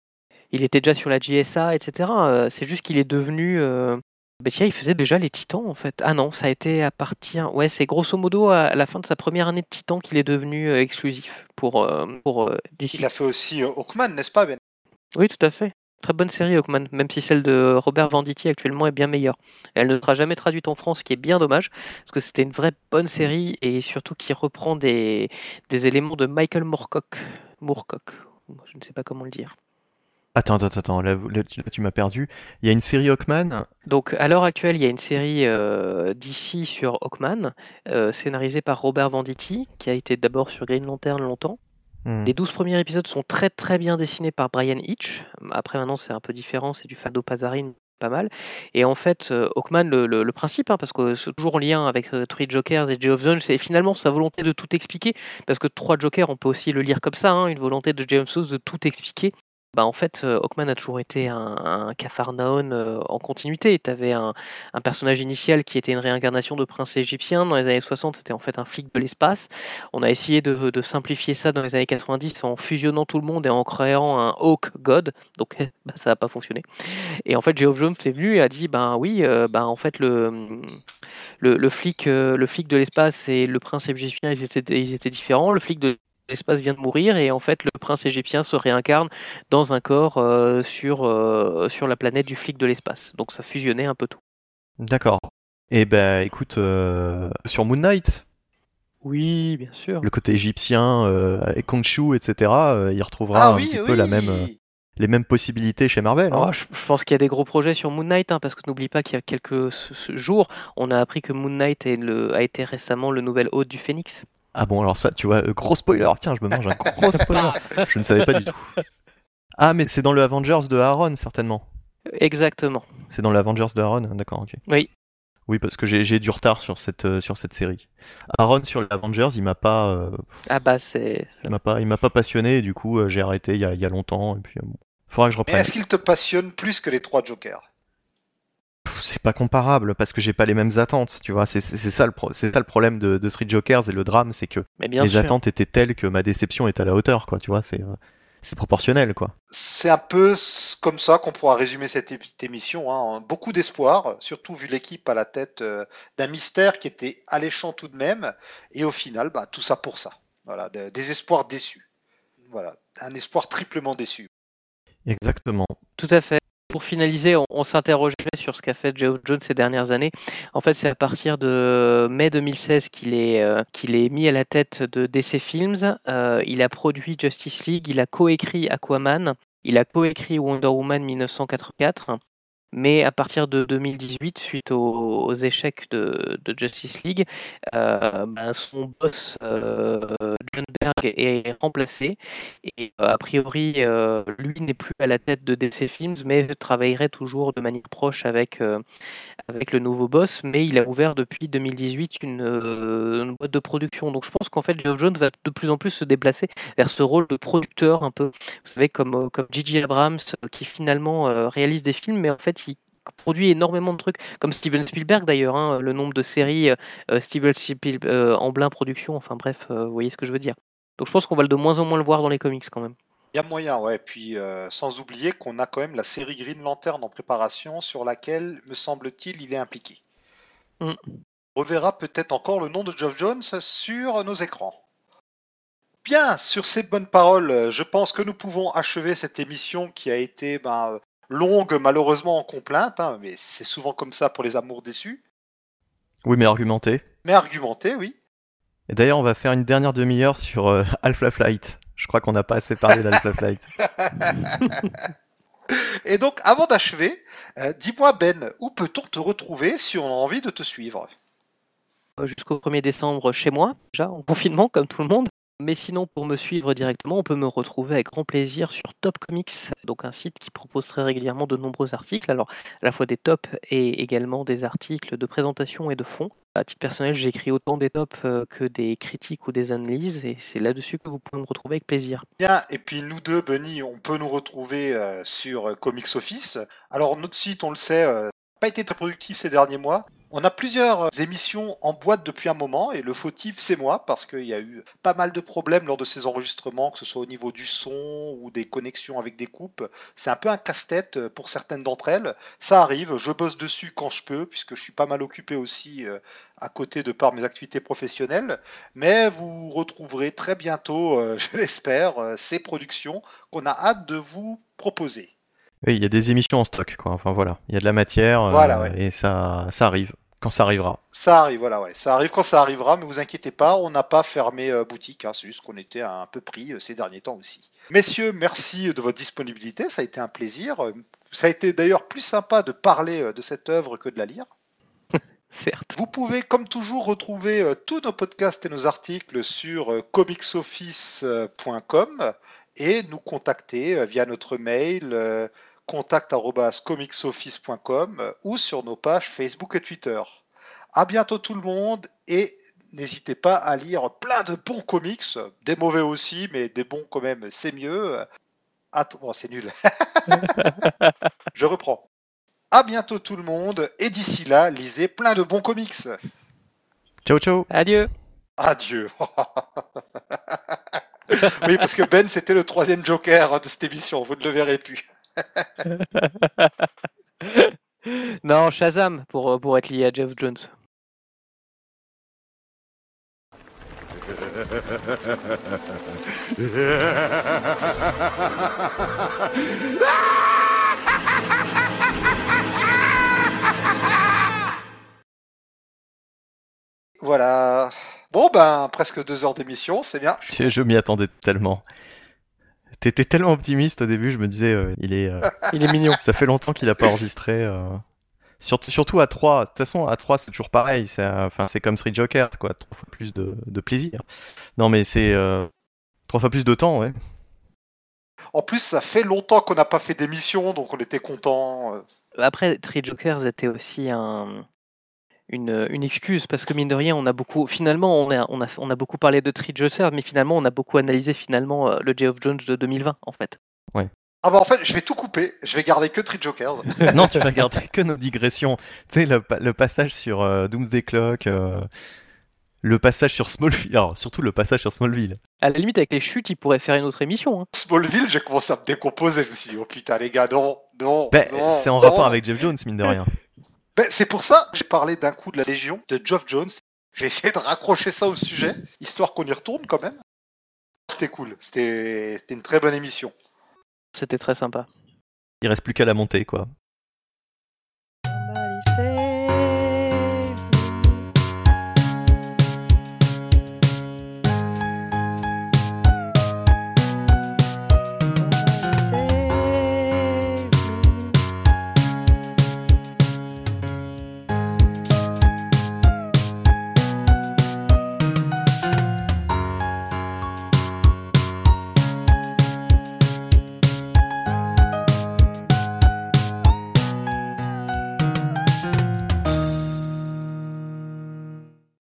Il était déjà sur la JSA, etc. Euh, c'est juste qu'il est devenu. Euh... bah tiens, il faisait déjà les Titans en fait. Ah non, ça a été à partir. Ouais, c'est grosso modo à la fin de sa première année de Titan qu'il est devenu euh, exclusif pour, euh, pour euh, DC. Il a fait aussi Hawkman, n'est-ce pas, Ben? Oui, tout à fait. Très bonne série Hawkman, même si celle de Robert Venditti actuellement est bien meilleure. Elle ne sera jamais traduite en France, ce qui est bien dommage, parce que c'était une vraie bonne série et surtout qui reprend des, des éléments de Michael Moorcock. Moorcock, je ne sais pas comment le dire. Attends, attends, attends, là, là, tu, m'as perdu. Il y a une série Hawkman. Donc à l'heure actuelle, il y a une série euh, d'ici sur Hawkman, euh, scénarisée par Robert Venditti, qui a été d'abord sur Green Lantern longtemps. Hmm. Les 12 premiers épisodes sont très très bien dessinés par Brian Hitch. Après maintenant c'est un peu différent, c'est du Fado Pazarin, pas mal. Et en fait, euh, Hawkman, le, le- le principe, hein, parce que c'est toujours en lien avec euh, Three Jokers et Geoff Jones, c'est finalement sa volonté de tout expliquer, parce que trois Jokers, on peut aussi le lire comme ça, hein, une volonté de James Jones de tout expliquer. Bah en fait, euh, Hawkman a toujours été un, un euh, en continuité. Tu avais un, personnage initial qui était une réincarnation de prince égyptien. Dans les années 60, c'était en fait un flic de l'espace. On a essayé de, simplifier ça dans les années 90 en fusionnant tout le monde et en créant un Hawk God. Donc bah, ça n'a pas fonctionné. Et en fait, Geoff Jones est venu et a dit ben oui, euh, ben en fait le le, le flic euh, le flic de l'espace et le prince égyptien ils étaient ils étaient différents. Le flic de l'espace vient de mourir et en fait le prince égyptien se réincarne dans un corps euh, sur euh, sur la planète du flic de l'espace. Donc ça fusionnait un peu tout. D'accord. Et ben, écoute, euh, sur Moon Knight, Oui, bien sûr. le côté égyptien, euh, avec Khonshu, etc., euh, il retrouvera Ah un oui, petit oui. peu la même, euh, les mêmes possibilités chez Marvel. hein. Oh, je, je pense qu'il y a des gros projets sur Moon Knight, hein, parce que n'oublie pas qu'il y a quelques jours, on a appris que Moon Knight est le, a été récemment le nouvel hôte du Phénix. Ah bon, alors ça, tu vois, euh, gros spoiler. Tiens, je me mange un gros spoiler. Je ne savais pas du tout. Ah, mais c'est dans le Avengers de Aaron, certainement. Exactement. C'est dans le Avengers de Aaron, d'accord, ok. Oui. Oui, parce que j'ai j'ai du retard sur cette, euh, sur cette série. Aaron sur les Avengers, il m'a pas, euh, Ah bah c'est. il m'a pas, il m'a pas passionné, et du coup, euh, j'ai arrêté il y a, il y a longtemps, et puis euh, bon. Faudra que je Mais reprenne. est-ce qu'il te passionne plus que les trois Jokers? C'est pas comparable, parce que j'ai pas les mêmes attentes, tu vois. C'est c'est- c'est ça, le pro- c'est ça le problème de, de Street Jokers, et le drame, c'est que Mais bien mes sûr. attentes étaient telles que ma déception est à la hauteur, quoi, tu vois. C'est euh, c'est proportionnel, quoi. C'est un peu s- comme ça qu'on pourra résumer cette émission. hein. Beaucoup d'espoir, surtout vu l'équipe à la tête euh, d'un mystère qui était alléchant tout de même. Et au final, bah, tout ça pour ça. Voilà, de- des espoirs déçus. Voilà, un espoir triplement déçu. Exactement. Tout à fait. Pour finaliser, on, s'interrogeait sur ce qu'a fait Geoff Jones ces dernières années. En fait, c'est à partir de mai 2016 qu'il est, euh, qu'il est mis à la tête de DC Films. Euh, il a produit Justice League, il a coécrit Aquaman, il a coécrit Wonder Woman 1984. Mais à partir de 2018, suite aux, échecs de, Justice League, euh, ben, son boss euh, John Berg est remplacé et euh, a priori, euh, lui n'est plus à la tête de DC Films, mais travaillerait toujours de manière proche avec, avec le nouveau boss. Mais il a ouvert depuis 2018 une, boîte de production. Donc je pense qu'en fait, Geoff Jones va de plus en plus se déplacer vers ce rôle de producteur, un peu, vous savez, comme, comme J.J. Abrams, qui finalement réalise des films, mais en fait, il produit énormément de trucs, comme Steven Spielberg d'ailleurs, hein, le nombre de séries euh, Steven Spielberg euh, en plein production, enfin bref, euh, vous voyez ce que je veux dire. Donc je pense qu'on va de moins en moins le voir dans les comics quand même. Il y a moyen, ouais. Puis sans oublier qu'on a quand même la série Green Lantern en préparation sur laquelle, me semble-t-il, il est impliqué. Mm. reverra peut-être encore le nom de Geoff Jones sur nos écrans. Bien, sur ces bonnes paroles, je pense que nous pouvons achever cette émission qui a été ben, longue, malheureusement en complainte, hein, mais c'est souvent comme ça pour les amours déçus. Oui, mais argumenté. Mais argumenté, oui. Et d'ailleurs, on va faire une dernière demi-heure sur euh, Alpha Flight. Je crois qu'on n'a pas assez parlé d'Alpha Flight. Et donc, avant d'achever, euh, dis-moi Ben, où peut-on te retrouver si on a envie de te suivre? Jusqu'au 1er décembre chez moi, déjà en confinement comme tout le monde. Mais sinon, pour me suivre directement, on peut me retrouver avec grand plaisir sur Top Comics, donc un site qui propose très régulièrement de nombreux articles, alors à la fois des tops et également des articles de présentation et de fond. À titre personnel, j'écris autant des tops euh, que des critiques ou des analyses, et c'est là-dessus que vous pouvez me retrouver avec plaisir. Bien, et puis nous deux, Bunny, on peut nous retrouver euh, sur Comics Office. Alors notre site, on le sait, euh, pas été très productif ces derniers mois. On a plusieurs euh, émissions en boîte depuis un moment et le fautif c'est moi parce qu'il y a eu pas mal de problèmes lors de ces enregistrements, que ce soit au niveau du son ou des connexions avec des coupes. C'est un peu un casse-tête euh, pour certaines d'entre elles. Ça arrive, je bosse dessus quand je peux puisque je suis pas mal occupé aussi euh, à côté de par mes activités professionnelles. Mais vous retrouverez très bientôt, je l'espère, ces productions qu'on a hâte de vous proposer. Oui, il y a des émissions en stock, quoi. Enfin voilà, il y a de la matière voilà, et ça, ça arrive quand ça arrivera. Ça arrive, voilà, ouais. Ça arrive quand ça arrivera, mais vous inquiétez pas, on n'a pas fermé euh, boutique, hein, c'est juste qu'on était un peu pris euh, ces derniers temps aussi. Messieurs, merci de votre disponibilité, ça a été un plaisir. Euh, ça a été d'ailleurs plus sympa de parler de cette œuvre que de la lire. Certes. Vous pouvez, comme toujours, retrouver tous nos podcasts et nos articles sur comicsoffice.com et nous contacter via notre mail contact.comicsoffice.com ou sur nos pages Facebook et Twitter. À bientôt tout le monde et n'hésitez pas à lire plein de bons comics, des mauvais aussi, mais des bons quand même, c'est mieux. bon, c'est nul. Je reprends. À bientôt tout le monde et d'ici là, lisez plein de bons comics. Ciao ciao. Adieu. Adieu. oui, parce que Ben, c'était le troisième Joker de cette émission, vous ne le verrez plus. non, Shazam pour, pour être lié à Jeff Jones. Voilà. Bon, ben, presque deux heures d'émission, c'est bien. Je m'y attendais tellement. T'étais tellement optimiste au début, je me disais, euh, il est, euh, il est mignon. Ça fait longtemps qu'il a pas enregistré. Euh. Surtout, surtout à 3. De toute façon, à 3, c'est toujours pareil. C'est, enfin, c'est comme Street Joker, quoi. Trois fois plus de, de plaisir. Non, mais c'est trois fois plus de temps, ouais. En plus, ça fait longtemps qu'on n'a pas fait d'émission, donc on était content. Après, Street Jokers était aussi un, une, excuse parce que mine de rien, on a beaucoup, finalement, on a, on a, on a beaucoup parlé de Tree mais finalement, on a beaucoup analysé finalement euh, le of Jones de 2020 en fait. Ouais. Ah bah en fait, je vais tout couper. Je vais garder que Tree Jokers. non, tu vas garder que nos digressions. Tu sais, le, le, passage sur euh, Doomsday Clock, euh, le passage sur Smallville. Alors, surtout le passage sur Smallville. À la limite, avec les chutes, il pourrait faire une autre émission. Hein. Smallville, j'ai commencé à me décomposer. Je me suis dit, oh putain, les gars, non, non. Ben, c'est en rapport avec Jeff Jones, mine de rien. Ben, c'est pour ça que j'ai parlé d'un coup de la Légion, de Geoff Jones. J'ai essayé de raccrocher ça au sujet, histoire qu'on y retourne quand même. C'était cool, c'était une très bonne émission. C'était très sympa. Il reste plus qu'à la monter, quoi.